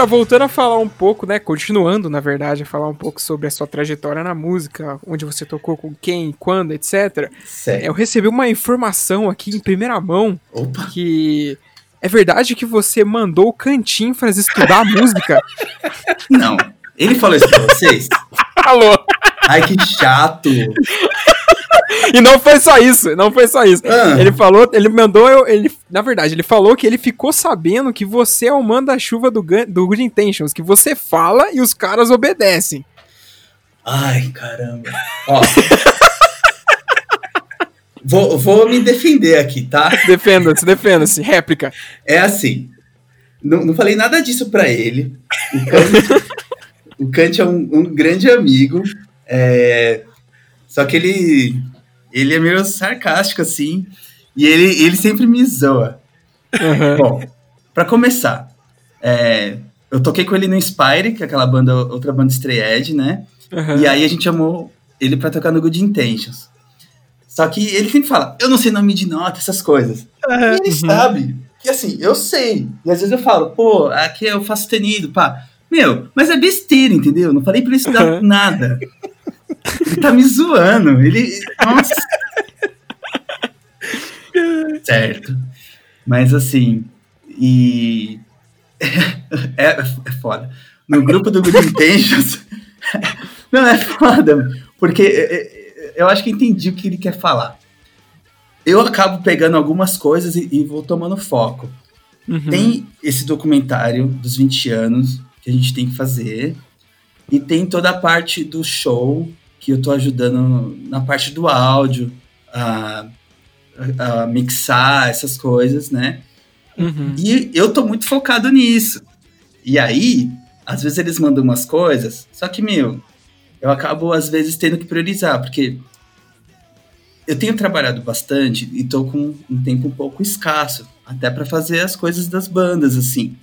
Cara, voltando a falar um pouco, né? Continuando, na verdade, a falar um pouco sobre a sua trajetória na música, onde você tocou com quem, quando, etc. Certo. Eu recebi uma informação aqui em primeira mão Opa. que é verdade que você mandou o Cantinfras estudar música? Não. Ele falou isso pra vocês? Falou. Ai, que chato. e não foi só isso, não foi só isso. Ah. Ele falou, ele mandou, eu- ele, na verdade, ele falou que ele ficou sabendo que você é o manda-chuva do, do Good Intentions, que você fala e os caras obedecem. Ai, caramba. Ó. vou, vou me defender aqui, tá? Defenda-se, defenda-se, réplica. É assim. Não, não falei nada disso pra ele. O Kant, o Kant é um, um grande amigo. é, só que ele, ele é meio sarcástico, assim. E ele, ele sempre me zoa. Aham. Bom, pra começar, é, eu toquei com ele no Inspire, que é aquela banda, outra banda Stray né? aham. E aí a gente chamou ele pra tocar no Good Intentions. Só que ele sempre fala, eu não sei nome de nota, essas coisas. E ele sabe. E assim, eu sei. E às vezes eu falo, pô, aqui eu faço tenido, pá. Meu, mas é besteira, entendeu? Não falei pra ele estudar Uhum. nada. Ele tá me zoando. Ele. Nossa. certo. Mas assim. E. É, é foda. No grupo do Good Intentions. Não, é foda. Porque é, é, eu acho que entendi o que ele quer falar. Eu acabo pegando algumas coisas e, e vou tomando foco. Uhum. Tem esse documentário dos 20 anos que a gente tem que fazer. E tem toda a parte do show que eu tô ajudando na parte do áudio, a, a- a mixar essas coisas, né? Uhum. E eu tô muito focado nisso. E aí, às vezes eles mandam umas coisas, só que, meu, eu acabo às vezes tendo que priorizar, porque eu tenho trabalhado bastante e tô com um tempo um pouco escasso, até para fazer as coisas das bandas, assim.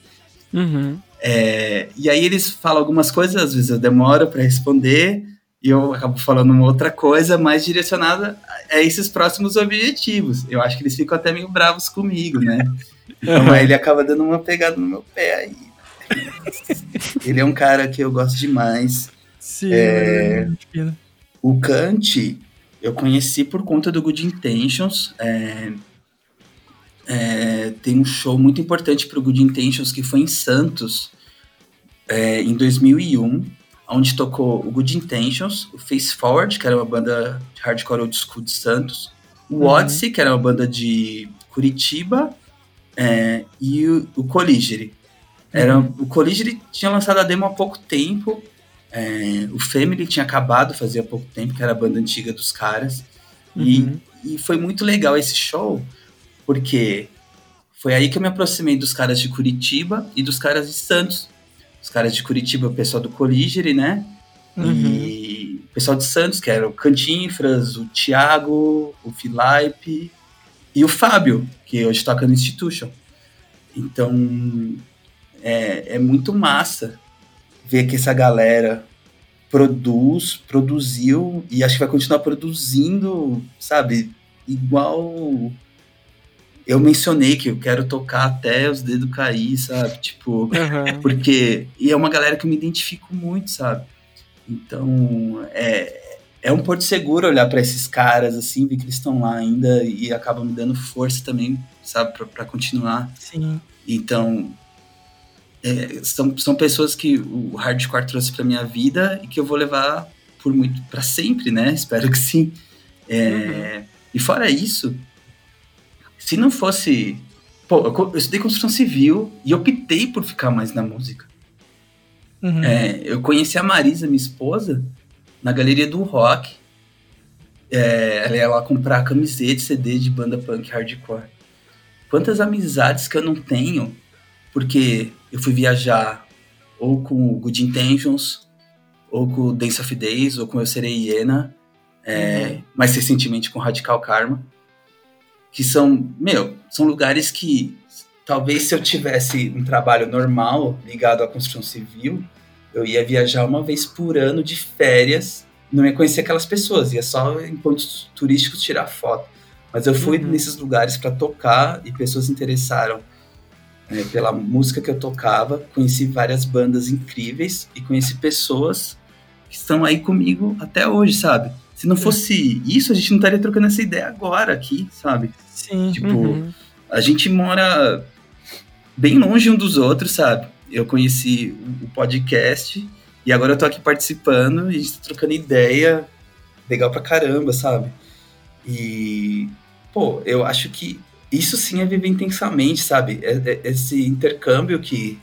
Uhum. É, e aí eles falam algumas coisas, às vezes eu demoro para responder, e eu acabo falando uma outra coisa mais direcionada a esses próximos objetivos. Eu acho que eles ficam até meio bravos comigo, né? Então aí ele acaba dando uma pegada no meu pé aí. Ele é um cara que eu gosto demais. Sim, É. fino. O Kant eu conheci por conta do Good Intentions. é, é, tem um show muito importante para o Good Intentions que foi em Santos é, em 2001, onde tocou o Good Intentions, o Face Forward, que era uma banda de hardcore old school de Santos, o Uhum. Odyssey, que era uma banda de Curitiba, é, e o, o Colligere. Era, O Colligere tinha lançado a demo há pouco tempo, é, o Family tinha acabado fazia pouco tempo, que era a banda antiga dos caras. E, Uhum. e foi muito legal esse show, porque foi aí que eu me aproximei dos caras de Curitiba e dos caras de Santos. Os caras de Curitiba, o pessoal do Colligere, né? Uhum. E o pessoal de Santos, que era o Cantinfras, o Thiago, o Filipe e o Fábio, que hoje toca no Institution. Então, é, é muito massa ver que essa galera produz, produziu e acho que vai continuar produzindo, sabe? Igual eu mencionei que eu quero tocar até os dedos cair, sabe? Tipo, Aham. porque. E é uma galera que eu me identifico muito, sabe? Então, é, é um porto seguro olhar pra esses caras, assim, ver que eles estão lá ainda e acaba me dando força também, sabe, pra, pra continuar. Sim. Então, é, são, são pessoas que o hardcore trouxe pra minha vida e que eu vou levar por muito para sempre, né? Espero que sim. É, E fora isso, se não fosse. Pô, eu, estudei construção civil e optei por ficar mais na música. Uhum. É, eu conheci a Marisa, minha esposa, na galeria do rock. É, ela ia lá comprar camiseta CD de banda punk hardcore. Quantas amizades que eu não tenho, porque eu fui viajar ou com o Good Intentions, ou com o Dance of Days, ou com Eu Serei Hiena, é, mais recentemente com Radical Karma, que são, meu, são lugares que talvez se eu tivesse um trabalho normal ligado à construção civil, eu ia viajar uma vez por ano de férias, não ia conhecer aquelas pessoas, ia só em pontos turísticos tirar foto. Mas eu fui Uhum. nesses lugares para tocar e pessoas interessaram é, pela música que eu tocava, conheci várias bandas incríveis e conheci pessoas que estão aí comigo até hoje, sabe? Se não fosse isso, a gente não estaria trocando essa ideia agora aqui, sabe? Sim. Tipo, Uhum. a gente mora bem longe um dos outros, sabe? Eu conheci o podcast e agora eu tô aqui participando e a gente tá trocando ideia legal pra caramba, sabe? E, pô, eu acho que isso sim é viver intensamente, sabe? É, é, esse intercâmbio que,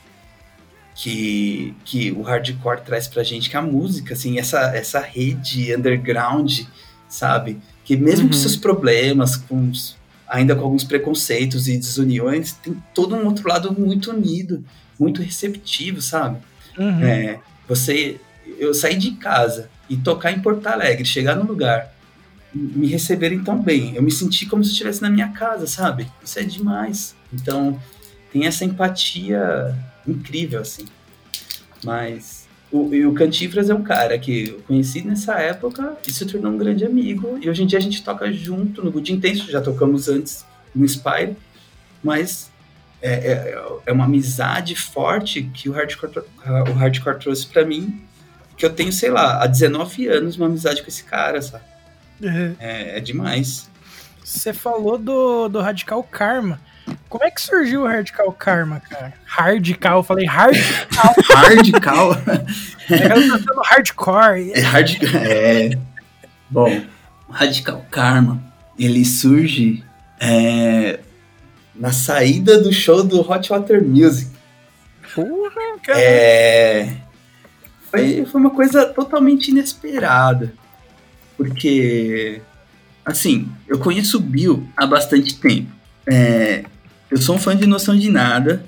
que, que o hardcore traz pra gente, que a música, assim, essa, essa rede underground, sabe? Que mesmo uhum. com seus problemas, com ainda com alguns preconceitos e desuniões, tem todo um outro lado muito unido, muito receptivo, sabe? Uhum. É, você, eu sair de casa e tocar em Porto Alegre, chegar no lugar, me receberem tão bem, eu me senti como se estivesse na minha casa, sabe? Isso é demais. Então, tem essa empatia incrível, assim. Mas o, e o Cantifras é um cara que eu conheci nessa época e se tornou um grande amigo. E hoje em dia a gente toca junto no Good Intenso, já tocamos antes no Inspire, mas é, é, é uma amizade forte que o hardcore, o hardcore trouxe para mim, que eu tenho, sei lá, há 19 anos uma amizade com esse cara, sabe? Uhum. É, é demais. Você falou do, do Radical Karma. Como é que surgiu o Radical Karma, cara? Radical, eu falei Radical. Radical? é, eu tô hardcore. É, hard, é. Bom, o Radical Karma, ele surge é, na saída do show do Hot Water Music. Porra, cara. É, foi, foi uma coisa totalmente inesperada. Porque, assim, eu conheço o Bill há bastante tempo. É, eu sou um fã de Noção de Nada.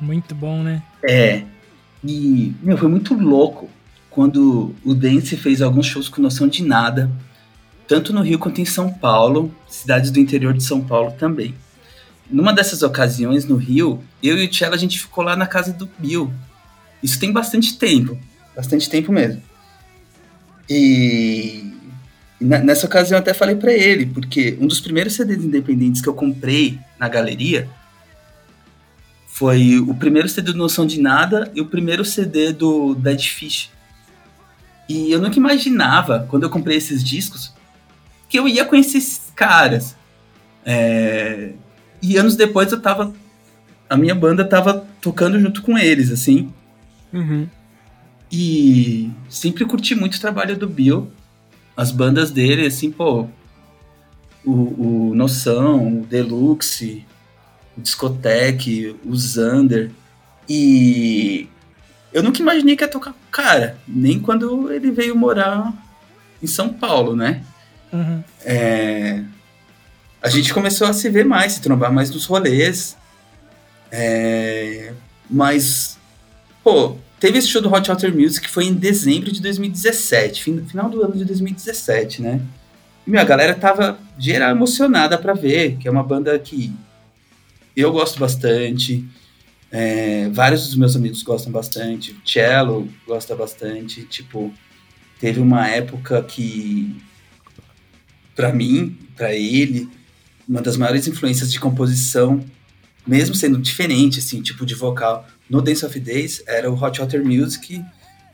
Muito bom, né? É. E, meu, foi muito louco quando o Dance fez alguns shows com Noção de Nada, tanto no Rio quanto em São Paulo, cidades do interior de São Paulo também. Numa dessas ocasiões, no Rio, eu e o Tchela, a gente ficou lá na casa do Bill. Isso tem bastante tempo, bastante tempo mesmo. E nessa ocasião eu até falei para ele, porque um dos primeiros CDs independentes que eu comprei na galeria foi o primeiro CD do Noção de Nada e o primeiro CD do Dead Fish. E eu nunca imaginava, quando eu comprei esses discos, que eu ia conhecer esses caras. É... E anos depois eu tava. A minha banda tava tocando junto com eles, assim. Uhum. E sempre curti muito o trabalho do Bill as bandas dele, assim, pô, o, o Noção, o Deluxe, o Discotec, o Zander. E eu nunca imaginei que ia tocar com o cara, nem quando ele veio morar em São Paulo, né? Uhum. É, a gente começou a se ver mais, se trombar mais nos rolês. É, mas, pô, Teve esse show do Hot Water Music que foi em dezembro de 2017, final do ano de 2017, né? E minha galera tava geral emocionada para ver, que é uma banda que eu gosto bastante, é, vários dos meus amigos gostam bastante, Cello gosta bastante, tipo, teve uma época que, para mim, para ele, uma das maiores influências de composição, mesmo sendo diferente, assim, tipo de vocal, no Dance of Days era o Hot Water Music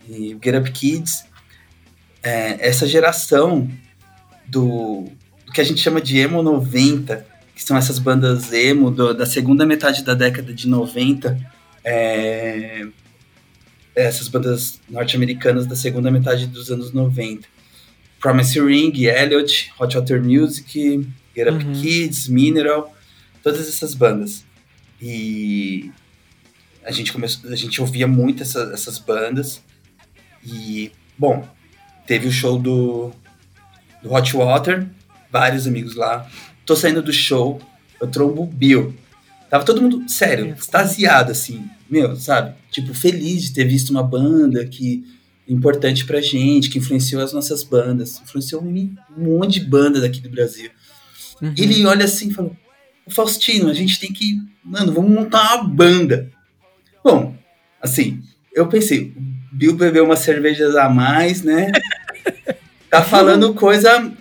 e Get Up Kids. É, essa geração do, do, que a gente chama de emo 90, que são essas bandas emo do, da segunda metade da década de 90, é, essas bandas norte-americanas da segunda metade dos anos 90. Promise Ring, Elliot, Hot Water Music, Get Up uhum. Kids, Mineral, todas essas bandas. E a gente começou, a gente ouvia muito essa, essas bandas. E, bom, teve o show do, do Hot Water, vários amigos lá. Tô saindo do show, eu trombo o Bill. Tava todo mundo, sério, extasiado, assim, meu, sabe? Tipo, feliz de ter visto uma banda que importante pra gente, que influenciou as nossas bandas. Influenciou um monte de banda daqui do Brasil. Uhum. Ele olha assim e fala, Faustino, a gente tem que, mano, vamos montar uma banda. Bom, assim, eu pensei, Bill bebeu umas cervejas a mais, né? Tá falando coisa.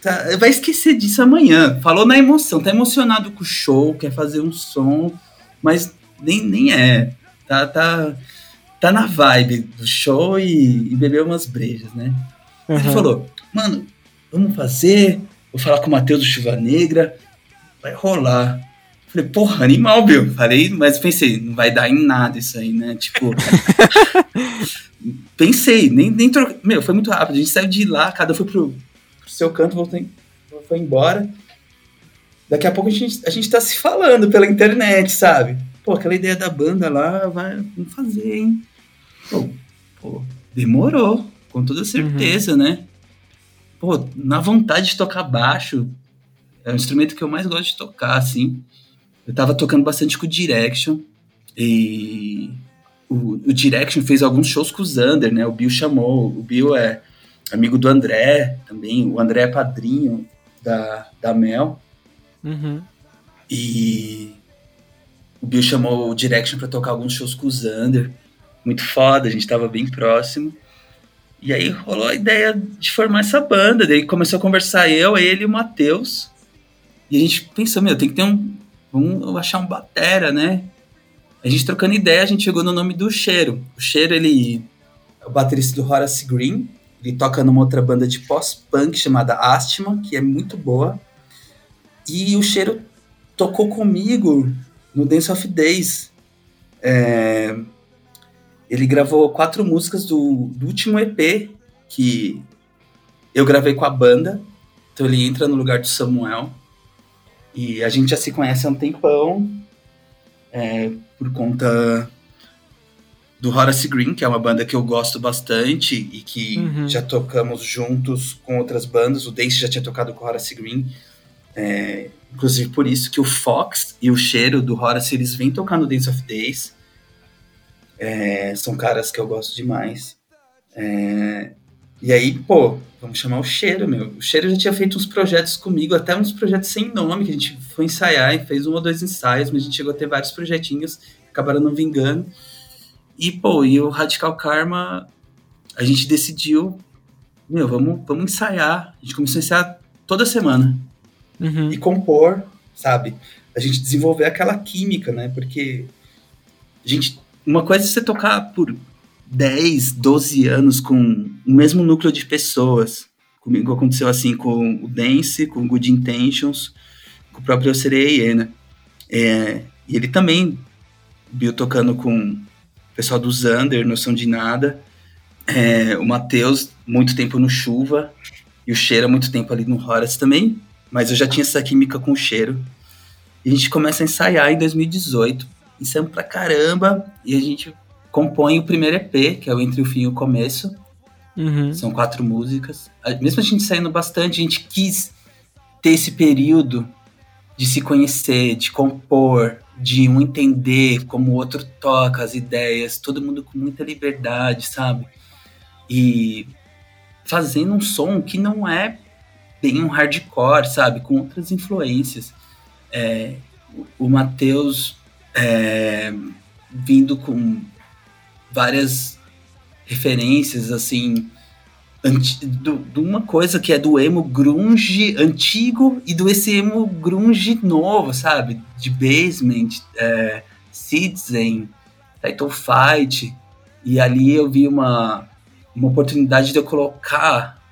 Tá, vai esquecer disso amanhã. Falou na emoção, tá emocionado com o show, quer fazer um som, mas nem, nem é. Tá, tá, tá na vibe do show e, e bebeu umas brejas, né? Uhum. Ele falou, mano, vamos fazer, vou falar com o Matheus do Chuva Negra, vai rolar. Falei, porra, animal, meu. Falei, mas pensei, não vai dar em nada isso aí, né? Tipo. pensei, nem, nem troquei. Meu, foi muito rápido. A gente saiu de lá, cada foi pro, pro seu canto, voltei, foi embora. Daqui a pouco a gente, a gente tá se falando pela internet, sabe? Pô, aquela ideia da banda lá, vai, vamos fazer, hein? Pô, pô demorou, com toda certeza, uhum. né? Pô, na vontade de tocar baixo, é o instrumento que eu mais gosto de tocar, assim. Eu tava tocando bastante com o Direction, e o, o Direction fez alguns shows com o Zander, né? O Bill chamou, o Bill é amigo do André também, o André é padrinho da, da Mel. Uhum. E o Bill chamou o Direction para tocar alguns shows com o Zander. Muito foda, a gente tava bem próximo. E aí rolou a ideia de formar essa banda. Daí começou a conversar eu, ele e o Matheus. E a gente pensou, meu, tem que ter um. Vamos achar um batera, né? A gente trocando ideia, a gente chegou no nome do Cheiro. O Cheiro, ele é o baterista do Horace Green. Ele toca numa outra banda de pós-punk chamada Asthma, que é muito boa. E o Cheiro tocou comigo no Dance of Days. É... Ele gravou quatro músicas do, do último EP que eu gravei com a banda. Então ele entra no lugar do Samuel. E a gente já se conhece há um tempão. É, por conta do Horace Green, que é uma banda que eu gosto bastante e que uhum. já tocamos juntos com outras bandas. O Dace já tinha tocado com o Horace Green. É, inclusive por isso que o Fox e o Cheiro do Horace, eles vêm tocar no Dance of Days. É, são caras que eu gosto demais. É, e aí, pô, vamos chamar o Cheiro, meu. O Cheiro já tinha feito uns projetos comigo, até uns projetos sem nome, que a gente foi ensaiar e fez um ou dois ensaios, mas a gente chegou a ter vários projetinhos, acabaram não vingando. E, pô, e o Radical Karma, a gente decidiu, meu, vamos, vamos ensaiar. A gente começou a ensaiar toda semana. Uhum. E compor, sabe? A gente desenvolver aquela química, né? Porque a gente. Uma coisa é você tocar por 10, 12 anos com o mesmo núcleo de pessoas. Comigo aconteceu assim com o Dance, com o Good Intentions, com o próprio Serei Hiena. É, e ele também viu tocando com o pessoal do Zander, Noção de Nada. É, o Matheus, muito tempo no Chuva. E o Cheiro, muito tempo ali no Horace também. Mas eu já tinha essa química com o Cheiro. E a gente começa a ensaiar em 2018. Ensaiamos pra caramba. E a gente compõe o primeiro EP, que é o Entre o Fim e o Começo. Uhum. São quatro músicas. Mesmo a gente saindo bastante, a gente quis ter esse período de se conhecer, de compor, de um entender como o outro toca as ideias, todo mundo com muita liberdade, sabe? E fazendo um som que não é bem um hardcore, sabe? Com outras influências. É, o Matheus é, vindo com várias referências, assim, de uma coisa que é do emo grunge antigo e do esse emo grunge novo, sabe? De Basement, é, Citizen, Title Fight. E ali eu vi uma, uma oportunidade de eu colocar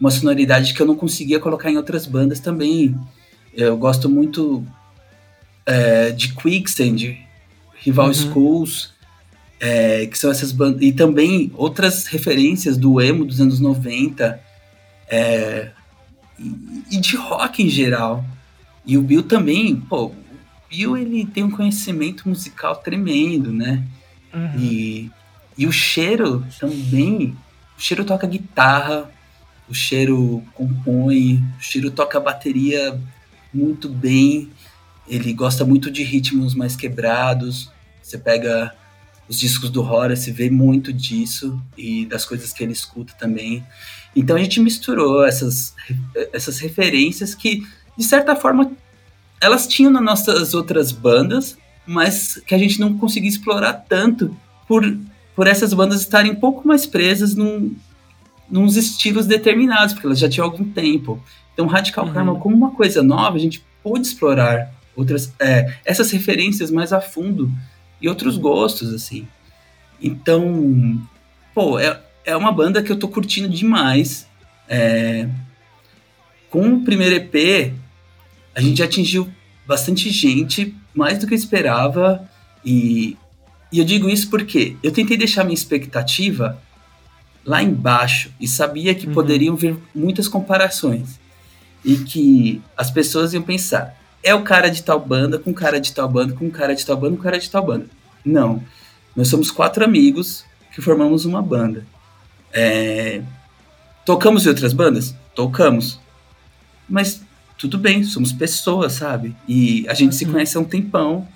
uma sonoridade que eu não conseguia colocar em outras bandas também. Eu gosto muito é, de Quicksand, Rival uhum. Schools, é, que são essas bandas. E também outras referências do emo dos anos 90 é, e, e, de rock em geral. E o Bill também, pô, o Bill ele tem um conhecimento musical tremendo, né? Uhum. E, e o Cheiro também. O Cheiro toca guitarra, o Cheiro compõe, o Cheiro toca bateria muito bem. Ele gosta muito de ritmos mais quebrados. Você pega os discos do Horace vê muito disso e das coisas que ele escuta também. Então a gente misturou essas, essas referências que, de certa forma, elas tinham nas nossas outras bandas, mas que a gente não conseguia explorar tanto por, por essas bandas estarem um pouco mais presas num, nos estilos determinados, porque elas já tinham algum tempo. Então, Radical uhum. Karma, como uma coisa nova, a gente pôde explorar outras é, essas referências mais a fundo e outros gostos, assim. Então, pô, é, é uma banda que eu tô curtindo demais. É, com o primeiro EP, a gente atingiu bastante gente, mais do que eu esperava. E, e eu digo isso porque eu tentei deixar minha expectativa lá embaixo e sabia que uhum. poderiam vir muitas comparações. e que as pessoas iam pensar: é o cara de tal banda, com cara de tal banda, com cara de tal banda, com cara de tal banda. Não. Nós somos quatro amigos que formamos uma banda. É... Tocamos em outras bandas? Tocamos. Mas tudo bem, somos pessoas, sabe? E a gente se uhum. conhece há um tempão.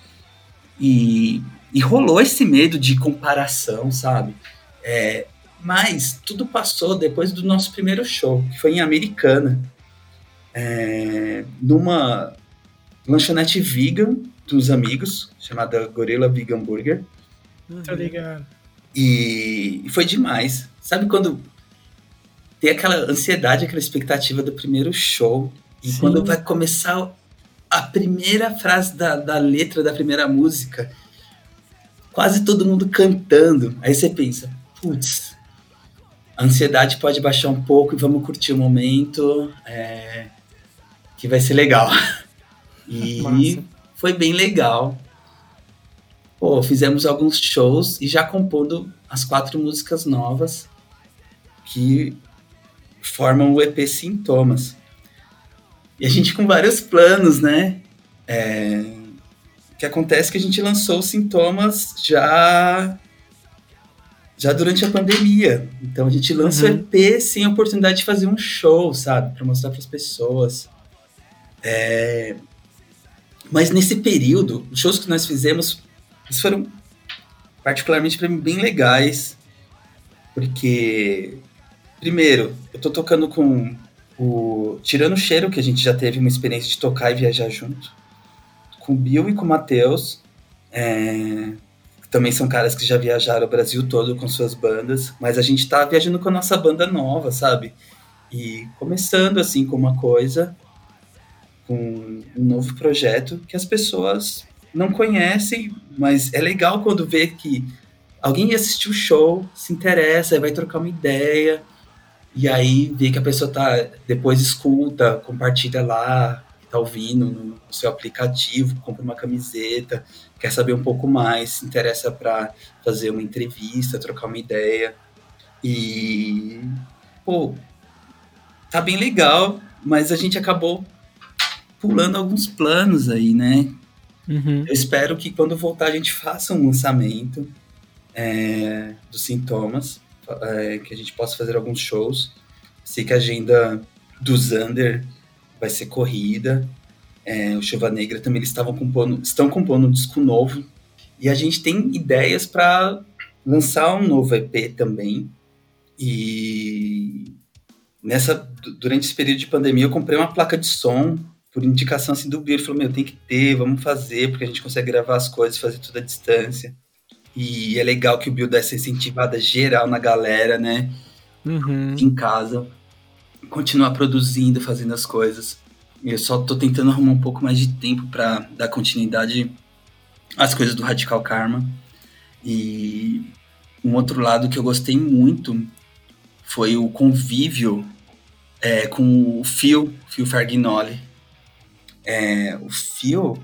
E, e rolou esse medo de comparação, sabe? É, mas tudo passou depois do nosso primeiro show, que foi em Americana, é, numa lanchonete vegan dos amigos, chamada Gorilla Vegan Burger. Tá ligado. E foi demais. Sabe quando tem aquela ansiedade, aquela expectativa do primeiro show, e Sim. quando vai começar a primeira frase da, da letra da primeira música, quase todo mundo cantando. Aí você pensa, putz, a ansiedade pode baixar um pouco e vamos curtir o momento, é, que vai ser legal. E Massa. foi bem legal. Pô, fizemos alguns shows e já compondo as quatro músicas novas que formam o EP Sintomas. E a gente com vários planos, né? É, o que acontece é que a gente lançou os Sintomas já já durante a pandemia. Então a gente lança uhum. o EP sem a oportunidade de fazer um show, sabe? Para mostrar para as pessoas. É... Mas nesse período, os shows que nós fizemos foram particularmente para mim bem legais, porque primeiro, eu tô tocando com o Tirando o Cheiro, que a gente já teve uma experiência de tocar e viajar junto, com o Bill e com o Matheus, é, também são caras que já viajaram o Brasil todo com suas bandas, mas a gente tá viajando com a nossa banda nova, sabe? E começando assim com uma coisa, com um novo projeto que as pessoas não conhecem, mas é legal quando vê que alguém assistiu o show, se interessa, vai trocar uma ideia, e aí vê que a pessoa tá, depois escuta, compartilha lá, tá ouvindo no seu aplicativo, compra uma camiseta, quer saber um pouco mais, se interessa para fazer uma entrevista, trocar uma ideia. E, pô, tá bem legal, mas a gente acabou pulando alguns planos aí, né? Uhum. Eu espero que quando voltar a gente faça um lançamento é, dos sintomas, é, que a gente possa fazer alguns shows. Sei que a agenda do Zander vai ser corrida. É, o Chuva Negra também eles estavam compondo, estão compondo um disco novo. E a gente tem ideias para lançar um novo EP também. E nessa durante esse período de pandemia eu comprei uma placa de som por indicação assim, do Bill, ele falou, meu, tem que ter, vamos fazer, porque a gente consegue gravar as coisas, fazer tudo à distância. E é legal que o Bill dá essa incentivada geral na galera, né? Uhum. Em casa. Continuar produzindo, fazendo as coisas. Eu só tô tentando arrumar um pouco mais de tempo para dar continuidade às coisas do Radical Karma. E um outro lado que eu gostei muito foi o convívio é, com o Phil, Phil Fargnoli, é, o Phil,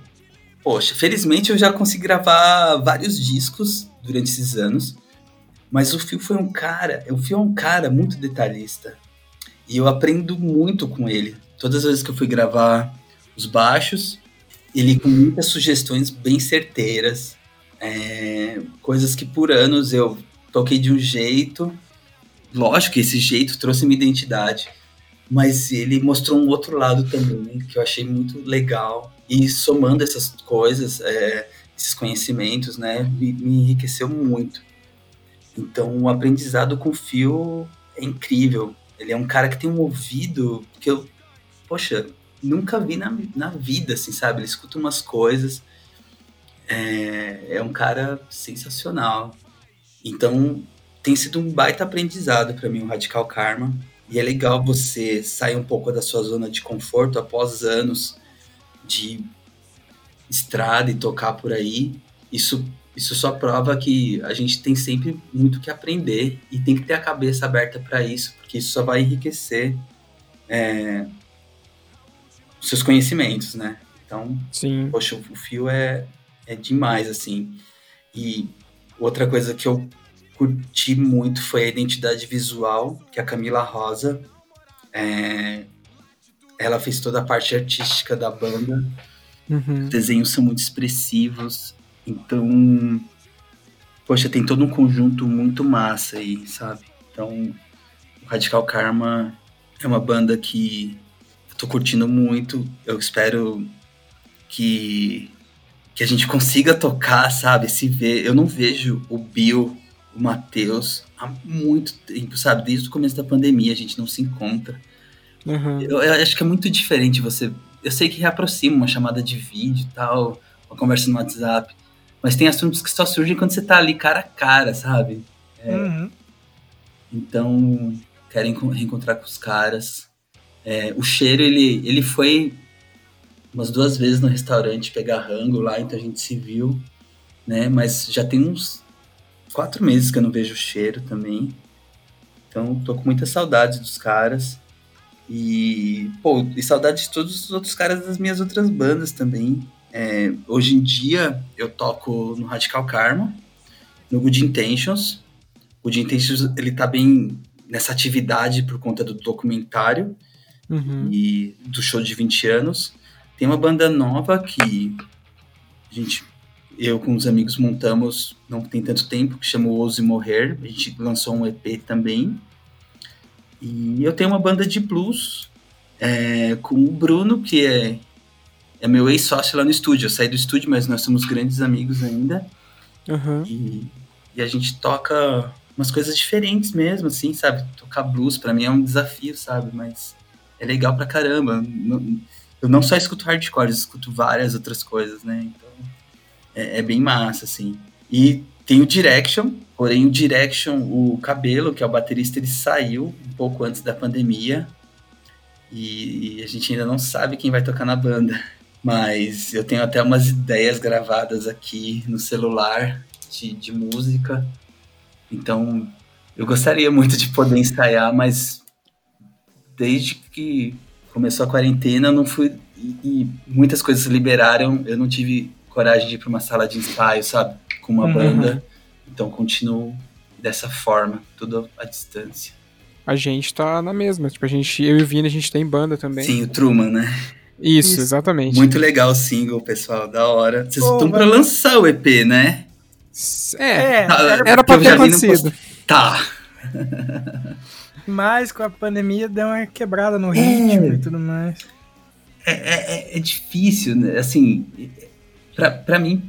poxa, felizmente eu já consegui gravar vários discos durante esses anos, mas o Phil foi um cara, o Phil é um cara muito detalhista e eu aprendo muito com ele. Todas as vezes que eu fui gravar os baixos, ele com muitas sugestões bem certeiras, é, coisas que por anos eu toquei de um jeito. Lógico que esse jeito trouxe minha identidade, mas ele mostrou um outro lado também que eu achei muito legal e somando essas coisas, é, esses conhecimentos, né, me, me, enriqueceu muito. Então, o aprendizado com o Phil é incrível. Ele é um cara que tem um ouvido que eu, poxa, nunca vi na, na vida, assim, sabe? Ele escuta umas coisas. É, é um cara sensacional. Então, tem sido um baita aprendizado para mim o Radical Karma. E é legal você sair um pouco da sua zona de conforto após anos de estrada e tocar por aí. Isso, isso só prova que a gente tem sempre muito que aprender e tem que ter a cabeça aberta para isso, porque isso só vai enriquecer é, seus conhecimentos, né? Então, Sim. poxa, o fio é, é demais, assim. E outra coisa que eu curti muito foi a identidade visual que a Camila Rosa é, ela fez toda a parte artística da banda. Uhum. Os desenhos são muito expressivos. Então, poxa, tem todo um conjunto muito massa aí, sabe? Então, o Radical Karma é uma banda que eu tô curtindo muito. Eu espero que, que a gente consiga tocar, sabe? Se ver. Eu não vejo o Bill, o Matheus há muito tempo, sabe? Desde o começo da pandemia a gente não se encontra. Uhum. Eu, eu acho que é muito diferente você. Eu sei que reaproxima uma chamada de vídeo e tal, uma conversa no WhatsApp. Mas tem assuntos que só surgem quando você tá ali cara a cara, sabe? É. Uhum. Então, querem reencontrar com os caras. É, o cheiro, ele, ele foi umas duas vezes no restaurante pegar rango lá, então a gente se viu, né? Mas já tem uns quatro meses que eu não vejo o cheiro também. Então, tô com muita saudade dos caras. E, pô, e saudade de todos os outros caras das minhas outras bandas também. É, hoje em dia, eu toco no Radical Karma, no Good Intentions. O Good Intentions, ele tá bem nessa atividade por conta do documentário Uhum. e do show de 20 anos. Tem uma banda nova que a gente, eu com os amigos montamos não tem tanto tempo, que chama Ouse Morrer. A gente lançou um EP também. E eu tenho uma banda de blues é, com o Bruno, que é, é meu ex-sócio lá no estúdio. Eu saí do estúdio, mas nós somos grandes amigos ainda. Uhum. E, e a gente toca umas coisas diferentes mesmo, assim, sabe? Tocar blues pra mim é um desafio, sabe? Mas é legal pra caramba. Eu não só escuto hardcore, eu escuto várias outras coisas, né? Então é, é bem massa, assim. E tem o Direction, porém o Direction, o Cabelo, que é o baterista, ele saiu um pouco antes da pandemia. E a gente ainda não sabe quem vai tocar na banda. Mas eu tenho até umas ideias gravadas aqui no celular de, de música. Então, eu gostaria muito de poder ensaiar, mas desde que começou a quarentena, não fui. E, e muitas coisas liberaram, eu não tive coragem de ir para uma sala de ensaio, sabe? Com uma Uhum. banda. Então, continuo dessa forma, tudo à distância. A gente tá na mesma. Tipo, a gente, eu e o Vini, a gente tem banda também. Sim, o Truman, né? Isso, Isso. exatamente. Muito legal o single, pessoal, da hora. Vocês Pô, estão para lançar o EP, né? É, É, Tá, era- porque eu ter acontecido. Tá. mas com a pandemia deu uma quebrada no ritmo e tudo mais. É, é- é difícil, né? Assim, pra, pra mim,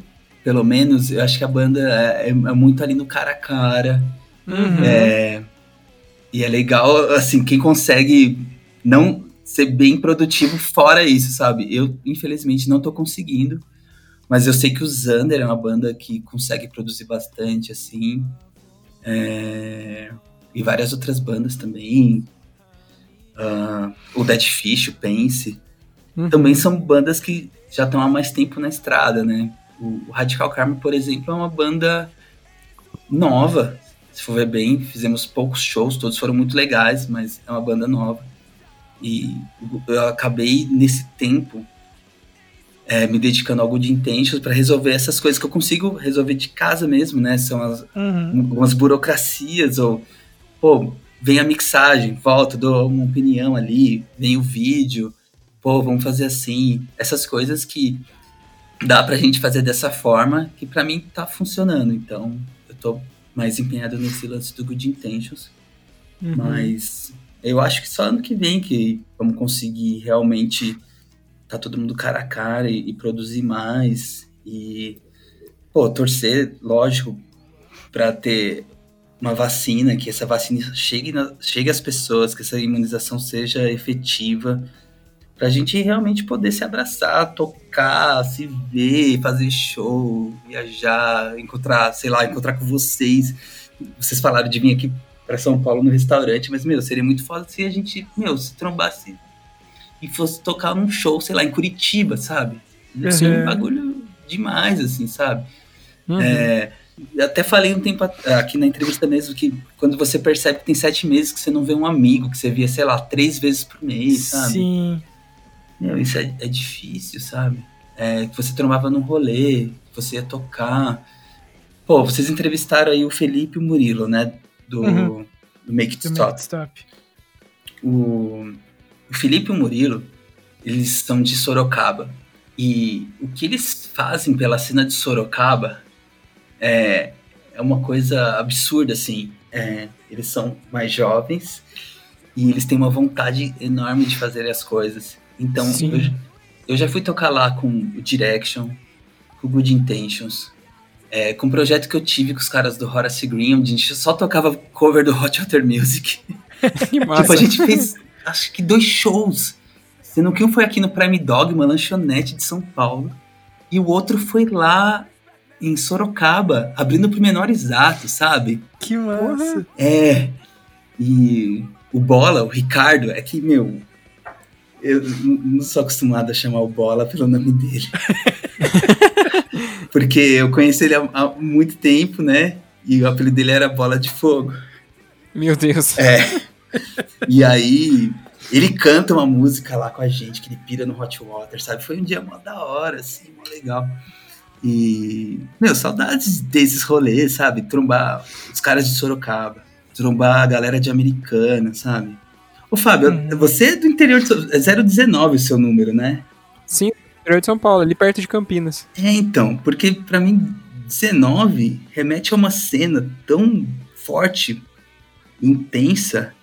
pelo menos, eu acho que a banda é, é- é muito ali no cara a cara. Uhum. É, e é legal, assim, quem consegue não ser bem produtivo fora isso, sabe? Eu, infelizmente, não tô conseguindo. Mas eu sei que o Zander é uma banda que consegue produzir bastante, assim. É, e várias outras bandas também. Ah, o Dead Fish, o Pense. Uhum. Também são bandas que já estão há mais tempo na estrada, né? O, o Radical Karma, por exemplo, é uma banda nova. Se for ver bem, fizemos poucos shows, todos foram muito legais, mas é uma banda nova. E eu acabei, nesse tempo, é, me dedicando a algo de intentions para resolver essas coisas que eu consigo resolver de casa mesmo, né? São as, Uhum. algumas burocracias, ou, pô, vem a mixagem, volta, dou uma opinião ali, vem o vídeo, pô, vamos fazer assim. Essas coisas que dá pra gente fazer dessa forma, que pra mim tá funcionando. Então, eu tô mais empenhado nesse lance do Good Intentions. Uhum. Mas eu acho que só ano que vem que vamos conseguir realmente tá todo mundo cara a cara e, e produzir mais. E, pô, torcer, lógico, para ter uma vacina, que essa vacina chegue, na, chegue às pessoas, que essa imunização seja efetiva, pra gente realmente poder se abraçar, tocar, se ver, fazer show, viajar, encontrar, sei lá, encontrar com vocês. Vocês falaram de vir aqui para São Paulo no restaurante, mas, meu, seria muito foda se a gente, meu, se trombasse e fosse tocar num show, sei lá, em Curitiba, sabe? Assim, Uhum. um bagulho demais, assim, sabe? Uhum. É, eu até falei um tempo aqui na entrevista mesmo que quando você percebe que tem sete meses que você não vê um amigo, que você via, sei lá, três vezes por mês, sabe? Sim. Meu, isso é, é difícil, sabe? É, que você trombava num rolê, que você ia tocar. Pô, vocês entrevistaram aí o Felipe e o Murilo, né? Do, Uhum. do Make It Do Stop. Make Stop. O, o Felipe e o Murilo, eles são de Sorocaba. E o que eles fazem pela cena de Sorocaba é, é uma coisa absurda, assim. É, eles são mais jovens e eles têm uma vontade enorme de fazer as coisas. Então, eu, eu, já fui tocar lá com o Direction, com o Good Intentions, é, com um projeto que eu tive com os caras do Horace Green, onde a gente só tocava cover do Hot Water Music. tipo, a gente fez, acho que dois shows. Sendo que um foi aqui no Prime Dog, uma lanchonete de São Paulo, e o outro foi lá em Sorocaba, abrindo pro menor exato, sabe? Que massa! É. E o Bola, o Ricardo, é que, meu, eu não sou acostumado a chamar o Bola pelo nome dele. Porque eu conheci ele há, há, muito tempo, né? E o apelido dele era Bola de Fogo. Meu Deus. É. E aí, ele canta uma música lá com a gente, que ele pira no Hot Water, sabe? Foi um dia mó da hora, assim, mó legal. E, meu, saudades desses rolês, sabe? Trombar os caras de Sorocaba, trombar a galera de Americana, sabe? Ô, Fábio, hum. você é do interior de é 019 o seu número, né? Sim, interior de São Paulo, ali perto de Campinas. É, então, porque para mim 19 remete a uma cena tão forte, intensa.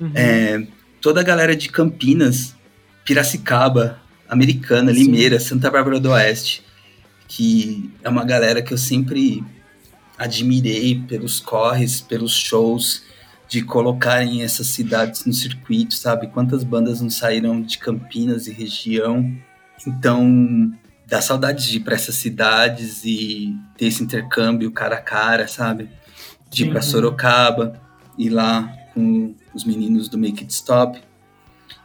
Uhum. É, toda a galera de Campinas, Piracicaba, Americana, Sim. Limeira, Santa Bárbara do Oeste que é uma galera que eu sempre admirei pelos corres, pelos shows, de colocarem essas cidades no circuito, sabe? Quantas bandas não saíram de Campinas e região. Então, dá saudades de ir para essas cidades e ter esse intercâmbio cara a cara, sabe? De ir para Sorocaba, ir lá com os meninos do Make It Stop,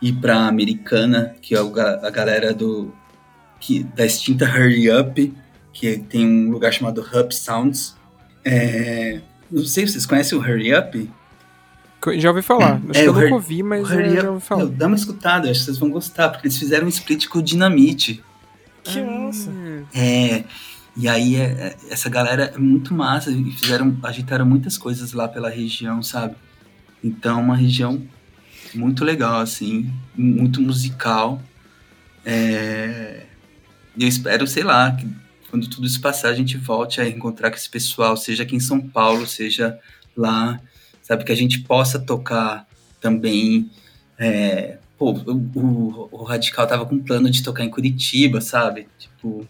ir para Americana, que é a galera do que, da extinta Hurry Up, que tem um lugar chamado Hub Sounds. É, não sei se vocês conhecem o Hurry Up. Já ouvi falar. Acho é, que eu nunca ouvi, mas eu já ouvi falar. Meu, dá uma escutada, acho que vocês vão gostar, porque eles fizeram um split com o Dinamite. Que ah. massa! É, e aí é, é, essa galera é muito massa e fizeram, agitaram muitas coisas lá pela região, sabe? Então, uma região muito legal, assim, muito musical. É, e eu espero, sei lá, que quando tudo isso passar, a gente volte a encontrar com esse pessoal, seja aqui em São Paulo, seja lá, sabe? Que a gente possa tocar também. É, pô, o, o, Radical tava com plano de tocar em Curitiba, sabe? Tipo,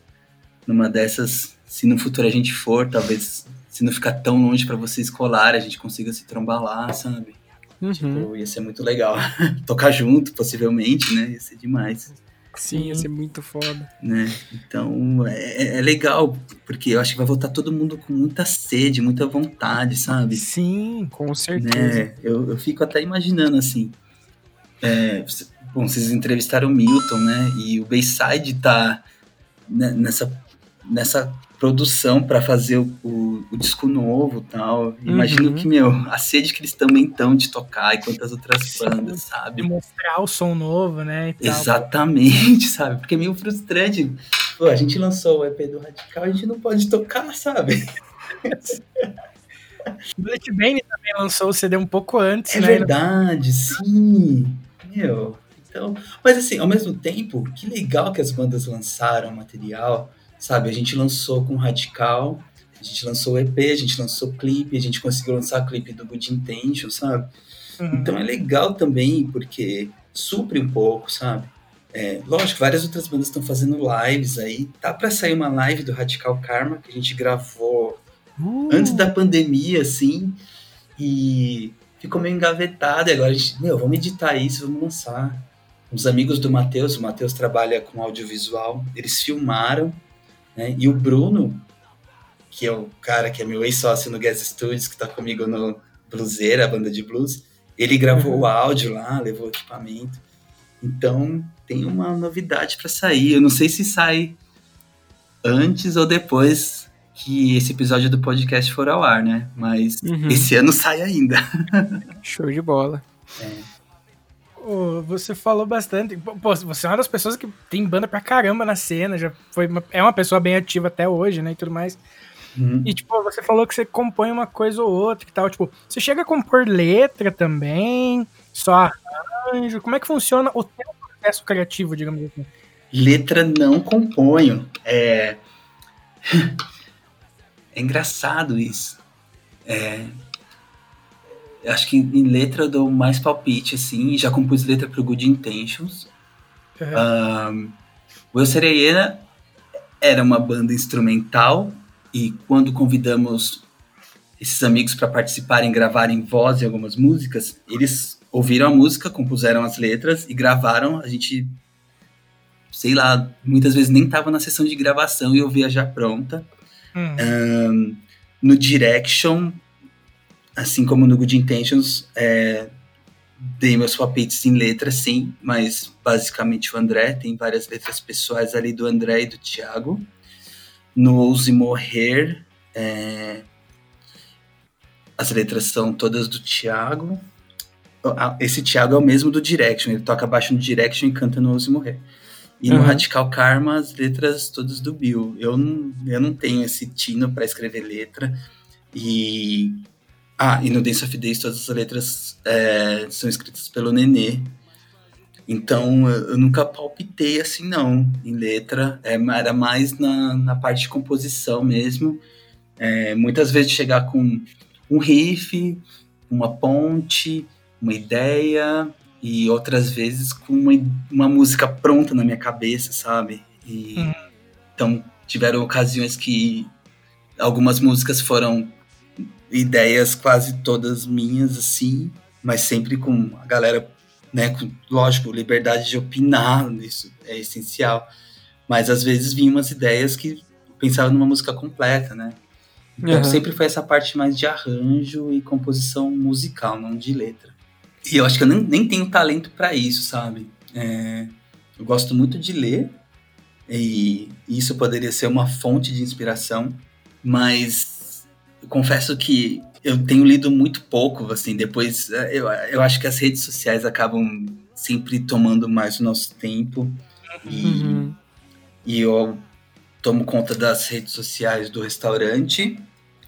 numa dessas, se no futuro a gente for, talvez, se não ficar tão longe para vocês colar, a gente consiga se trombar lá, sabe? Uhum. Tipo, ia ser muito legal. tocar junto, possivelmente, né? Ia ser demais. Sim, ia ser muito foda. Né? Então é, é, legal, porque eu acho que vai voltar todo mundo com muita sede, muita vontade, sabe? Sim, com certeza. Né? Eu, eu fico até imaginando assim. É, bom, vocês entrevistaram o Milton, né? E o Bayside tá nessa, nessa produção para fazer o, o, o, disco novo tal. Imagino uhum. que, meu, a sede que eles também estão de tocar e quantas outras Sim, bandas, sabe? Mostrar o som novo, né? Exatamente, sabe? Porque é meio frustrante. Pô, a gente lançou o EP do Radical, a gente não pode tocar, sabe? Black Bane também lançou o CD um pouco antes, é né? É verdade, sim. Meu, então... Mas assim, ao mesmo tempo, que legal que as bandas lançaram material sabe? A gente lançou com Radical, a gente lançou o EP, a gente lançou clipe, a gente conseguiu lançar clipe do Good Intention, sabe? Uhum. Então é legal também, porque supre um pouco, sabe? É, lógico, várias outras bandas estão fazendo lives aí. Tá para sair uma live do Radical Karma que a gente gravou uh. antes da pandemia, assim, e ficou meio engavetado. E agora a gente, meu, vamos editar isso, vamos lançar. Os amigos do Matheus, o Matheus trabalha com audiovisual, eles filmaram né? E o Bruno, que é o cara que é meu ex-sócio no Gas Studios, que está comigo no Bluseira, a banda de blues, ele gravou uhum. o áudio lá, levou o equipamento. Então tem uma novidade para sair. Eu não sei se sai antes ou depois que esse episódio do podcast for ao ar, né? Mas uhum. esse ano sai ainda. Show de bola. É você falou bastante. Pô, você é uma das pessoas que tem banda pra caramba na cena, já foi uma, é uma pessoa bem ativa até hoje, né, e tudo mais. Uhum. E, tipo, você falou que você compõe uma coisa ou outra e tal. Tipo, você chega a compor letra também, só arranjo? Como é que funciona o teu processo criativo, digamos assim? Letra não componho. É, é engraçado isso. É... Acho que em letra eu dou mais palpite, assim. Já compus letra pro Good Intentions. Uhum. Um, o Sereiena era uma banda instrumental e quando convidamos esses amigos para participarem, gravarem voz em algumas músicas, eles ouviram a música, compuseram as letras e gravaram. A gente, sei lá, muitas vezes nem tava na sessão de gravação e ouvia já pronta. Um, no Direction, assim como no Good Intentions, é, dei meus palpites em letras, sim, mas basicamente o André, tem várias letras pessoais ali do André e do Thiago. No Ouse Morrer, é, as letras são todas do Thiago. Esse Thiago é o mesmo do Direction, ele toca baixo no Direction e canta no Ouse Morrer. E uhum. no Radical Karma, as letras todas do Bill. Eu não, eu não tenho esse tino para escrever letra. E ah, e no Dance of Days todas as letras é, são escritas pelo Nenê. Então eu nunca palpitei assim, não, em letra. É, era mais na, na parte de composição mesmo. É, muitas vezes chegar com um riff, uma ponte, uma ideia, e outras vezes com uma, uma música pronta na minha cabeça, sabe? E, uhum. Então tiveram ocasiões que algumas músicas foram ideias quase todas minhas, assim, mas sempre com a galera, né, com, lógico, liberdade de opinar, isso é essencial. Mas às vezes vinham umas ideias que pensava numa música completa, né? Então uhum. sempre foi essa parte mais de arranjo e composição musical, não de letra. E eu acho que eu nem, nem tenho talento para isso, sabe? É, eu gosto muito de ler, e isso poderia ser uma fonte de inspiração, mas confesso que eu tenho lido muito pouco, assim, depois é, eu, eu acho que as redes sociais acabam sempre tomando mais o nosso tempo e, uhum. e eu tomo conta das redes sociais do restaurante,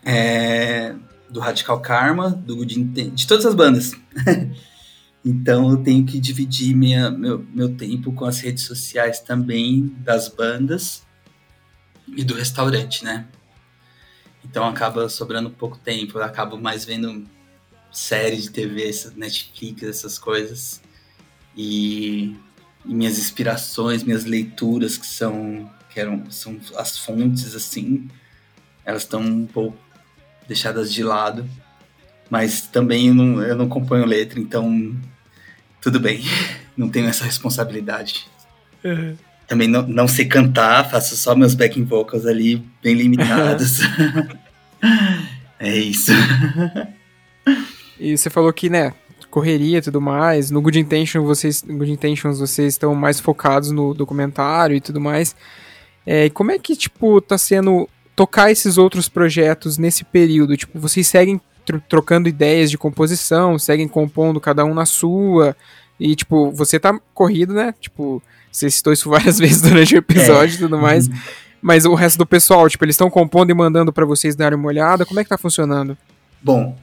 é, do Radical Karma, do Good de todas as bandas. então eu tenho que dividir minha, meu, meu tempo com as redes sociais também das bandas e do restaurante, né? Então acaba sobrando pouco tempo, eu acabo mais vendo séries de TV, Netflix, essas coisas. E, e, minhas inspirações, minhas leituras, que são, que eram, são as fontes, assim, elas estão um pouco deixadas de lado. Mas também eu não, eu não letra, então tudo bem, não tenho essa responsabilidade. Uhum. Também não, não sei cantar, faço só meus backing vocals ali, bem limitados. é isso. e você falou que, né, correria e tudo mais. No Good Intention, vocês, Good Intentions, vocês estão mais focados no documentário e tudo mais. É, como é que, tipo, tá sendo tocar esses outros projetos nesse período? Tipo, vocês seguem tro trocando ideias de composição, seguem compondo cada um na sua, e, tipo, você tá corrido, né? Tipo, você citou isso várias vezes durante o episódio e é. tudo mais. Uhum. Mas o resto do pessoal, tipo, eles estão compondo e mandando para vocês darem uma olhada. Como é que tá funcionando? Bom,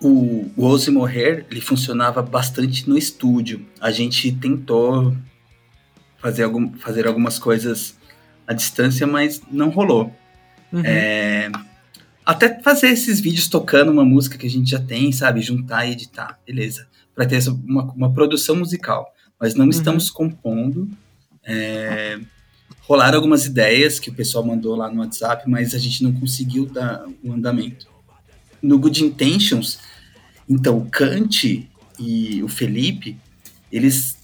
o, o Ouse Morrer, ele funcionava bastante no estúdio. A gente tentou fazer, algum, fazer algumas coisas à distância, mas não rolou. Uhum. É, até fazer esses vídeos tocando uma música que a gente já tem, sabe? Juntar e editar, beleza. Para ter uma, uma produção musical mas não uhum. estamos compondo. É, rolaram algumas ideias que o pessoal mandou lá no WhatsApp, mas a gente não conseguiu dar o um andamento. No Good Intentions, então o Kant e o Felipe, eles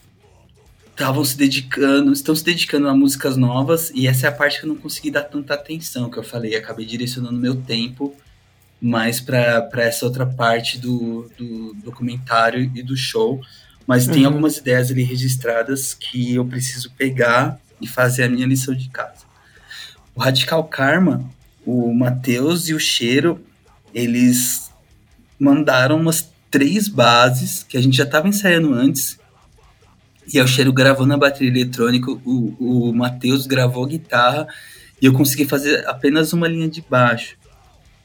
estavam se dedicando, estão se dedicando a músicas novas, e essa é a parte que eu não consegui dar tanta atenção, que eu falei, acabei direcionando meu tempo mais para essa outra parte do, do documentário e do show, mas uhum. tem algumas ideias ali registradas que eu preciso pegar e fazer a minha lição de casa. O Radical Karma, o Matheus e o Cheiro, eles mandaram umas três bases que a gente já estava ensaiando antes. E o Cheiro gravou na bateria eletrônica, o, o Matheus gravou guitarra e eu consegui fazer apenas uma linha de baixo.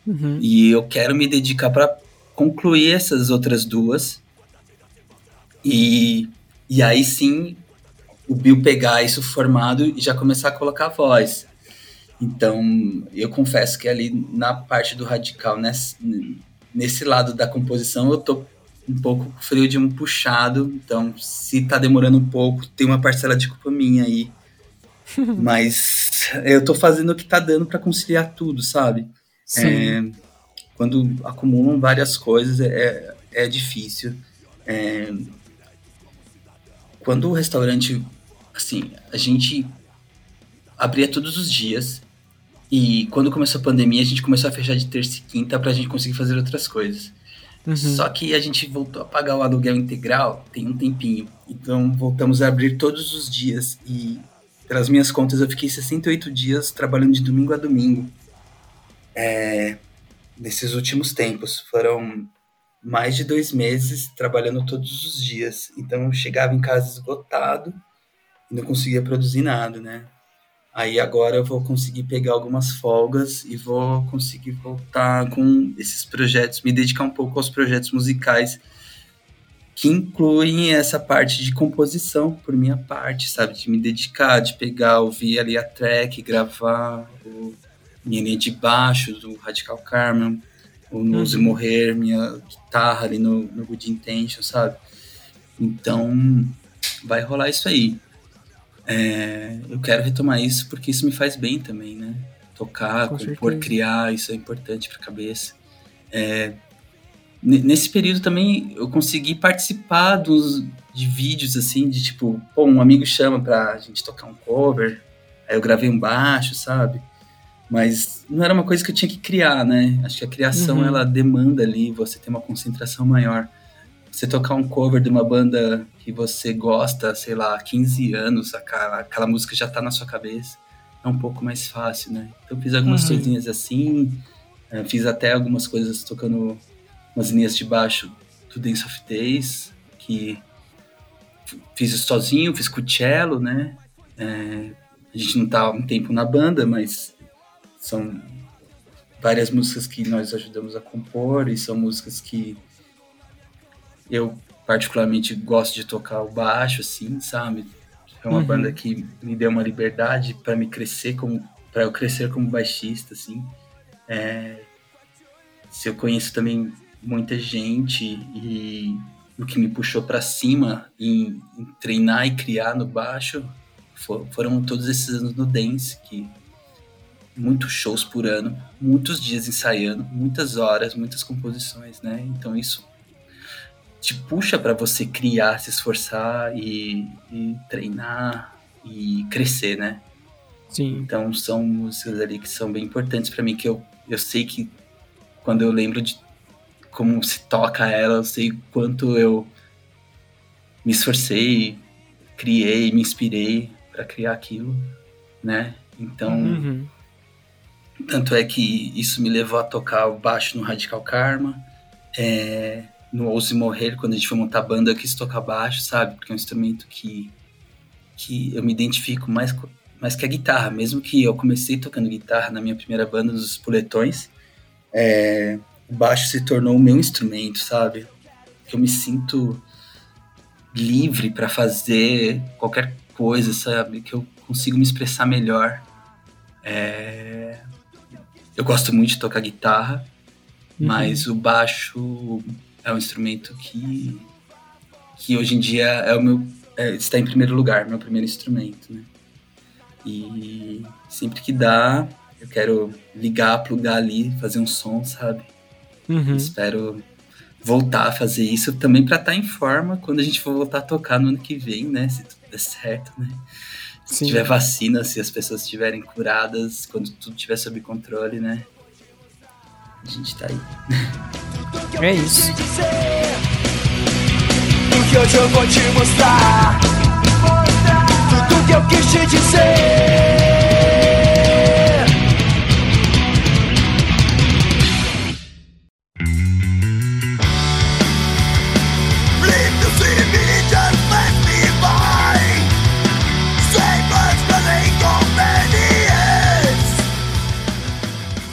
Uhum. E eu quero me dedicar para concluir essas outras duas e, e aí sim o Bill pegar isso formado e já começar a colocar a voz. Então, eu confesso que ali na parte do radical, nesse, nesse lado da composição, eu tô um pouco frio de um puxado. Então, se tá demorando um pouco, tem uma parcela de culpa minha aí. Mas eu tô fazendo o que tá dando para conciliar tudo, sabe? É, quando acumulam várias coisas, é, é difícil. É, quando o restaurante, assim, a gente abria todos os dias e quando começou a pandemia a gente começou a fechar de terça e quinta pra gente conseguir fazer outras coisas. Uhum. Só que a gente voltou a pagar o aluguel integral tem um tempinho. Então voltamos a abrir todos os dias e pelas minhas contas eu fiquei 68 dias trabalhando de domingo a domingo. É, nesses últimos tempos foram mais de dois meses trabalhando todos os dias. Então chegava em casa esgotado e não conseguia produzir nada, né? Aí agora eu vou conseguir pegar algumas folgas e vou conseguir voltar com esses projetos, me dedicar um pouco aos projetos musicais que incluem essa parte de composição por minha parte, sabe? De me dedicar, de pegar, ouvir ali a track, gravar o linha de baixo do Radical Carmen, ou no Use uhum. Morrer, minha guitarra ali no, no Good Intention, sabe? Então, vai rolar isso aí. É, eu quero retomar isso porque isso me faz bem também, né? Tocar, Com compor, certeza. criar, isso é importante para a cabeça. É, nesse período também eu consegui participar dos, de vídeos assim, de tipo, pô, um amigo chama pra gente tocar um cover, aí eu gravei um baixo, sabe? Mas não era uma coisa que eu tinha que criar, né? Acho que a criação uhum. ela demanda ali você ter uma concentração maior. Você tocar um cover de uma banda que você gosta, sei lá, há 15 anos, aquela, aquela música já tá na sua cabeça, é um pouco mais fácil, né? Então fiz algumas uhum. coisinhas assim, eh, fiz até algumas coisas tocando umas linhas de baixo do Dance of Days, que fiz sozinho, fiz com o cello, né? É, a gente não tá um tempo na banda, mas são várias músicas que nós ajudamos a compor e são músicas que eu particularmente gosto de tocar o baixo, assim, sabe? É uma uhum. banda que me deu uma liberdade para me crescer como para eu crescer como baixista, assim. É, se eu conheço também muita gente e o que me puxou para cima em, em, treinar e criar no baixo for, foram todos esses anos no dance que muitos shows por ano, muitos dias ensaiando, muitas horas, muitas composições, né? Então isso te puxa para você criar, se esforçar e, e, treinar e crescer, né? Sim. Então são músicas ali que são bem importantes para mim que eu eu sei que quando eu lembro de como se toca ela, eu sei quanto eu me esforcei, criei, me inspirei para criar aquilo, né? Então, uhum. Tanto é que isso me levou a tocar o baixo no Radical Karma. É, no Ouse Morrer, quando a gente foi montar a banda, eu quis tocar baixo, sabe? Porque é um instrumento que, que eu me identifico mais, mais que a guitarra. Mesmo que eu comecei tocando guitarra na minha primeira banda dos Puletões, é, o baixo se tornou o meu instrumento, sabe? Eu me sinto livre para fazer qualquer coisa, sabe? Que eu consigo me expressar melhor. É, eu gosto muito de tocar guitarra, uhum. mas o baixo é um instrumento que, que hoje em dia é o meu é, está em primeiro lugar, meu primeiro instrumento, né? E sempre que dá, eu quero ligar, plugar ali, fazer um som, sabe? Uhum. Espero voltar a fazer isso também para estar tá em forma quando a gente for voltar a tocar no ano que vem, né? Se tudo der certo, né? Se tiver vacina, se as pessoas estiverem curadas, quando tudo estiver sob controle, né? A gente tá aí. É isso. O que hoje eu vou te mostrar. Tudo que eu quis te dizer.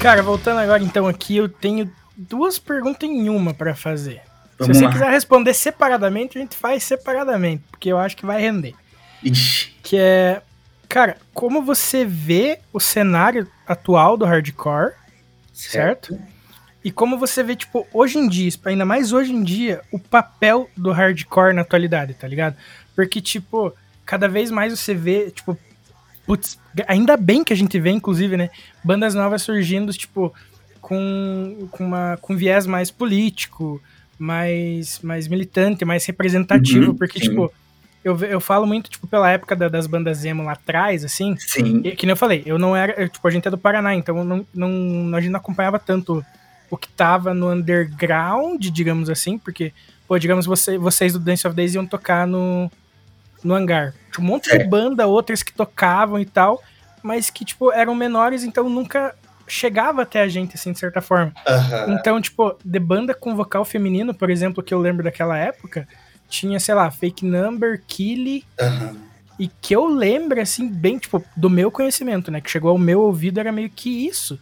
Cara, voltando agora então aqui, eu tenho duas perguntas em uma para fazer. Vamos Se você lá. quiser responder separadamente, a gente faz separadamente, porque eu acho que vai render. Ixi. que é, cara, como você vê o cenário atual do hardcore, certo? E como você vê, tipo, hoje em dia, ainda mais hoje em dia, o papel do hardcore na atualidade, tá ligado? Porque, tipo, cada vez mais você vê, tipo, putz, ainda bem que a gente vê, inclusive, né, bandas novas surgindo, tipo, com, com, uma, com viés mais político, mais, mais militante, mais representativo, Uhum, porque, sim. tipo, eu, eu falo muito, tipo, pela época da- das bandas emo lá atrás, assim, Sim. e, que nem eu falei, eu não era. eu, tipo, a gente é do Paraná, então não, não, a gente não acompanhava tanto o que tava no underground, digamos assim, porque, pô, digamos, você, vocês do Dance of Days iam tocar no, no hangar. Tinha um monte de Certo. banda, outras que tocavam e tal, mas que, tipo, eram menores, então nunca chegava até a gente, assim, de certa forma. Então, tipo, de banda com vocal feminino, por exemplo, que eu lembro daquela época, tinha, sei lá, Fake Number, Killy, e que eu lembro, assim, bem, tipo, do meu conhecimento, né? Que chegou ao meu ouvido, era meio que isso.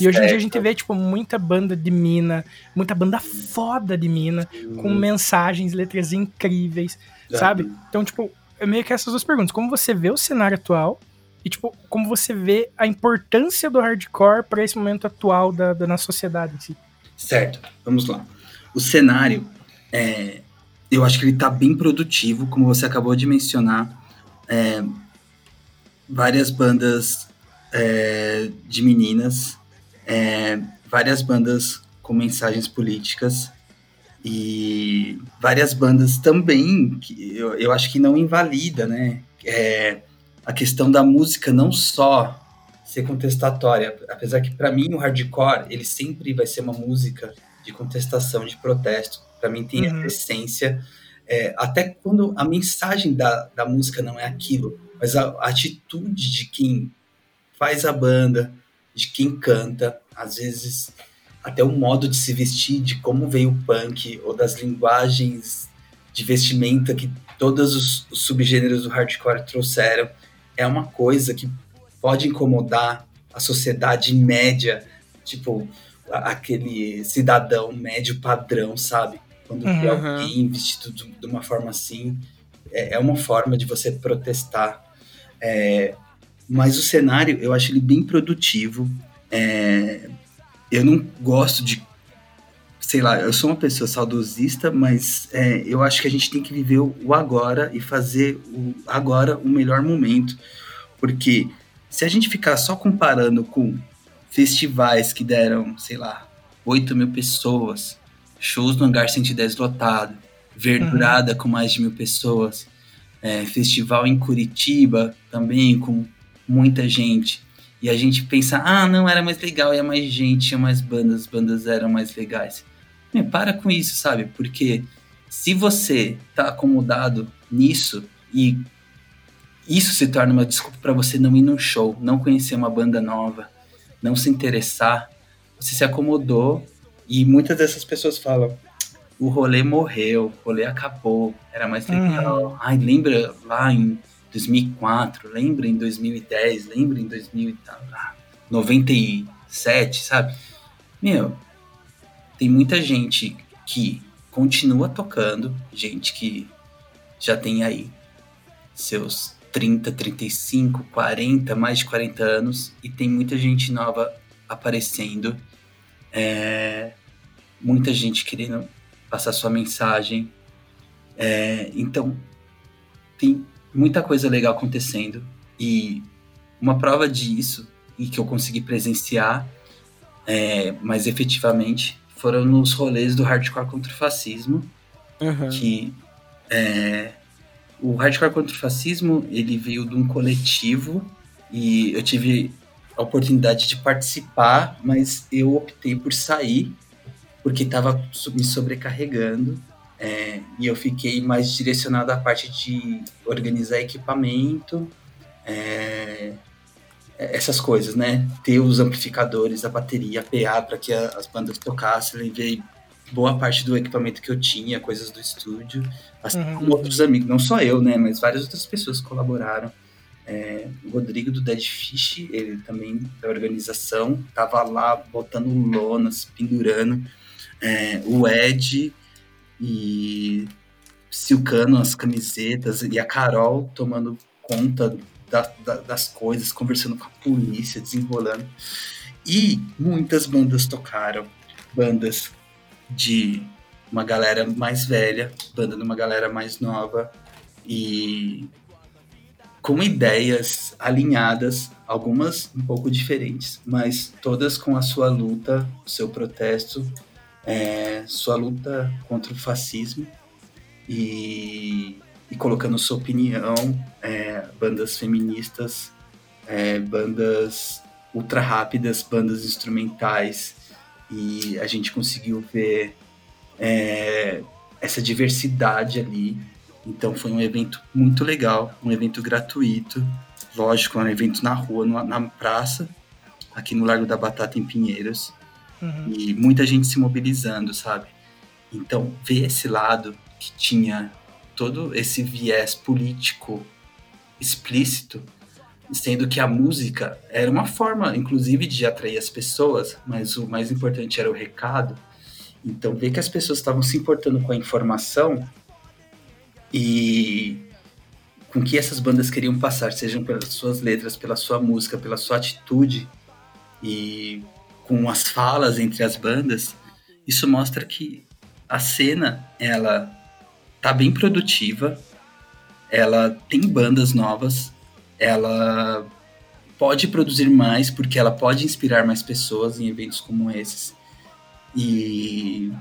E hoje em dia a gente vê, tipo, muita banda de mina, muita banda foda de mina, com mensagens, letras incríveis, sabe? Então, tipo, é meio que essas duas perguntas. Como você vê o cenário atual e, tipo, como você vê a importância do hardcore para esse momento atual da, da nossa sociedade em si. Certo, vamos lá. O cenário, é, eu acho que ele tá bem produtivo, como você acabou de mencionar. É, várias bandas é, de meninas, é, várias bandas com mensagens políticas e várias bandas também que eu, eu acho que não invalida, né? É, a questão da música não só ser contestatória, apesar que para mim o hardcore ele sempre vai ser uma música de contestação, de protesto. Para mim tem Uhum. essa essência, é, até quando a mensagem da, da música não é aquilo, mas a, a atitude de quem faz a banda, de quem canta, às vezes até o modo de se vestir, de como veio o punk, ou das linguagens de vestimenta que todos os, os subgêneros do hardcore trouxeram, é uma coisa que pode incomodar a sociedade média, tipo aquele cidadão médio padrão, sabe? Quando vê Uhum. alguém vestido de de uma forma assim, é, é uma forma de você protestar. É, mas o cenário, eu acho ele bem produtivo. É, eu não gosto de. Sei lá, eu sou uma pessoa saudosista, mas é, eu acho que a gente tem que viver o, agora e fazer o agora o melhor momento. Porque se a gente ficar só comparando com festivais que deram, sei lá, 8 mil pessoas, shows no Hangar 110 lotado, Verdurada com mais de mil pessoas, é, festival em Curitiba também com muita gente. E a gente pensa, ah, não, era mais legal, ia mais gente, tinha mais bandas, as bandas eram mais legais. Meu, para com isso, sabe? Porque se você tá acomodado nisso e isso se torna uma desculpa para você não ir num show, não conhecer uma banda nova, não se interessar, você se acomodou e muitas dessas pessoas falam: o rolê morreu, o rolê acabou, era mais legal. Ai, lembra lá em 2004, lembra em 2010, lembra em 2000 e tal, ah, 97, sabe? Meu, tem muita gente que continua tocando, gente que já tem aí seus 30, 35, 40, mais de 40 anos, e tem muita gente nova aparecendo, é, muita gente querendo passar sua mensagem. É, então, tem muita coisa legal acontecendo, e uma prova disso, e que eu consegui presenciar é, mais efetivamente, foram nos rolês do Hardcore contra o Fascismo, Aham. que é, o hardcore contra o fascismo ele veio de um coletivo e eu tive a oportunidade de participar, mas eu optei por sair porque estava me sobrecarregando é, e eu fiquei mais direcionado à parte de organizar equipamento, é, essas coisas, né? Ter os amplificadores, a bateria, a PA para que a- as bandas tocassem. Levei boa parte do equipamento que eu tinha, coisas do estúdio, assim Uhum. como outros amigos, não só eu, né, mas várias outras pessoas colaboraram. É, o Rodrigo do Dead Fish, ele também da organização, tava lá botando lonas, pendurando. É, o Ed e silcando as camisetas e a Carol tomando conta da, da, das coisas, conversando com a polícia, desenrolando. E muitas bandas tocaram, bandas de uma galera mais velha, banda de uma galera mais nova e com ideias alinhadas, algumas um pouco diferentes, mas todas com a sua luta, o seu protesto, é, sua luta contra o fascismo e, e colocando sua opinião, é, bandas feministas, é, bandas ultra rápidas, bandas instrumentais, e a gente conseguiu ver é, essa diversidade ali. Então foi um evento muito legal, um evento gratuito, lógico, um evento na rua, na praça, aqui no Largo da Batata em Pinheiros, uhum. e muita gente se mobilizando, sabe? Então ver esse lado que tinha todo esse viés político explícito sendo que a música era uma forma, inclusive, de atrair as pessoas, mas o mais importante era o recado. Então, ver que as pessoas estavam se importando com a informação e com que essas bandas queriam passar, sejam pelas suas letras, pela sua música, pela sua atitude e com as falas entre as bandas, isso mostra que a cena ela tá bem produtiva, ela tem bandas novas, ela pode produzir mais porque ela pode inspirar mais pessoas em eventos como esses e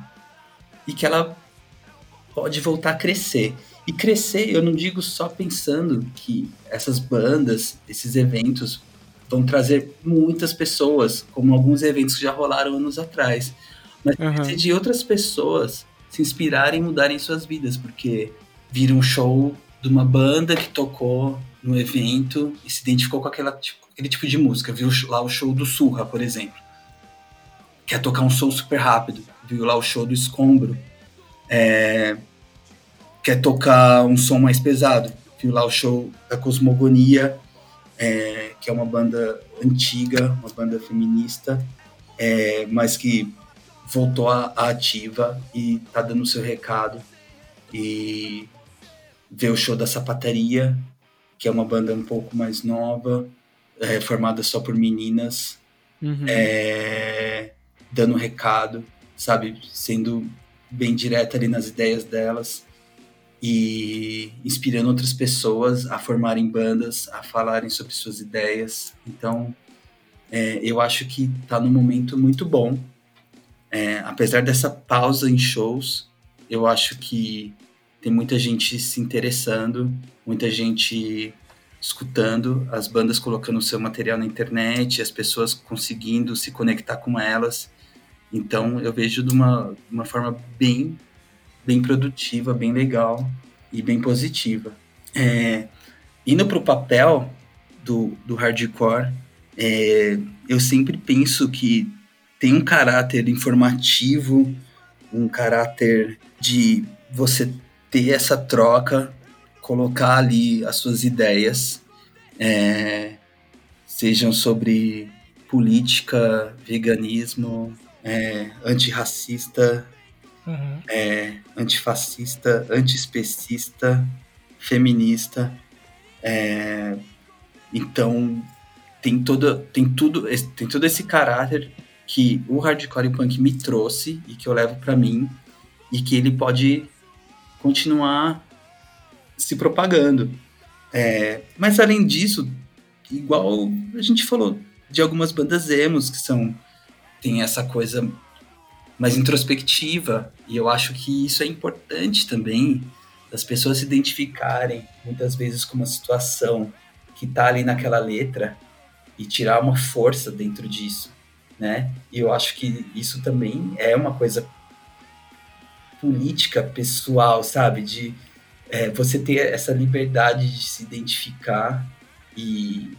e que ela pode voltar a crescer. E crescer eu não digo só pensando que essas bandas esses eventos vão trazer muitas pessoas como alguns eventos que já rolaram anos atrás mas uhum. de outras pessoas se inspirarem e mudarem suas vidas porque viram um show de uma banda que tocou no evento e se identificou com aquela, tipo, aquele tipo de música. Viu lá o show do Surra, por exemplo. Quer tocar um som super rápido. Viu lá o show do Escombro. É, quer tocar um som mais pesado. Viu lá o show da Cosmogonia, é, que é uma banda antiga, uma banda feminista, é, mas que voltou à ativa e tá dando o seu recado. E ver o show da Sapataria, que é uma banda um pouco mais nova, é, formada só por meninas, uhum. é, dando recado, sabe? Sendo bem direta ali nas ideias delas e inspirando outras pessoas a formarem bandas, a falarem sobre suas ideias. Então, é, eu acho que está num momento muito bom. É, apesar dessa pausa em shows, eu acho que tem muita gente se interessando, muita gente escutando, as bandas colocando seu material na internet, as pessoas conseguindo se conectar com elas. Então eu vejo de uma, uma forma bem, bem produtiva, bem legal e bem positiva. É, indo para o papel do, do hardcore, é, eu sempre penso que tem um caráter informativo, um caráter de você ter essa troca, colocar ali as suas ideias, é, sejam sobre política, veganismo, é, antirracista, uhum. é, antifascista, antiespecista, feminista. É, então tem todo, tem tudo, tem todo esse caráter que o hardcore punk me trouxe e que eu levo para mim e que ele pode continuar se propagando. É, mas além disso, igual a gente falou de algumas bandas emos que são tem essa coisa mais introspectiva e eu acho que isso é importante também das pessoas se identificarem muitas vezes com uma situação que tá ali naquela letra e tirar uma força dentro disso, né? E eu acho que isso também é uma coisa política pessoal, sabe? De é, você ter essa liberdade de se identificar e,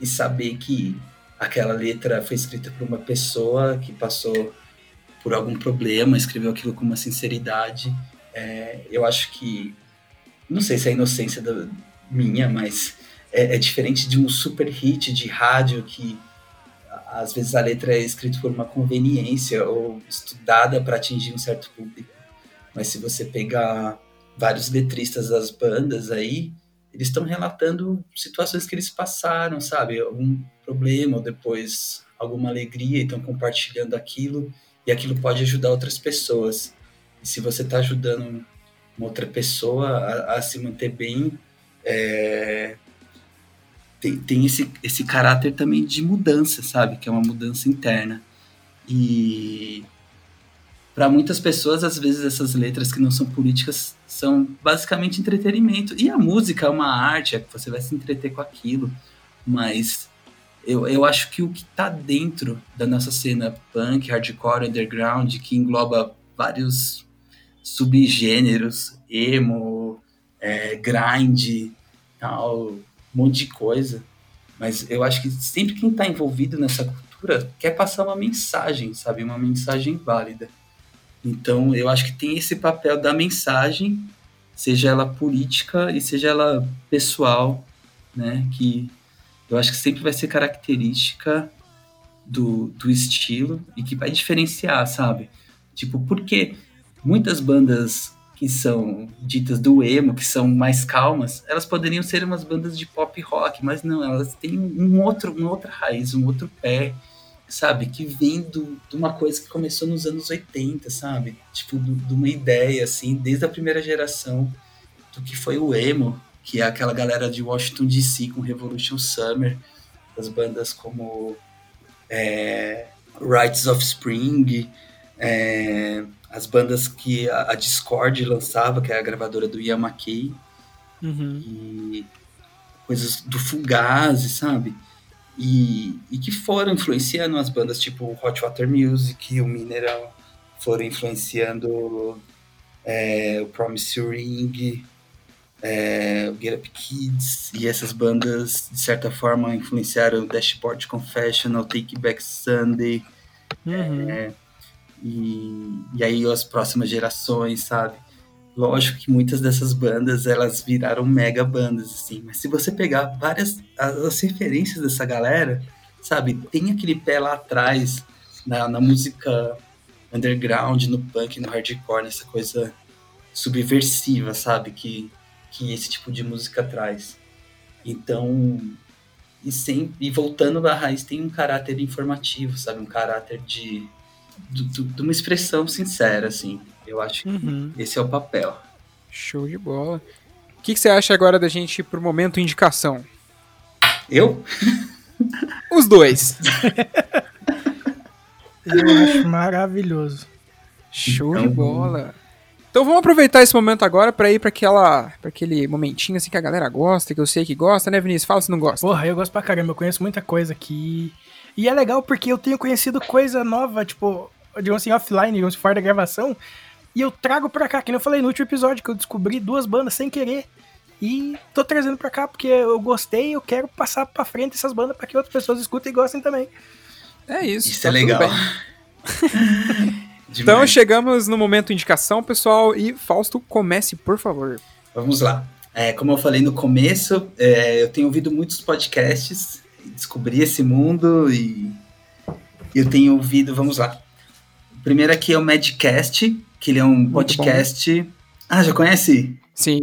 e saber que aquela letra foi escrita por uma pessoa que passou por algum problema, escreveu aquilo com uma sinceridade. É, eu acho que, não sei se é inocência da, minha, mas é, é, diferente de um super hit de rádio que às vezes a letra é escrita por uma conveniência ou estudada para atingir um certo público. Mas se você pegar vários letristas das bandas aí, eles estão relatando situações que eles passaram, sabe? Algum problema ou depois alguma alegria e estão compartilhando aquilo e aquilo pode ajudar outras pessoas. E se você está ajudando uma outra pessoa a, a se manter bem, é, tem, tem esse, esse caráter também de mudança, sabe? Que é uma mudança interna. E para muitas pessoas, às vezes, essas letras que não são políticas são basicamente entretenimento. E a música é uma arte, é que você vai se entreter com aquilo. Mas eu, eu acho que o que está dentro da nossa cena punk, hardcore, underground, que engloba vários subgêneros, emo, é, grind, tal, um monte de coisa. Mas eu acho que sempre quem está envolvido nessa cultura quer passar uma mensagem, sabe? Uma mensagem válida. Então eu acho que tem esse papel da mensagem, seja ela política e seja ela pessoal, né? Que eu acho que sempre vai ser característica do, do estilo e que vai diferenciar, sabe? Tipo, porque muitas bandas que são ditas do emo, que são mais calmas, elas poderiam ser umas bandas de pop rock, mas não, elas têm um outro, uma outra raiz, um outro pé, sabe? Que vem do, de uma coisa que começou nos anos 80, sabe? Tipo, de uma ideia, assim, desde a primeira geração do que foi o emo, que é aquela galera de Washington DC com Revolution Summer, as bandas como é, Rights of Spring, é, as bandas que a, a, Discord lançava, que é a gravadora do Ian McKay, uhum. e coisas do Fugazi, sabe? E, e que foram influenciando as bandas tipo Hot Water Music, o Mineral, foram influenciando é, o Promise Ring, é, o Get Up Kids, e essas bandas, de certa forma, influenciaram o Dashboard Confessional, Take Back Sunday, uhum. é, e, e aí as próximas gerações, sabe? Lógico que muitas dessas bandas elas viraram mega bandas, assim, mas se você pegar várias as, as referências dessa galera, sabe, tem aquele pé lá atrás na, na música underground, no punk, no hardcore, nessa coisa subversiva, sabe, que, que esse tipo de música traz. Então, e, sem, e voltando à raiz, tem um caráter informativo, sabe, um caráter de, de, de uma expressão sincera, assim. Eu acho que uhum. esse é o papel. Show de bola. O que, que você acha agora da gente ir pro momento indicação? Eu? Os dois. Eu acho maravilhoso. Show então, de bola. Então vamos aproveitar esse momento agora para ir para aquela, para aquele momentinho assim que a galera gosta, que eu sei que gosta, né, Vinícius? Fala se não gosta. Porra, eu gosto pra caramba, eu conheço muita coisa aqui. E é legal porque eu tenho conhecido coisa nova, tipo, digamos assim, offline, digamos, fora da gravação, e eu trago pra cá, que eu falei no último episódio, que eu descobri duas bandas sem querer. E tô trazendo pra cá porque eu gostei eu quero passar pra frente essas bandas para que outras pessoas escutem e gostem também. É isso. Isso tá é legal. então chegamos no momento indicação, pessoal. E Fausto, comece, por favor. Vamos lá. É, como eu falei no começo, é, eu tenho ouvido muitos podcasts, descobri esse mundo e eu tenho ouvido, vamos lá. O primeiro aqui é o Madcast, que ele é um podcast. Ah, já conhece? Sim.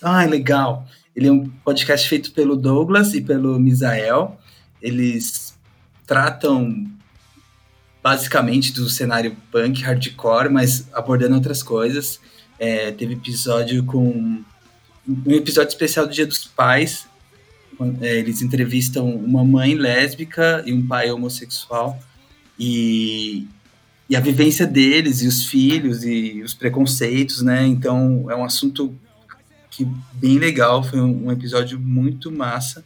Ah, legal. Ele é um podcast feito pelo Douglas e pelo Misael. Eles tratam basicamente do cenário punk, hardcore, mas abordando outras coisas. É, teve episódio com. Um episódio especial do Dia dos Pais. É, eles entrevistam uma mãe lésbica e um pai homossexual. E e a vivência deles e os filhos e os preconceitos, né? Então é um assunto que bem legal, foi um, um episódio muito massa.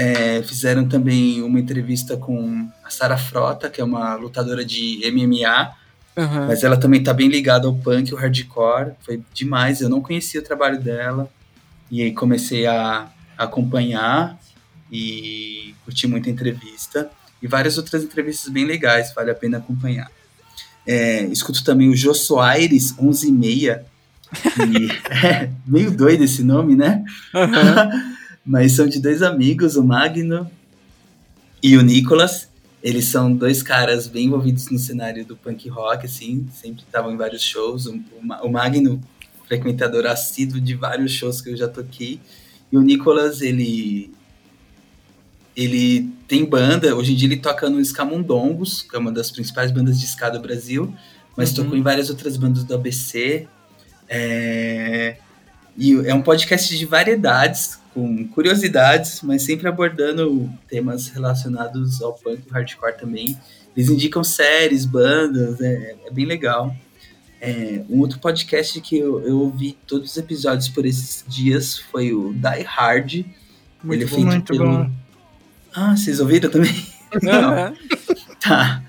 É, fizeram também uma entrevista com a Sara Frota, que é uma lutadora de MMA, uhum. mas ela também tá bem ligada ao punk, ao hardcore, foi demais. Eu não conhecia o trabalho dela e aí comecei a, acompanhar e curti muito a entrevista e várias outras entrevistas bem legais, vale a pena acompanhar. É, escuto também o Jô Soares, 11 e meia. é meio doido esse nome, né? Uhum. Mas são de dois amigos, o Magno e o Nicolas. Eles são dois caras bem envolvidos no cenário do punk rock, assim, sempre estavam em vários shows. O, o Magno frequentador assíduo de vários shows que eu já toquei. E o Nicolas, ele ele tem banda, hoje em dia ele toca no Escamundongos, que é uma das principais bandas de ska do Brasil, mas uhum. tocou em várias outras bandas do ABC. É... E é um podcast de variedades, com curiosidades, mas sempre abordando temas relacionados ao punk e hardcore também. Eles indicam séries, bandas, é, é bem legal. É, um outro podcast que eu, eu, ouvi todos os episódios por esses dias foi o Die Hard. Muito Ele feito muito pelo. Bom. Ah, vocês ouviram também? Não. tá.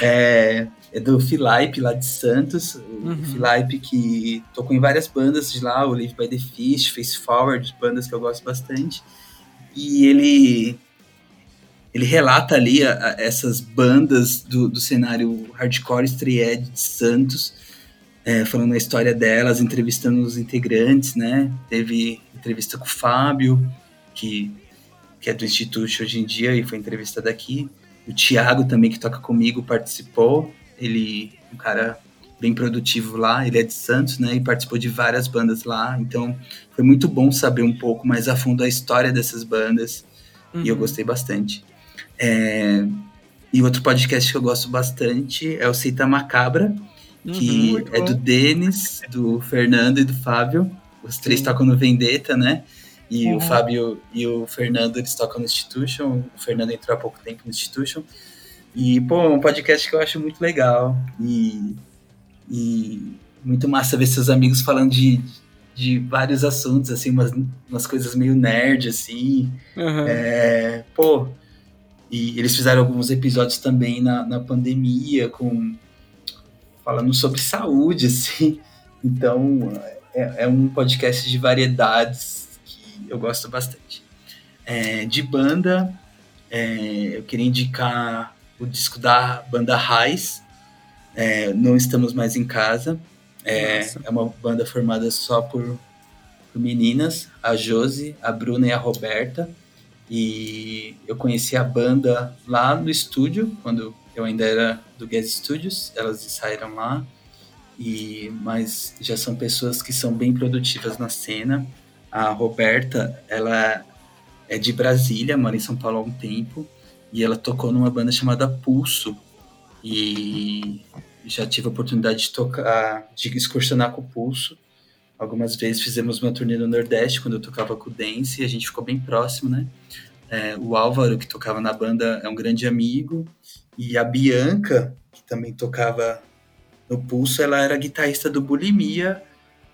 É, é do Filipe lá de Santos. Uhum. O Filipe que tocou em várias bandas de lá, o Live by the Fish, Face Forward, bandas que eu gosto bastante. E ele ele relata ali a, a, essas bandas do, do cenário hardcore estreed de Santos, é, falando a história delas, entrevistando os integrantes, né? Teve entrevista com o Fábio, que, que é do Instituto hoje em dia e foi entrevistado aqui. O Thiago também, que toca comigo, participou. Ele um cara bem produtivo lá, ele é de Santos, né? E participou de várias bandas lá. Então, foi muito bom saber um pouco mais a fundo a história dessas bandas. Uhum. E eu uhum. gostei bastante. É, e outro podcast que eu gosto bastante é o Cita Macabra, que uhum, é do Denis, do Fernando e do Fábio. Os três Sim. tocam no Vendetta, né? E uhum. o Fábio e o Fernando, eles tocam no Institution. O Fernando entrou há pouco tempo no Institution. E, pô, é um podcast que eu acho muito legal. E, e muito massa ver seus amigos falando de, de vários assuntos, assim, umas, umas coisas meio nerd, assim. Uhum. É, pô, e eles fizeram alguns episódios também na, na pandemia, com falando sobre saúde, assim. Então, é, é um podcast de variedades que eu gosto bastante. É, de banda, é, eu queria indicar o disco da banda Raiz, é, Não Estamos Mais em Casa. É, é uma banda formada só por, por meninas, a Josi, a Bruna e a Roberta. E eu conheci a banda lá no estúdio, quando eu ainda era do Gas Studios, elas saíram lá. E mas já são pessoas que são bem produtivas na cena. A Roberta, ela é de Brasília, mora em São Paulo há um tempo, e ela tocou numa banda chamada Pulso. E já tive a oportunidade de tocar, de excursionar com o Pulso. Algumas vezes fizemos uma turnê no Nordeste quando eu tocava com o Dance e a gente ficou bem próximo, né? É, o Álvaro, que tocava na banda, é um grande amigo. E a Bianca, que também tocava no Pulso, ela era guitarrista do Bulimia,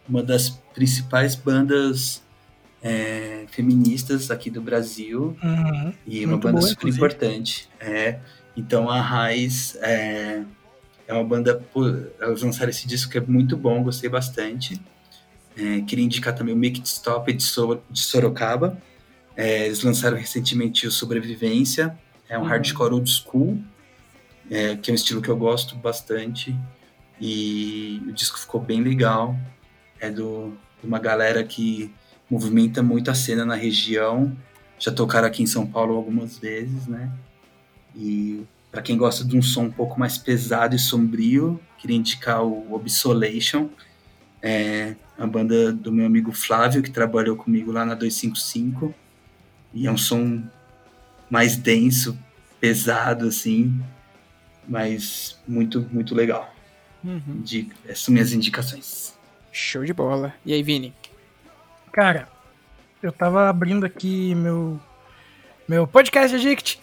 uma das principais bandas é, feministas aqui do Brasil. Uhum, e uma banda boa, super inclusive. importante. É, então a Raiz é, é uma banda. elas lançaram esse disco que é muito bom, gostei bastante. É, queria indicar também o Make It Stop de, so, de Sorocaba. É, eles lançaram recentemente o Sobrevivência, é um uhum. hardcore old school, é, que é um estilo que eu gosto bastante. E o disco ficou bem legal. É do, de uma galera que movimenta muito a cena na região. Já tocaram aqui em São Paulo algumas vezes, né? E para quem gosta de um som um pouco mais pesado e sombrio, queria indicar o Obsolation, é a banda do meu amigo Flávio, que trabalhou comigo lá na 255. E é um som mais denso, pesado, assim, mas muito, muito legal. Uhum. Essas são minhas indicações. Show de bola. E aí, Vini? Cara, eu tava abrindo aqui meu, meu podcast Addict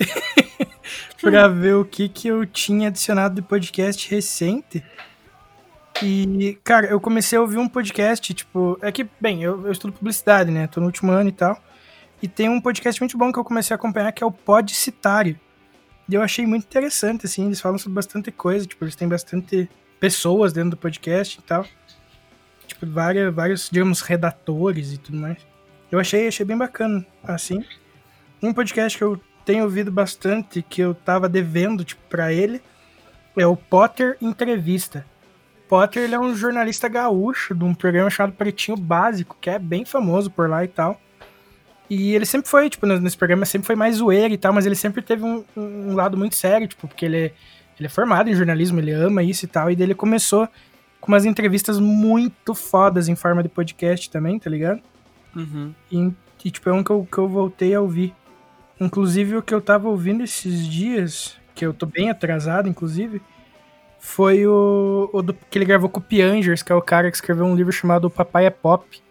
pra ver o que, que eu tinha adicionado de podcast recente. E, cara, eu comecei a ouvir um podcast, tipo, é que, bem, eu, eu estudo publicidade, né? Tô no último ano e tal. E tem um podcast muito bom que eu comecei a acompanhar, que é o Podcitário. E eu achei muito interessante, assim, eles falam sobre bastante coisa, tipo, eles têm bastante pessoas dentro do podcast e tal. Tipo, várias, vários, digamos, redatores e tudo mais. Eu achei, achei bem bacana, assim. Um podcast que eu tenho ouvido bastante, que eu tava devendo, tipo, pra ele, é o Potter Entrevista. Potter ele é um jornalista gaúcho de um programa chamado Pretinho Básico, que é bem famoso por lá e tal. E ele sempre foi, tipo, nesse programa sempre foi mais zoeiro e tal, mas ele sempre teve um, um lado muito sério, tipo, porque ele é, ele é formado em jornalismo, ele ama isso e tal, e daí ele começou com umas entrevistas muito fodas em forma de podcast também, tá ligado? Uhum. E, e, tipo, é um que eu, que eu voltei a ouvir. Inclusive, o que eu tava ouvindo esses dias, que eu tô bem atrasado, inclusive, foi o, o do, que ele gravou com o Piangers, que é o cara que escreveu um livro chamado O Papai é Pop.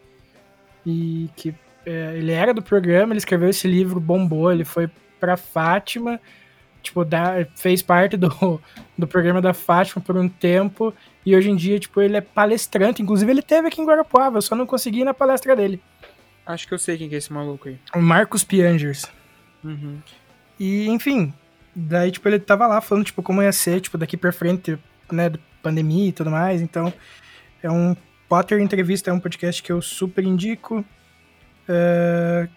E que é, ele era do programa, ele escreveu esse livro, bombou, ele foi pra Fátima, tipo, da, fez parte do, do programa da Fátima por um tempo, e hoje em dia, tipo, ele é palestrante, inclusive ele teve aqui em Guarapuava, eu só não consegui ir na palestra dele. Acho que eu sei quem que é esse maluco aí. O Marcos Piangers. Uhum. E, enfim, daí, tipo, ele tava lá falando, tipo, como ia ser, tipo, daqui pra frente, né, pandemia e tudo mais, então, é um Potter Entrevista, é um podcast que eu super indico, uh,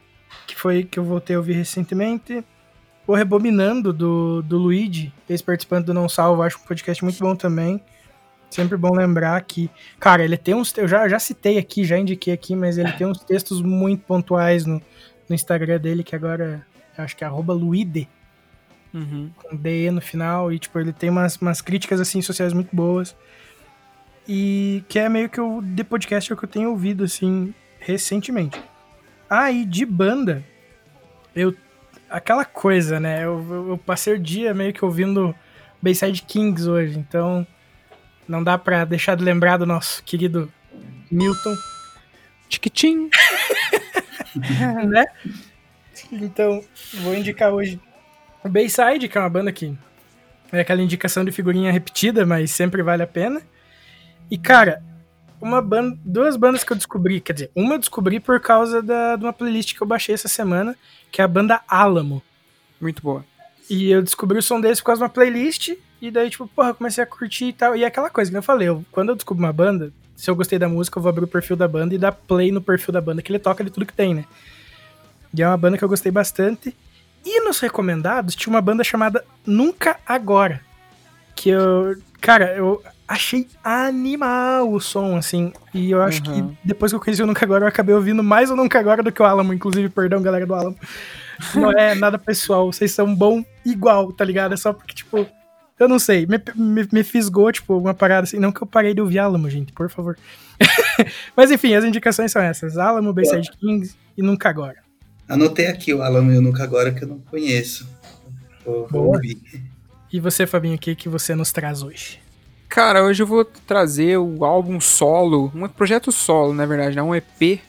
que foi que eu voltei a ouvir recentemente. O Rebobinando, do, do Luigi, ex-participante do Não Salvo, acho um podcast muito bom também. Sempre bom lembrar que, cara, ele tem uns. Eu já, já citei aqui, já indiquei aqui, mas ele tem uns textos muito pontuais no, no Instagram dele, que agora acho que é Luide, uhum. com DE no final, e tipo, ele tem umas, umas críticas assim sociais muito boas. E que é meio que o de podcast que eu tenho ouvido assim recentemente. Aí, ah, de banda, eu. Aquela coisa, né? Eu, eu, eu passei o dia meio que ouvindo Bayside Kings hoje, então não dá pra deixar de lembrar do nosso querido Milton. Tiquitim! né? Então, vou indicar hoje o Bayside, que é uma banda que é aquela indicação de figurinha repetida, mas sempre vale a pena. E, cara, uma banda, duas bandas que eu descobri, quer dizer, uma eu descobri por causa da, de uma playlist que eu baixei essa semana, que é a banda Alamo. Muito boa. E eu descobri o som deles por causa de uma playlist, e daí, tipo, porra, comecei a curtir e tal. E é aquela coisa que eu falei, eu, quando eu descubro uma banda, se eu gostei da música, eu vou abrir o perfil da banda e dar play no perfil da banda, que ele toca de tudo que tem, né? E é uma banda que eu gostei bastante. E nos recomendados tinha uma banda chamada Nunca Agora. Que eu. Cara, eu achei animal o som, assim. E eu acho uhum. que depois que eu conheci o Nunca Agora, eu acabei ouvindo mais o Nunca Agora do que o Alamo. Inclusive, perdão, galera do Alamo. Não é nada pessoal. Vocês são bom igual, tá ligado? É só porque, tipo, eu não sei. Me, me, me fisgou, tipo, uma parada assim. Não que eu parei de ouvir Alamo, gente, por favor. Mas enfim, as indicações são essas: Alamo, Bayside Kings e Nunca Agora. Anotei aqui o Alamo e o Nunca Agora que eu não conheço. Vou, vou ouvir. E você, Fabinho, o que, que você nos traz hoje? Cara, hoje eu vou trazer o álbum solo, um projeto solo, na verdade, né? um EP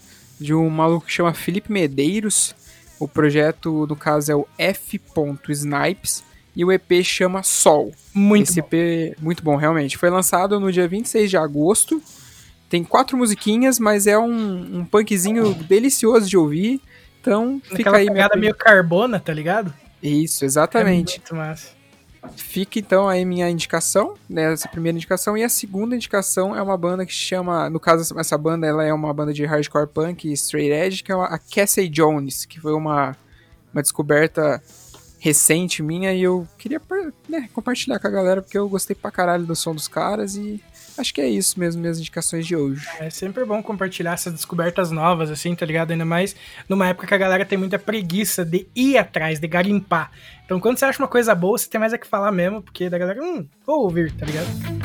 de um maluco que chama Felipe Medeiros. O projeto, no caso, é o F. Snipes e o EP chama Sol. Muito Esse bom. EP, muito bom, realmente. Foi lançado no dia 26 de agosto. Tem quatro musiquinhas, mas é um, um punkzinho delicioso de ouvir. Então, Aquela fica aí. pegada meio carbona, tá ligado? Isso, exatamente. É muito massa. Fica então aí minha indicação, né, essa primeira indicação. E a segunda indicação é uma banda que chama, no caso, essa banda ela é uma banda de hardcore punk e straight edge, que é a Cassie Jones, que foi uma, uma descoberta recente minha e eu queria né, compartilhar com a galera porque eu gostei pra caralho do som dos caras e acho que é isso mesmo, minhas indicações de hoje. É sempre bom compartilhar essas descobertas novas, assim, tá ligado? Ainda mais numa época que a galera tem muita preguiça de ir atrás, de garimpar. Então quando você acha uma coisa boa, você tem mais a que falar mesmo, porque da galera, hum, vou ouvir, tá ligado?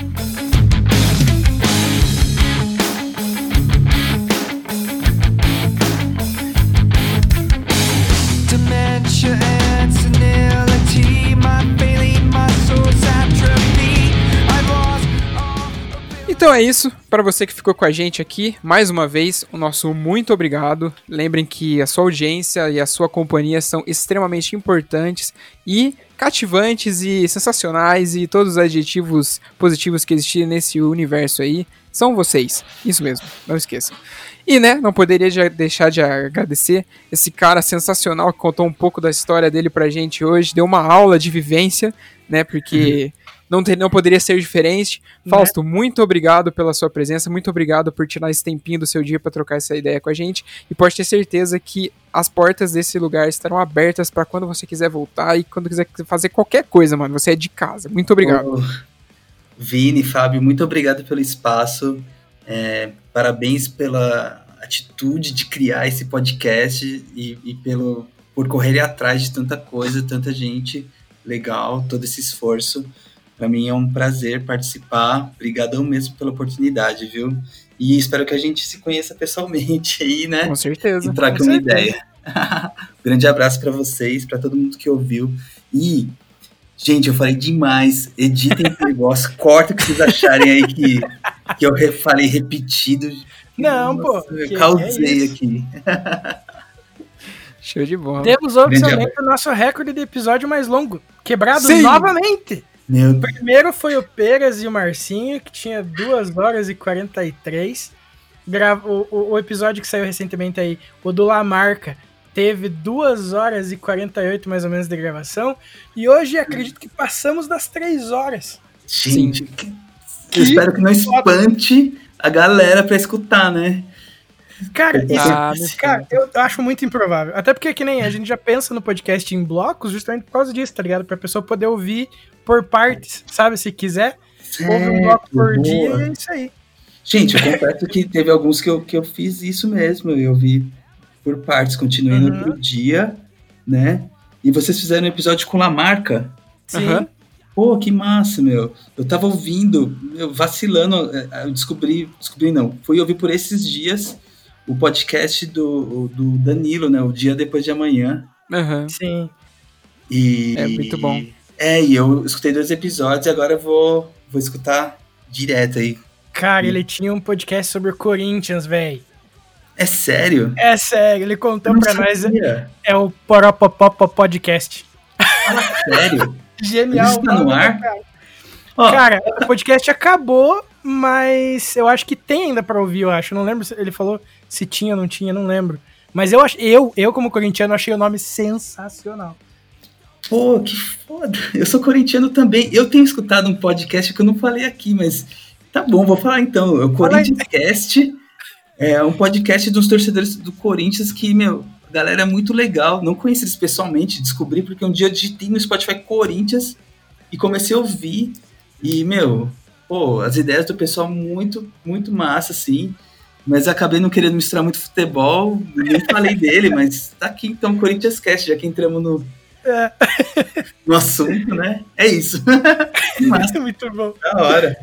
Então é isso, para você que ficou com a gente aqui, mais uma vez, o nosso muito obrigado. Lembrem que a sua audiência e a sua companhia são extremamente importantes e cativantes e sensacionais e todos os adjetivos positivos que existem nesse universo aí são vocês. Isso mesmo, não esqueçam. E, né, não poderia deixar de agradecer esse cara sensacional que contou um pouco da história dele pra gente hoje, deu uma aula de vivência, né, porque uhum não, ter, não poderia ser diferente. Né? Fausto, muito obrigado pela sua presença, muito obrigado por tirar esse tempinho do seu dia para trocar essa ideia com a gente. E pode ter certeza que as portas desse lugar estarão abertas para quando você quiser voltar e quando quiser fazer qualquer coisa, mano. Você é de casa. Muito obrigado. Oh, Vini, Fábio, muito obrigado pelo espaço. É, parabéns pela atitude de criar esse podcast e, e pelo por correr atrás de tanta coisa, tanta gente legal, todo esse esforço. Para mim é um prazer participar. Obrigadão mesmo pela oportunidade, viu? E espero que a gente se conheça pessoalmente aí, né? Com certeza. E troque com uma certeza. ideia. Grande abraço para vocês, para todo mundo que ouviu. E, gente, eu falei demais. Editem esse negócio, corta o que vocês acharem aí que, que eu falei repetido. Não, pô, Nossa, Eu que- causei é aqui. Show de bola. Temos oficialmente o nosso recorde de episódio mais longo. Quebrado Sim. novamente. Meu O primeiro foi o Peras e o Marcinho, que tinha 2 horas e 43. Gra- o, o, o episódio que saiu recentemente aí, o do Lamarca, teve 2 horas e 48 mais ou menos de gravação. E hoje acredito que passamos das 3 horas. Gente, que- eu espero que não espante a galera pra escutar, né? Cara, isso, Ah, cara, eu acho muito improvável. Até porque que nem a gente já pensa no podcast em blocos justamente por causa disso, tá ligado? Pra pessoa poder ouvir por partes, sabe? Se quiser, ouve um bloco por Certo, dia boa. e é isso aí. Gente, eu confesso que teve alguns que eu, que eu fiz isso mesmo. Eu vi por partes, continuei no Uhum. outro dia, né? E vocês fizeram um episódio com Lamarca. Sim. Aham. Pô, que massa, meu. Eu tava ouvindo, eu vacilando, eh, eu descobri, descobri não, fui ouvir por esses dias o podcast do, do Danilo, né? O Dia Depois de Amanhã. Aham. Sim. E, É muito bom. É, e eu escutei dois episódios e agora eu vou, vou escutar direto aí. Cara, ele tinha um podcast sobre o Corinthians, velho. É sério? É sério, ele contou Não pra nós. sabia. É o Poropopop Podcast. Sério? Genial. Isso tá no ar? Cara. Ó, Cara, o podcast acabou, mas eu acho que tem ainda pra ouvir, eu acho. Não lembro se ele falou se tinha ou não tinha, não lembro. Mas eu, eu, eu como corintiano, achei o nome sensacional. Pô, que foda. Eu sou corintiano também. Eu tenho escutado um podcast que eu não falei aqui, mas tá bom, vou falar então. O Fala aí. Corinthians Cast é um podcast dos torcedores do Corinthians que, meu, a galera é muito legal. Não conheci eles pessoalmente, descobri porque um dia eu digitei no Spotify Corinthians e comecei a ouvir. E, meu, pô, as ideias do pessoal muito, muito massa, assim. Mas acabei não querendo misturar muito futebol, nem falei dele, mas tá aqui então o Corinthians Cast, já que entramos no, É. no assunto, né? É isso. Massa, Muito bom. da hora.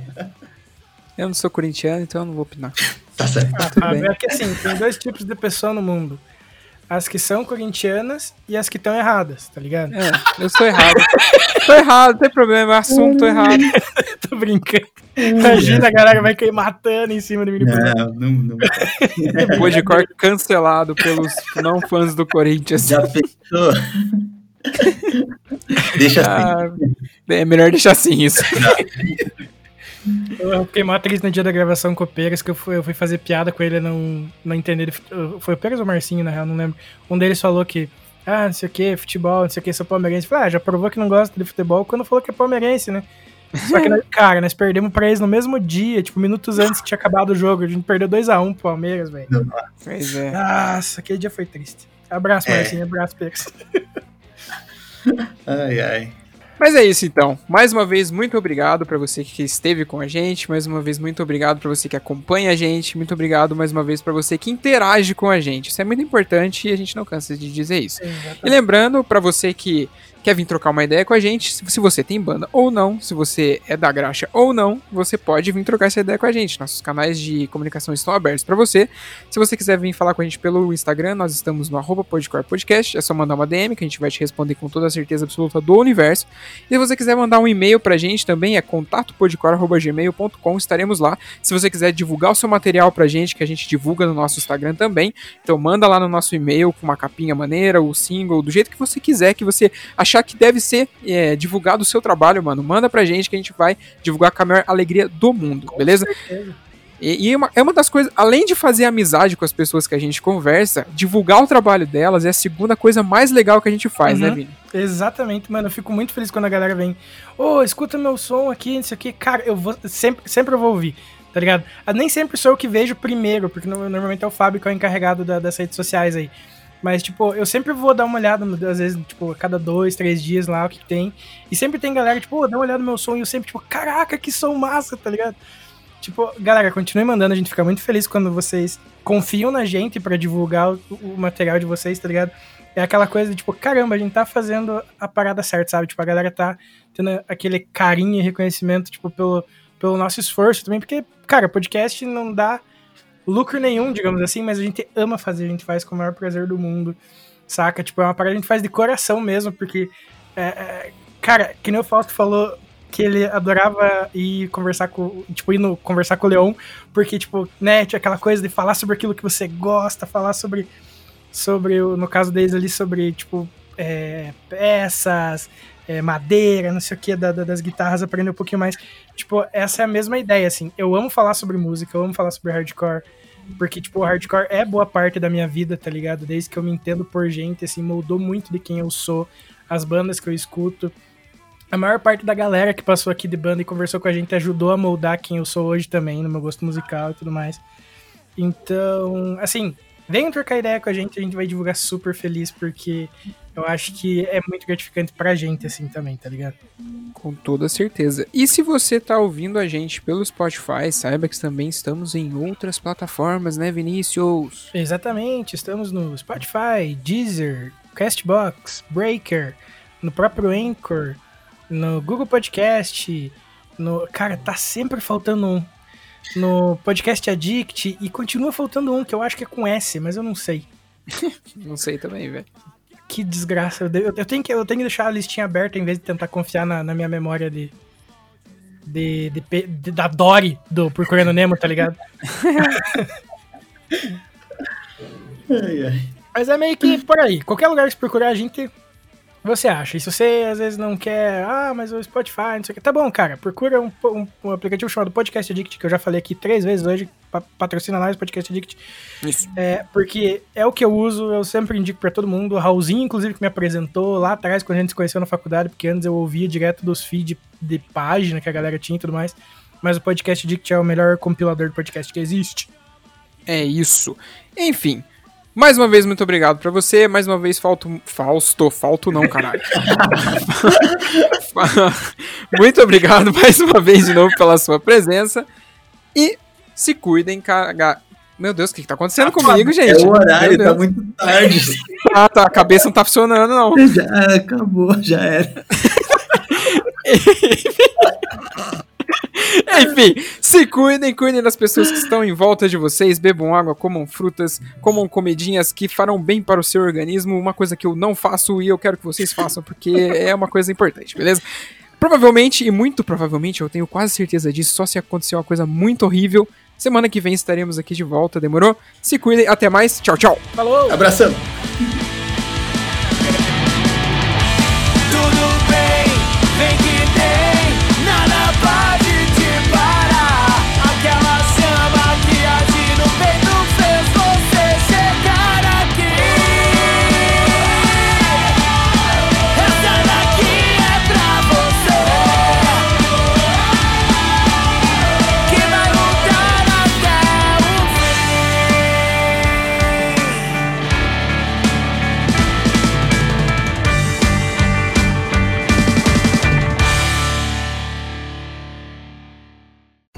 Eu não sou corintiano, então eu não vou opinar. Tá certo. Ah, bem. é que assim, tem dois tipos de pessoa no mundo. As que são corintianas e as que estão erradas, tá ligado? É, eu sou errado. tô errado, não tem problema, assumo, tô errado. Tô brincando. Imagina a galera vai cair matando em cima do mini Não, não, não. Depois de cor cancelado pelos não fãs do Corinthians. Já pensou? Deixa assim. Ah, é melhor deixar assim isso. Eu fiquei mó triste no dia da gravação com o Pegas, que eu fui, eu fui fazer piada com ele, não, não entender. Foi o Pegas ou o Marcinho, na real, não lembro. Um deles falou que, ah, não sei o que, futebol, não sei o que, sou palmeirense. Eu falei, ah, já provou que não gosta de futebol quando falou que é palmeirense, né? Só que, nós- cara, nós perdemos pra eles no mesmo dia, tipo, minutos antes que tinha acabado o jogo. A gente perdeu 2x1 pro Palmeiras, velho. Pois é. Nossa, aquele dia foi triste. Abraço, É. Marcinho, abraço, Pegas. Ai, ai. Mas é isso então. Mais uma vez, muito obrigado pra você que esteve com a gente. Mais uma vez, muito obrigado pra você que acompanha a gente. Muito obrigado mais uma vez pra você que interage com a gente. Isso é muito importante e a gente não cansa de dizer isso. E lembrando, pra você que quer vir trocar uma ideia com a gente, se você tem banda ou não, se você é da graxa ou não, você pode vir trocar essa ideia com a gente. Nossos canais de comunicação estão abertos pra você. Se você quiser vir falar com a gente pelo Instagram, nós estamos no arroba Podcast. É só mandar uma DM que a gente vai te responder com toda a certeza absoluta do universo. E se você quiser mandar um e-mail pra gente também, é contatopodcore.gmail.com, estaremos lá. Se você quiser divulgar o seu material pra gente, que a gente divulga no nosso Instagram também, então manda lá no nosso e-mail com uma capinha maneira, o single, do jeito que você quiser, que você achar que deve ser é, divulgado o seu trabalho, mano. Manda pra gente que a gente vai divulgar com a maior alegria do mundo, beleza? certeza. E, e é uma- é uma das coisas, além de fazer amizade com as pessoas que a gente conversa, divulgar o trabalho delas é a segunda coisa mais legal que a gente faz, né, Uhum. Vini? Exatamente, mano. Eu fico muito feliz quando a galera vem. Ô, escuta meu som aqui, não sei o que. Cara, eu vou. Sempre, sempre eu vou ouvir, tá ligado? Ah, Nem sempre sou eu que vejo primeiro, porque no- normalmente é o Fábio que é o encarregado da- das redes sociais aí. Mas, tipo, eu sempre vou dar uma olhada, às vezes, tipo, a cada dois, três dias lá, o que tem. E sempre tem galera, tipo, ô, dá uma olhada no meu som. E eu sempre, tipo, caraca, que som massa, tá ligado? Tipo, galera, continue mandando, a gente fica muito feliz quando vocês confiam na gente pra divulgar o, o material de vocês, tá ligado? é aquela coisa de, tipo, caramba, a gente tá fazendo a parada certa, sabe? Tipo, a galera tá tendo aquele carinho e reconhecimento, tipo, pelo, pelo nosso esforço também, porque, cara, podcast não dá lucro nenhum, digamos assim, mas a gente ama fazer, a gente faz com o maior prazer do mundo, saca? Tipo, é uma parada que a gente faz de coração mesmo, porque, é, é, cara, que nem o Fausto falou, que ele adorava ir conversar com, tipo, ir no, conversar com o Leon, porque, tipo, né, tinha aquela coisa de falar sobre aquilo que você gosta, falar sobre, sobre no caso deles ali, sobre, tipo, é, peças, é, madeira, não sei o que, da, da, das guitarras, aprender um pouquinho mais. Tipo, essa é a mesma ideia, assim. Eu amo falar sobre música, eu amo falar sobre hardcore, porque, tipo, o hardcore é boa parte da minha vida, tá ligado? Desde que eu me entendo por gente, assim, moldou muito de quem eu sou, as bandas que eu escuto. A maior parte da galera que passou aqui de banda e conversou com a gente ajudou a moldar quem eu sou hoje também, no meu gosto musical e tudo mais. Então, assim, venham trocar ideia com a gente, a gente vai divulgar super feliz, porque eu acho que é muito gratificante pra gente, assim, também, tá ligado? Com toda certeza. E se você tá ouvindo a gente pelo Spotify, saiba que também estamos em outras plataformas, né, Vinícius? Exatamente, estamos no Spotify, Deezer, Castbox, Breaker, no próprio Anchor, no Google Podcast, no. Cara, tá sempre faltando um. No Podcast Addict e continua faltando um, que eu acho que é com S, mas eu não sei. não sei também, velho. Que desgraça. Eu, eu, tenho que, eu tenho que deixar a listinha aberta em vez de tentar confiar na, na minha memória de, de, de, de, da Dory do Procurando Nemo, tá ligado? ai, ai. Mas é meio que por aí. Qualquer lugar que você procurar, a gente você acha. E se você às vezes não quer, ah, mas o Spotify, não sei o que. Tá bom, cara. Procura um, um, um aplicativo chamado Podcast Addict, que eu já falei aqui três vezes hoje. patrocina nós, Podcast Addict. Isso. É, porque é o que eu uso, eu sempre indico pra todo mundo. O Raulzinho, inclusive, que me apresentou lá atrás, quando a gente se conheceu na faculdade, porque antes eu ouvia direto dos feeds de página que a galera tinha e tudo mais. Mas o Podcast Addict é o melhor compilador de podcast que existe. É isso. Enfim. Mais uma vez, muito obrigado para você. Mais uma vez, falto. Fausto, falto não, caralho. muito obrigado mais uma vez de novo pela sua presença. E se cuidem, cara. Meu Deus, o que, que tá acontecendo comigo, gente? É o horário, tá muito tarde. ah, tá. A cabeça não tá funcionando, não. Já acabou, já era. Enfim, se cuidem, cuidem das pessoas que estão em volta de vocês, bebam água, comam frutas, comam comidinhas que farão bem para o seu organismo. Uma coisa que eu não faço e eu quero que vocês façam, porque é uma coisa importante, beleza? Provavelmente, e muito provavelmente, eu tenho quase certeza disso, só se acontecer uma coisa muito horrível. Semana que vem estaremos aqui de volta, demorou? Se cuidem, até mais, tchau, tchau. Falou! Abração!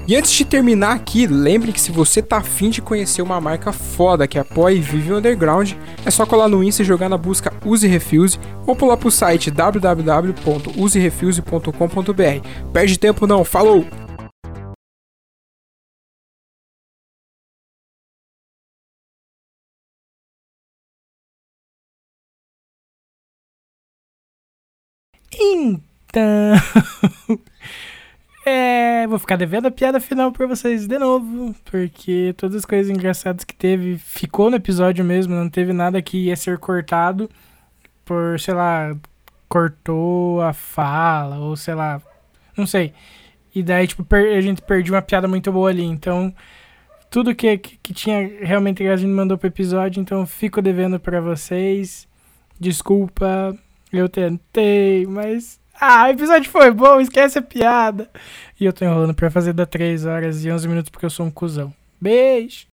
E antes de terminar aqui, lembre que se você tá afim de conhecer uma marca foda que apoia e vive o underground, é só colar no Insta e jogar na busca Use Refuse ou pular pro site www.userefuse.com.br. Perde tempo não, falou! Então. É, vou ficar devendo a piada final pra vocês de novo, porque todas as coisas engraçadas que teve ficou no episódio mesmo, não teve nada que ia ser cortado por, sei lá, cortou a fala, ou sei lá, não sei. E daí, tipo, a gente perdeu uma piada muito boa ali, então tudo que, que, tinha realmente a gente mandou pro episódio, então fico devendo para vocês. Desculpa, eu tentei, mas ah, o episódio foi bom, esquece a piada. E eu tô enrolando pra fazer da 3 horas e 11 minutos porque eu sou um cuzão. Beijo.